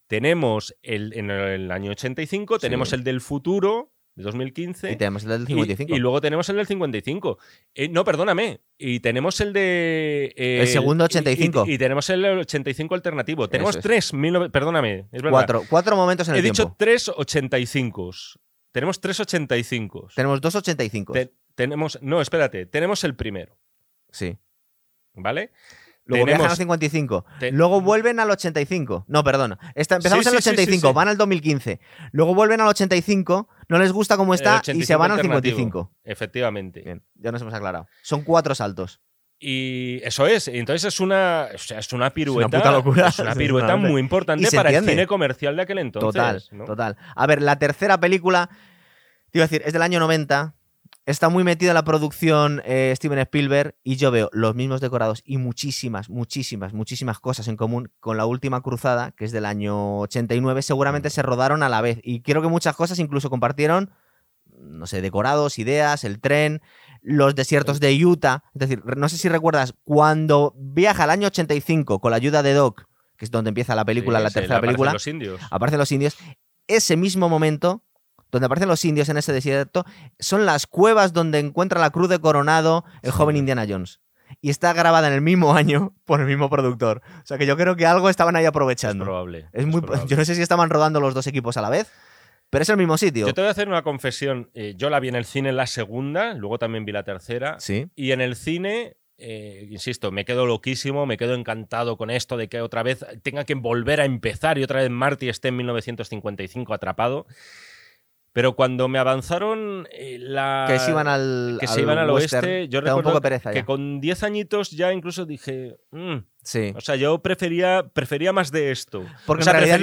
tenemos el en el año 85, tenemos Sí. el del futuro, de 2015. Y tenemos el del y- 55. Y, luego tenemos el del 55. Eh, no, perdóname. Y tenemos el de. eh, El segundo y- 85. Y, y tenemos el 85 alternativo. Tenemos es. tres. 19 perdóname, es verdad. cuatro, cuatro momentos en He el dicho tiempo. tres 85. Tenemos tres 85. Tenemos dos 85. Te- tenemos. No, espérate. Tenemos el primero. sí. ¿Vale? Luego Tenemos- viajan al 55. te- Luego vuelven al 85. No, perdona. Esta- empezamos Sí, en el sí, sí, sí, 85, sí. van al 2015. Luego vuelven al 85, no les gusta cómo está y se van al 85 55. Efectivamente. Bien, ya nos hemos aclarado. Son cuatro saltos. Y eso es. Entonces es una, o sea, es una pirueta. puta locura. Es una Sí, [laughs] pirueta totalmente. muy importante para entiende. el cine comercial de aquel entonces. Total, ¿no? total. A ver, la tercera película, te iba a decir, es del año 90. Está muy metida en la producción eh, Steven Spielberg y yo veo los mismos decorados y muchísimas, muchísimas, muchísimas cosas en común con la última cruzada, que es del año 89. Seguramente se rodaron a la vez y creo que muchas cosas incluso compartieron, no sé, decorados, ideas, el tren, los desiertos de Utah. Es decir, no sé si recuerdas, cuando viaja al año 85 con la ayuda de Doc, que es donde empieza la película, Sí, la sí, tercera aparecen película, Los indios. aparecen los indios. Ese mismo momento, donde aparecen los indios en ese desierto, son las cuevas donde encuentra la cruz de Coronado el Sí. joven Indiana Jones. Y está grabada en el mismo año [laughs] por el mismo productor. O sea que yo creo que algo estaban ahí Es aprovechando. probable. Es muy, probable. [laughs] yo no sé si estaban rodando los dos equipos a la vez, pero es el mismo sitio. Yo te voy a hacer una confesión. Eh, yo la vi en el cine en la segunda, luego también vi la tercera. Sí. Y en el cine, eh, insisto, me quedo loquísimo, me quedo encantado con esto de que otra vez tenga que volver a empezar y otra vez Marty esté en 1955 atrapado. Pero cuando me avanzaron eh, la... Que se iban al, que se iban al western, oeste, yo da un recuerdo poco pereza que con 10 añitos ya incluso dije, "Mm". Sí. o sea, yo prefería, prefería más de esto. Porque O sea, en realidad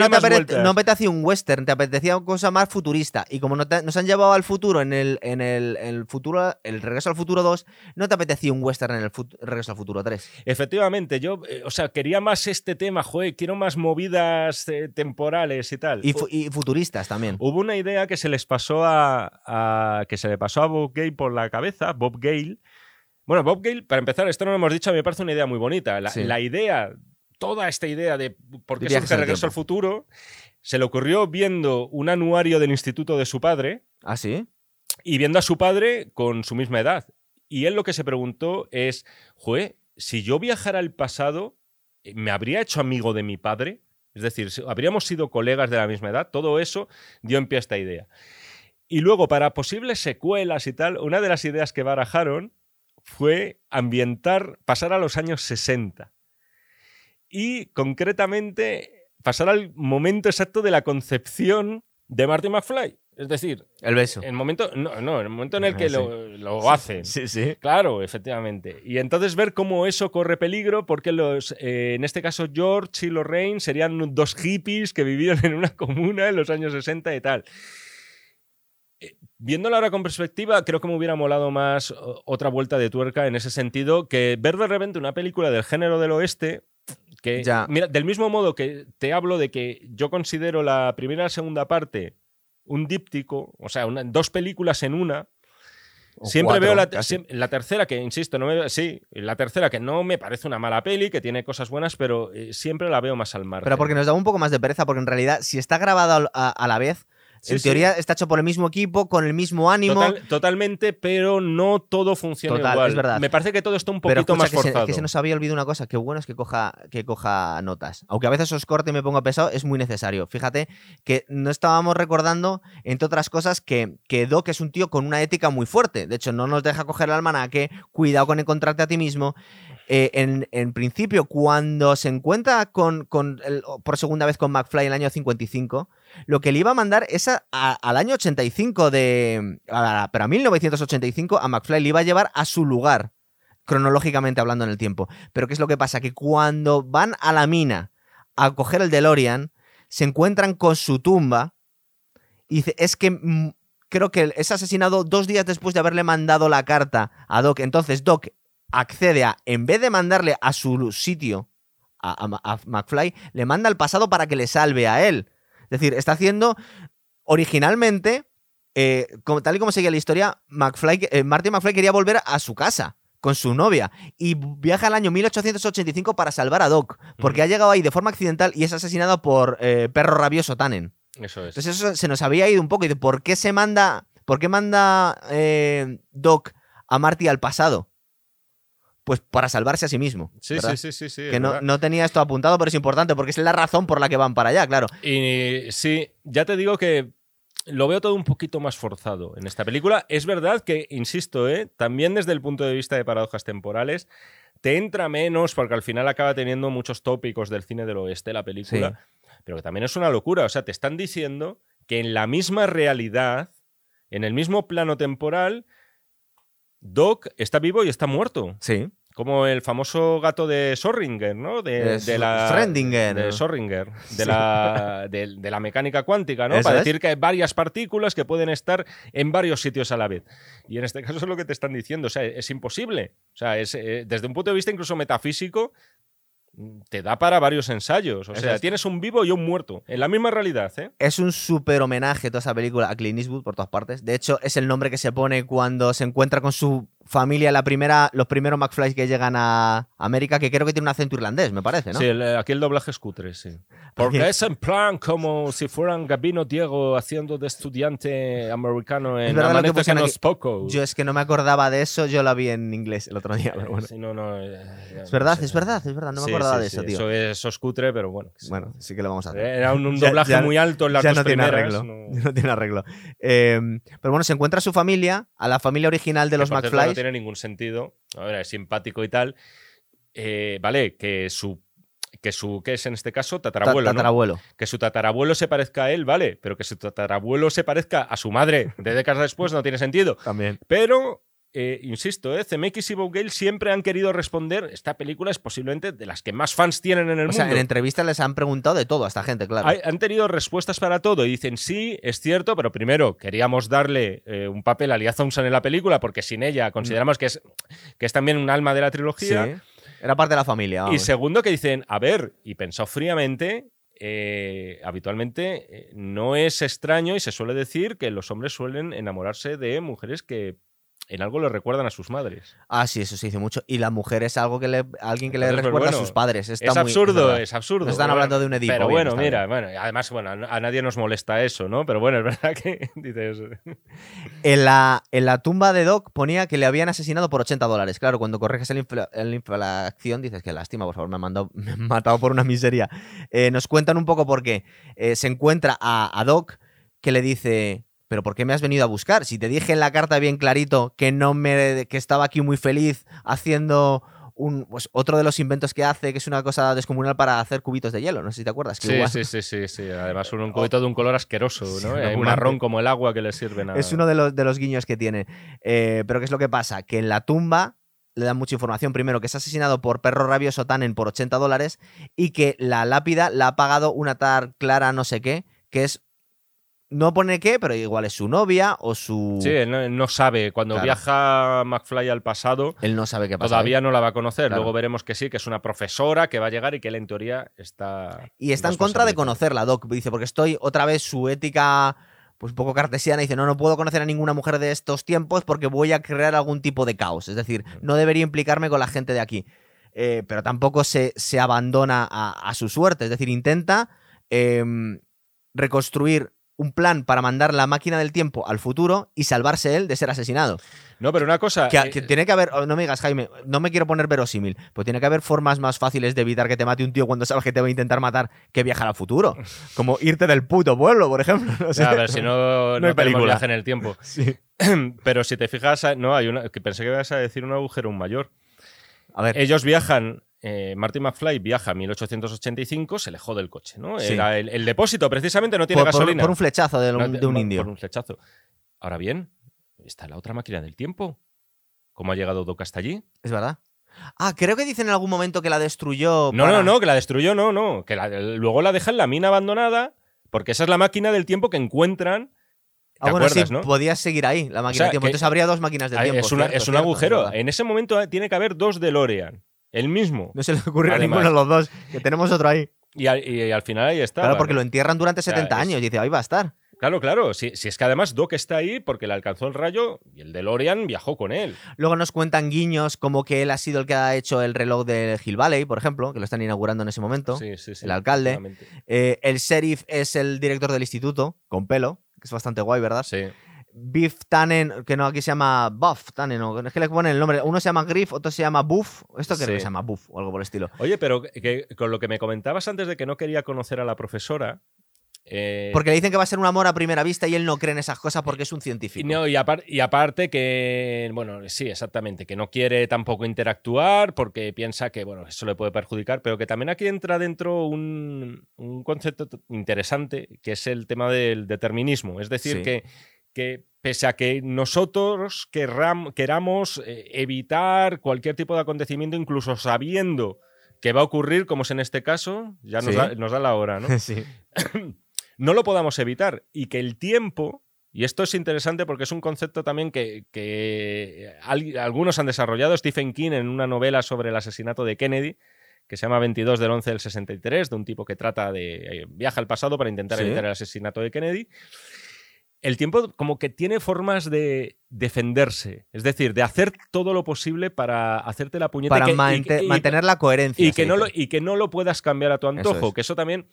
no te, apetecía un western, te apetecía una cosa más futurista. Y como no te- nos han llevado al futuro en el, en el, en el futuro, el Regreso al Futuro 2, no te apetecía un western en el fut- Regreso al Futuro 3. Efectivamente, yo, eh, o sea, quería más este tema, joder, quiero más movidas eh, temporales y tal. Y, fu- y futuristas también. Hubo una idea que se les pasó a, a- que se le pasó a Bob Gale por la cabeza, Bob Gale. Bueno, Bob Gale, para empezar, esto no lo hemos dicho, a mí me parece una idea muy bonita. La, Sí. la idea, toda esta idea de por qué surge Regreso al. Futuro, se le ocurrió viendo un anuario del instituto de su padre ¿Ah, sí? y viendo a su padre con su misma edad. Y él lo que se preguntó es, Jue, si yo viajara al pasado, ¿me habría hecho amigo de mi padre? Es decir, ¿habríamos sido colegas de la misma edad? Todo eso dio en pie a esta idea. Y luego, para posibles secuelas y tal, una de las ideas que barajaron fue ambientar, pasar a los años 60. Y concretamente, pasar al momento exacto de la concepción de Marty McFly. Es decir, El beso. el momento, no, no, el momento en el que Sí. lo, lo hacen. Sí, sí. Claro, efectivamente. Y entonces ver cómo eso corre peligro, porque los, eh, en este caso George y Lorraine serían dos hippies que vivieron en una comuna en los años 60 y tal. Viéndolo ahora con perspectiva, creo que me hubiera molado más otra vuelta de tuerca en ese sentido que ver de repente una película del género del oeste que, Ya. mira, del mismo modo que te hablo de que yo considero la primera y la segunda parte un díptico, o sea, una- dos películas en una, O Siempre cuatro, veo la, la tercera, que insisto, no me, sí, la tercera que no me parece una mala peli, que tiene cosas buenas, pero eh, siempre la veo más al margen. Pero porque nos da un poco más de pereza, porque en realidad, si está grabado al- a, a la vez, Sí, en sí. teoría está hecho por el mismo equipo, con el mismo ánimo. Total- totalmente, pero no todo funciona Total, igual. es verdad. Me parece que todo está un Pero poquito escucha, más que se, forzado. que se nos había olvidado una cosa, que bueno es que coja, que coja notas. Aunque a veces os corte y me pongo pesado, es muy necesario. Fíjate que no estábamos recordando, entre otras cosas, que, que Doc es un tío con una ética muy fuerte. De hecho, no nos deja coger el almanaque, cuidado con encontrarte a ti mismo. Eh, en, en principio, cuando se encuentra con, con el- por segunda vez con McFly en el año 55, lo que le iba a mandar es a- al año 85 de... a- pero a 1985 a McFly le iba a llevar a su lugar cronológicamente hablando en el tiempo. Pero ¿qué es lo que pasa? Que cuando van a la mina a coger el DeLorean, se encuentran con su tumba Y es que mm, creo que es asesinado dos días después de haberle mandado la carta a Doc. Entonces Doc accede a, en vez de mandarle a su sitio, a, a- a McFly, le manda al pasado para que le salve a él. Es decir, está haciendo originalmente, eh, como, tal y como seguía la historia, McFly, eh, Marty McFly quería volver a su casa con su novia y viaja al año 1885 para salvar a Doc, porque ha llegado ahí de forma accidental y es asesinado por eh, Perro Rabioso Tannen. Eso es. Entonces eso se nos había ido un poco. Y dice, ¿por qué se manda, por qué manda Doc a Marty al pasado? Pues para salvarse a sí mismo. sí, ¿verdad? sí, sí, sí, sí. Que no, no tenía esto apuntado, pero es importante porque es la razón por la que van para allá, claro. Y sí, ya te digo que lo veo todo un poquito más forzado en esta película. Es verdad que, insisto, ¿eh? también desde el punto de vista de paradojas temporales, te entra menos porque al final acaba teniendo muchos tópicos del cine del oeste la película, pero que también es una locura. O sea, te están diciendo que en la misma realidad, en el mismo plano temporal, Doc está vivo y está muerto. Sí. Como el famoso gato de Sorringer, ¿no? De, la. Schrödinger. De Sorringer. De Sí. la, de, de la mecánica cuántica, ¿no? Eso Para es. decir que hay varias partículas que pueden estar en varios sitios a la vez. Y en este caso es lo que te están diciendo. O sea, es imposible. O sea, es, eh, desde un punto de vista incluso metafísico, te da para varios ensayos. O sea, es. tienes un vivo y un muerto. En la misma realidad, ¿eh? Es un súper homenaje toda esa película a Clint Eastwood por todas partes. De hecho, es el nombre que se pone cuando se encuentra con su familia, la primera, los primeros McFly que llegan a América, que creo que tiene un acento irlandés, me parece, ¿no? Sí, el- aquí el doblaje es cutre, sí. [laughs] Porque es en plan como si fueran Gabino Diego haciendo de estudiante americano en verdad lo que Amanece que pusieron no aquí. es poco. Yo es que no me acordaba de eso, yo la vi en inglés el otro día, pero bueno. Sí, no, no, eh, Es no verdad, sé. es verdad, es verdad, no me Sí, acordaba sí, de eso, tío. Eso es, eso es cutre, pero bueno. Bueno, sí que lo vamos a hacer. Era un, [laughs] doblaje ya- muy alto en las ya dos no tiene primeras, arreglo. [laughs] no- tiene arreglo. Eh, pero bueno, se encuentra su familia, a la familia original de los McFly. No tiene ningún sentido. A ver, es simpático y tal. Eh, vale, que su. Que su, ¿qué es en este caso? Tatarabuelo, tatarabuelo. Que su tatarabuelo se parezca a él, vale, pero que su tatarabuelo se parezca a su madre de décadas después no tiene sentido. También. Pero, eh, insisto, eh, CMX y Bob Gale siempre han querido responder. Esta película es posiblemente de las que más fans tienen en el O mundo. sea, en entrevistas les han preguntado de todo a esta gente, claro. Hay- han tenido respuestas para todo y dicen sí, es cierto, pero primero queríamos darle eh, un papel a Lia Thompson en la película porque sin ella consideramos que es, que es también un alma de la trilogía. Sí. Era parte de la familia. Y segundo que dicen, a ver, y pensado fríamente, eh, habitualmente eh, no es extraño y se suele decir que los hombres suelen enamorarse de mujeres que en algo le recuerdan a sus madres. Ah, sí, eso se dice mucho. Y la mujer es algo que le, alguien que le Entonces, pues, recuerda bueno, a sus padres. Está es muy- absurdo, es, absurdo. No están pero hablando de un Edipo. Pero bien, bueno, mira, bien. bueno, además, bueno, a nadie nos molesta eso, ¿no? Pero bueno, es [laughs] verdad que dices. En la, en la tumba de Doc ponía que le habían asesinado por 80 dólares. Claro, cuando corriges el infla- el inflación dices que lástima, por favor, me han, mandado- [laughs] me han matado por una miseria. Eh, nos cuentan un poco por qué. Eh, se encuentra a, a Doc que le dice, pero ¿por qué me has venido a buscar? Si te dije en la carta bien clarito que no me que estaba aquí muy feliz haciendo un, pues, otro de los inventos que hace, que es una cosa descomunal para hacer cubitos de hielo. No sé si te acuerdas. que Sí, igual- sí, sí, sí, sí. Además, un, un cubito de un color asqueroso, Sí, ¿no? Eh, repugnante. marrón como el agua que le sirven a. Es uno de los, de los guiños que tiene. Eh, pero ¿qué es lo que pasa? Que en la tumba le dan mucha información. Primero, que es asesinado por perro rabioso Tannen por 80 dólares y que la lápida la ha pagado una tal Clara no sé qué, que es... No pone qué, pero igual es su novia o su... Sí, él no, él no sabe. Cuando Claro. viaja McFly al pasado, Él no sabe qué pasa. todavía no la va a conocer. Claro. Luego veremos que sí, que es una profesora que va a llegar y que él en teoría está. Y está en contra de conocerla, Doc. Dice, porque estoy otra vez su ética pues un poco cartesiana. Dice, no, no puedo conocer a ninguna mujer de estos tiempos porque voy a crear algún tipo de caos. Es decir, no debería implicarme con la gente de aquí. Eh, pero tampoco se, se abandona a, a su suerte. Es decir, intenta em, reconstruir un plan para mandar la máquina del tiempo al futuro y salvarse él de ser asesinado. No, pero una cosa. Que, eh, que tiene que haber, oh, no me digas, Jaime, no me quiero poner verosímil, pero tiene que haber formas más fáciles de evitar que te mate un tío cuando sabes que te va a intentar matar que viajar al futuro. [laughs] Como irte del puto pueblo, por ejemplo. No sé. a ver, si no, no, hay película. viaje en el tiempo. [laughs] Sí. [clears throat] Pero si te fijas, no, hay una. Que pensé que ibas a decir un agujero mayor. A ver, Ellos viajan. Eh, Marty McFly viaja a 1885, se le jode el coche, ¿no? Sí. Era el, el depósito precisamente no tiene por, gasolina. por un flechazo de, No, un, de un por- indio. Por un flechazo. Ahora bien, está la otra máquina del tiempo. ¿Cómo ha llegado Doc hasta allí? Es verdad. Ah, creo que dicen en algún momento que la destruyó. No, para- no, no, que la destruyó, no, no. Que la- luego la deja en la mina abandonada, porque esa es la máquina del tiempo que encuentran Ah, bueno, acuerdas, sí, no? podías seguir ahí, la máquina sea, de tiempo. Entonces habría dos máquinas de Ah, tiempo. es, una- cierto, es un cierto, agujero. es en ese momento tiene que haber dos DeLorean. El mismo. No se le ocurrió a ninguno de los dos, que tenemos otro ahí. Y, al, y al final ahí está. Claro, porque lo entierran durante sea, 70 es- años y dice, ahí va a estar. Claro, claro. Si, si es que además Doc está ahí porque le alcanzó el rayo y el DeLorean viajó con él. Luego nos cuentan guiños como que él ha sido el que ha hecho el reloj de Hill Valley, por ejemplo, que lo están inaugurando en ese momento. Sí, sí, sí. el alcalde. Eh, el sheriff es el director del instituto, con pelo, que es bastante guay, ¿verdad? Sí. Biff Tannen, que no, aquí se llama Buff Tannen, o es que le ponen el nombre. Uno se llama Griff, otro se llama Buff. Esto creo Sí. que se llama Buff o algo por el estilo. Oye, pero que- con lo que me comentabas antes de que no quería conocer a la profesora. eh, Porque le dicen que va a ser un amor a primera vista y él no cree en esas cosas porque es un científico. no, y, apar- y aparte que, bueno, sí, exactamente, que no quiere tampoco interactuar porque piensa que, bueno, eso le puede perjudicar, pero que también aquí entra dentro un, un concepto interesante, que es el tema del determinismo. Es decir, Sí. que, que pese a que nosotros querram- queramos eh, evitar cualquier tipo de acontecimiento, incluso sabiendo que va a ocurrir, como es en este caso, ya nos, Sí. da, nos da la hora, ¿no? [laughs] sí. no lo podamos evitar y que el tiempo, y esto es interesante porque es un concepto también que, que al- algunos han desarrollado, Stephen King en una novela sobre el asesinato de Kennedy, que se llama 22 del 11 del 63, de un tipo que trata de eh, viaja al pasado para intentar Sí. evitar el asesinato de Kennedy. El tiempo como que tiene formas de defenderse, es decir, de hacer todo lo posible para hacerte la puñeta Para que- y- mante- y- mantener la coherencia. y que, no lo, y que no lo puedas cambiar a tu antojo, es. que eso también,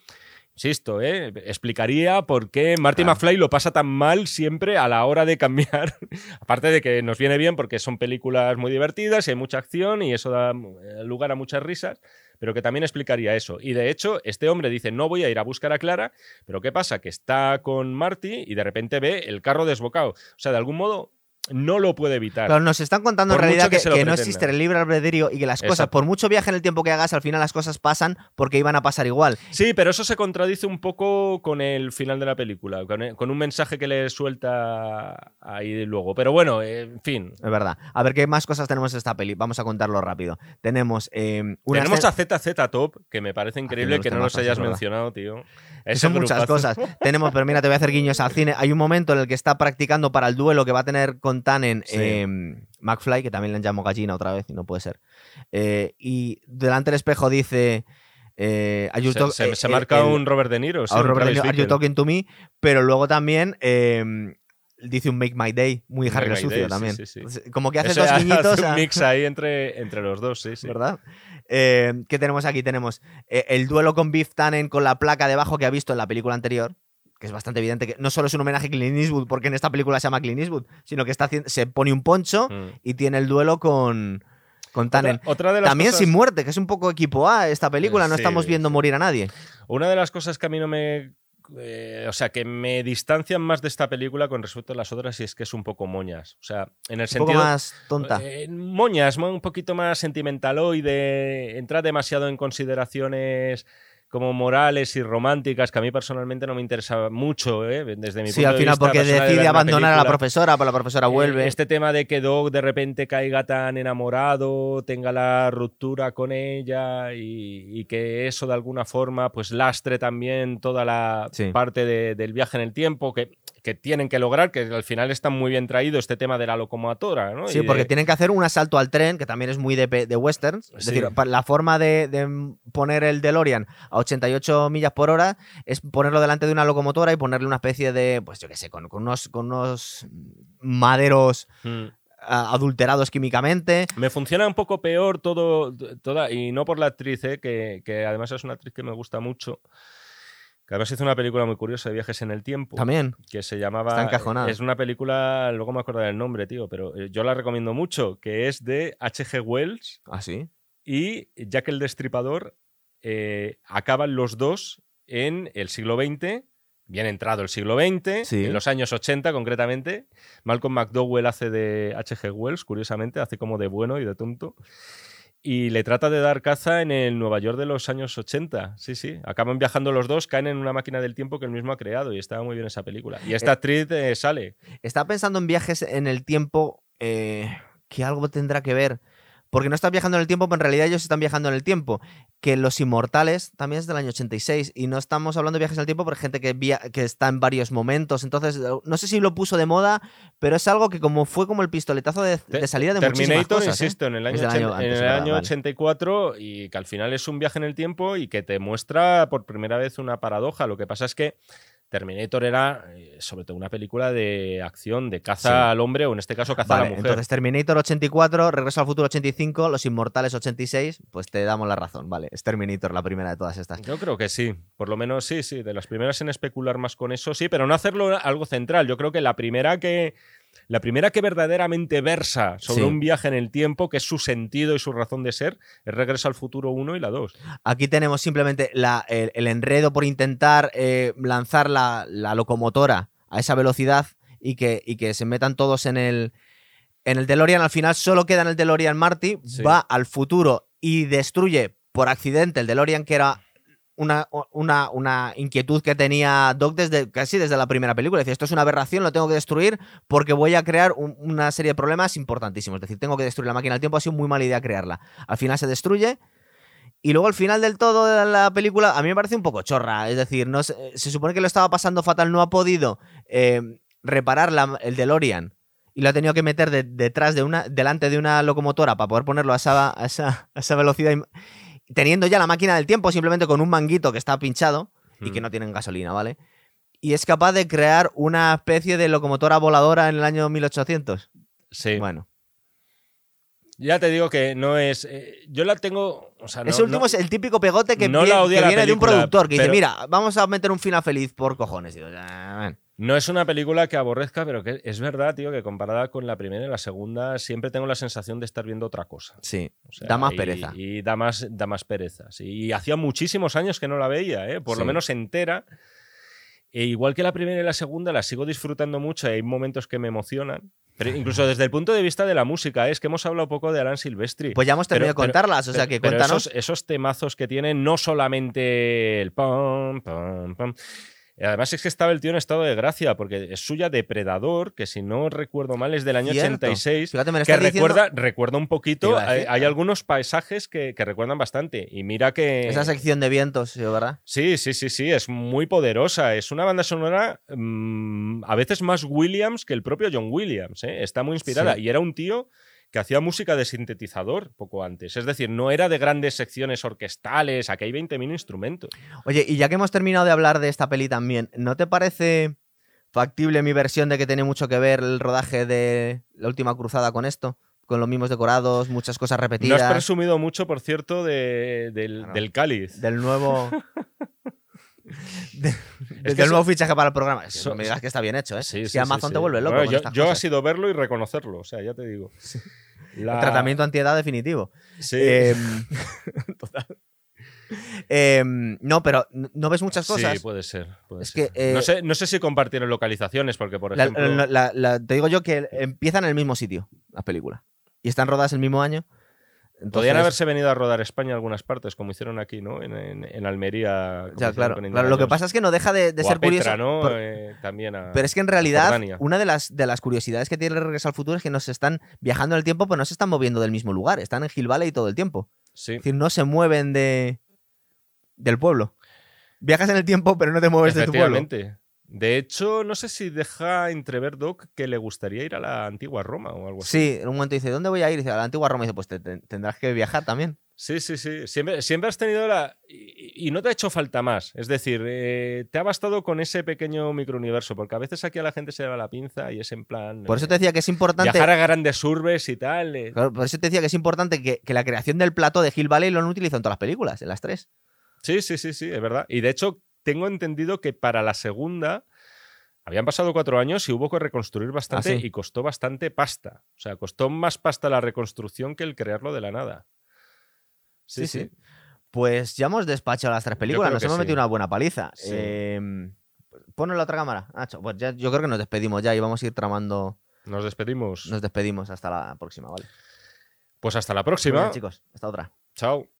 insisto, ¿eh? explicaría por qué Marty Claro. McFly lo pasa tan mal siempre a la hora de cambiar. [laughs] Aparte de que nos viene bien porque son películas muy divertidas y hay mucha acción y eso da eh, lugar a muchas risas, pero que también explicaría eso. Y de hecho, este hombre dice, no voy a ir a buscar a Clara, pero ¿qué pasa? Que está con Marty y de repente ve el carro desbocado. O sea, de algún modo no lo puede evitar. Pero nos están contando en Por realidad que no existe el libre albedrío y que las cosas, Exacto. por mucho viaje en el tiempo que hagas, al final las cosas pasan porque iban a pasar igual. Sí, pero eso se contradice un poco con el final de la película, con, con un mensaje que le suelta ahí luego. Pero bueno, eh, en fin. Es verdad. A ver qué más cosas tenemos en esta peli. Vamos a contarlo rápido. Tenemos eh, una Tenemos a ZZ Top, que me parece increíble los que no los temazos, hayas verdad. mencionado, tío. Ese son muchas grupazo. cosas. [laughs] Tenemos, pero mira, te voy a hacer guiños al cine. Hay un momento en el que está practicando para el duelo que va a tener con Tannen Sí. eh, McFly, que también le llamo gallina otra vez y no puede ser. Eh, y delante del espejo dice. eh, "Are you Se, se- eh, se marca el- un Robert De Niro. sí, un Robert De Niro, "Are you talking to me? Pero luego también eh, dice un Make My Day, muy Make Harry el My sucio Day, también. sí, sí. Entonces, Como que hace Eso dos hace guiñitos. un a- mix [laughs] ahí entre, entre los dos, sí, sí. ¿verdad? Eh, ¿Qué tenemos aquí? Tenemos eh, el duelo con Biff Tannen con la placa debajo que ha visto en la película anterior, que es bastante evidente que no solo es un homenaje a Clint Eastwood, porque en esta película se llama Clint Eastwood, sino que está se pone un poncho Mm. y tiene el duelo con, con Tannen. Otra, otra de las También cosas- sin muerte, que es un poco equipo A esta película, no Sí, estamos viendo sí. morir a nadie. Una de las cosas que a mí no me. eh, o sea, que me distancian más de esta película con respecto a las otras y es que es un poco moñas. O sea, en el Un sentido. poco más tonta. Eh, moñas, mo- un poquito más sentimentaloide, entra demasiado en consideraciones como morales y románticas que a mí personalmente no me interesa mucho, ¿eh? desde mi Sí, punto al de final vista porque de decide abandonar a la profesora, pero la profesora Eh, vuelve. Este tema de que Doc de repente caiga tan enamorado, tenga la ruptura con ella y, y que eso de alguna forma pues lastre también toda la Sí. parte de- del viaje en el tiempo que, que tienen que lograr, que al final está muy bien traído este tema de la locomotora. ¿no? Sí, Y de- porque tienen que hacer un asalto al tren, que también es muy de, westerns. Es decir, la forma de, de poner el DeLorean a 88 millas por hora es ponerlo delante de una locomotora y ponerle una especie de, pues yo qué sé, con, con unos, con unos maderos Mm. adulterados químicamente. Me funciona un poco peor todo, toda, y no por la actriz, ¿eh? que, que además es una actriz que me gusta mucho. Que además hizo una película muy curiosa de viajes en el tiempo. También. que se llamaba. Está encajonada. Es una película, luego me acordaré el nombre, tío, pero eh, yo la recomiendo mucho, que es de H.G. Wells ¿Ah, sí? y Jack el Destripador. eh, acaban los dos en el siglo XX, bien entrado el siglo XX, Sí. en los años 80 concretamente. Malcolm McDowell hace de H.G. Wells, curiosamente, hace como de bueno y de tonto. Y le trata de dar caza en el Nueva York de los años 80. Sí, sí. Acaban viajando los dos, caen en una máquina del tiempo que él mismo ha creado y estaba muy bien esa película. Y esta Eh, actriz eh, sale. Estaba pensando en viajes en el tiempo eh, que algo tendrá que ver. Porque no estás viajando en el tiempo, pero en realidad ellos están viajando en el tiempo. Que Los Inmortales también es del año 86 y no estamos hablando de viajes en el tiempo, porque gente que, que está en varios momentos. Entonces, eh, no sé si lo puso de moda, pero es algo que como fue como el pistoletazo de, salida de muchísimas cosas. ¿eh? insisto, en el año, en el año 84 y que al final es un viaje en el tiempo y que te muestra por primera vez una paradoja. Lo que pasa es que Terminator era eh, sobre todo una película de acción, de caza al hombre o en este caso caza a la mujer. Entonces Terminator 84, Regreso al futuro 85, Los Inmortales 86, pues te damos la razón, vale. Es Terminator la primera de todas estas. Yo creo que sí, por lo menos sí, sí, de las primeras en especular más con eso, sí, pero no hacerlo algo central. Yo creo que la primera que la primera que verdaderamente versa sobre un viaje en el tiempo, que es su sentido y su razón de ser, es Regreso al Futuro 1 y la 2. Aquí tenemos simplemente el, enredo por intentar eh, lanzar la, locomotora a esa velocidad y que, que se metan todos en el, en el DeLorean. Al final solo queda en el DeLorean Marty, va al futuro y destruye por accidente el DeLorean que era una, una, inquietud que tenía Doc desde casi desde la primera película. Decía, esto es una aberración, lo tengo que destruir porque voy a crear una serie de problemas importantísimos. Es decir, tengo que destruir la máquina del tiempo, ha sido muy mala idea crearla. Al final se destruye. Y luego al final del todo de la película, a mí me parece un poco chorra. Es decir, no se, supone que lo estaba pasando fatal, no ha podido eh, reparar el DeLorean y lo ha tenido que meter detrás de una, delante de una locomotora para poder ponerlo a esa, a esa, a esa velocidad teniendo ya la máquina del tiempo simplemente con un manguito que está pinchado y que mm. no tienen gasolina, ¿vale? Y es capaz de crear una especie de locomotora voladora en el año 1800. Sí. Bueno. Ya te digo que no es. Eh, yo la tengo. O sea, Ese último es el típico pegote que, viene, de un productor que dice: Mira, vamos a meter un final feliz por cojones. Digo, no es una película que aborrezca, pero que es verdad, tío, que comparada con la primera y la segunda, siempre tengo la sensación de estar viendo otra cosa. Sí, da más pereza. Y da más, da más pereza. Y hacía muchísimos años que no la veía, ¿eh? por lo menos entera. E igual que la primera y la segunda, la sigo disfrutando mucho y hay momentos que me emocionan. Pero incluso desde el punto de vista de la música, ¿eh? es que hemos hablado poco de Alan Silvestri. Pues ya hemos terminado de contarlas, o sea que cuéntanos. Esos, esos, temazos que tienen, no solamente el pam, pam, pam, Además es que estaba el tío en estado de gracia, porque es suya Depredador, que si no recuerdo mal es del año 86, que recuerda, recuerda un poquito, hay, algunos paisajes que, recuerdan bastante. Y mira que... Esa sección de vientos, ¿verdad? Sí, sí, sí, sí, es muy poderosa. Es una banda sonora mm, a veces más Williams que el propio John Williams. ¿eh? Está muy inspirada. Y era un tío que hacía música de sintetizador poco antes. Es decir, no era de grandes secciones orquestales, aquí hay 20.000 instrumentos. Oye, y ya que hemos terminado de hablar de esta peli también, ¿no te parece factible mi versión de que tiene mucho que ver el rodaje de La Última Cruzada con esto? Con los mismos decorados, muchas cosas repetidas. No has presumido mucho, por cierto, del, del cáliz. Del nuevo. [laughs] es que el nuevo fichaje para el programa. no me digas que está bien hecho, ¿eh? si Amazon te vuelve loco. yo, yo ha sido verlo y reconocerlo, o sea, ya te digo. El tratamiento antiedad definitivo. Sí. Em, [laughs] total. Em, no, pero no ves muchas cosas. Sí, puede ser. es Que, eh, no, sé, no, sé, si compartieron localizaciones, porque por ejemplo. te digo yo que empiezan en el mismo sitio, las películas. Y están rodadas el mismo año. Podrían haberse venido a rodar España algunas partes, como hicieron aquí, ¿no? En, Almería. Ya, claro. Lo que pasa es que no deja de, ser curioso. ¿no? Eh, también pero es que en realidad, una de las, de las curiosidades que tiene el Regreso al Futuro es que no se están viajando en el tiempo, pero no se están moviendo del mismo lugar. Están en Hill Valley todo el tiempo. Sí. Es decir, no se mueven de del pueblo. Viajas en el tiempo, pero no te mueves de tu pueblo. De hecho, no sé si deja entrever Doc que le gustaría ir a la antigua Roma o algo así. Sí, en un momento dice, ¿dónde voy a ir? dice, a la antigua Roma. Y dice, pues tendrás que viajar también. Sí, sí, sí. Siempre, siempre has tenido la. Y, no te ha hecho falta más. Es decir, eh, te ha bastado con ese pequeño microuniverso, porque a veces aquí a la gente se le va la pinza y es en plan. Por eso te decía que es importante. Viajar a grandes urbes y tal. Eh. por eso te decía que es importante que, que, la creación del plato de Hill Valley lo han utilizado en todas las películas, en las tres. Sí, sí, sí, sí, es verdad. Y de hecho, tengo entendido que para la segunda habían pasado cuatro años y hubo que reconstruir bastante ah, y costó bastante pasta. O sea, costó más pasta la reconstrucción que el crearlo de la nada. Sí, sí. Pues ya hemos despachado las tres películas, nos hemos metido una buena paliza. Eh, la otra cámara, Nacho. Pues ya, yo creo que nos despedimos ya y vamos a ir tramando. Nos despedimos. Nos despedimos hasta la próxima, ¿vale? Pues hasta la próxima. chicos, hasta otra. Chao.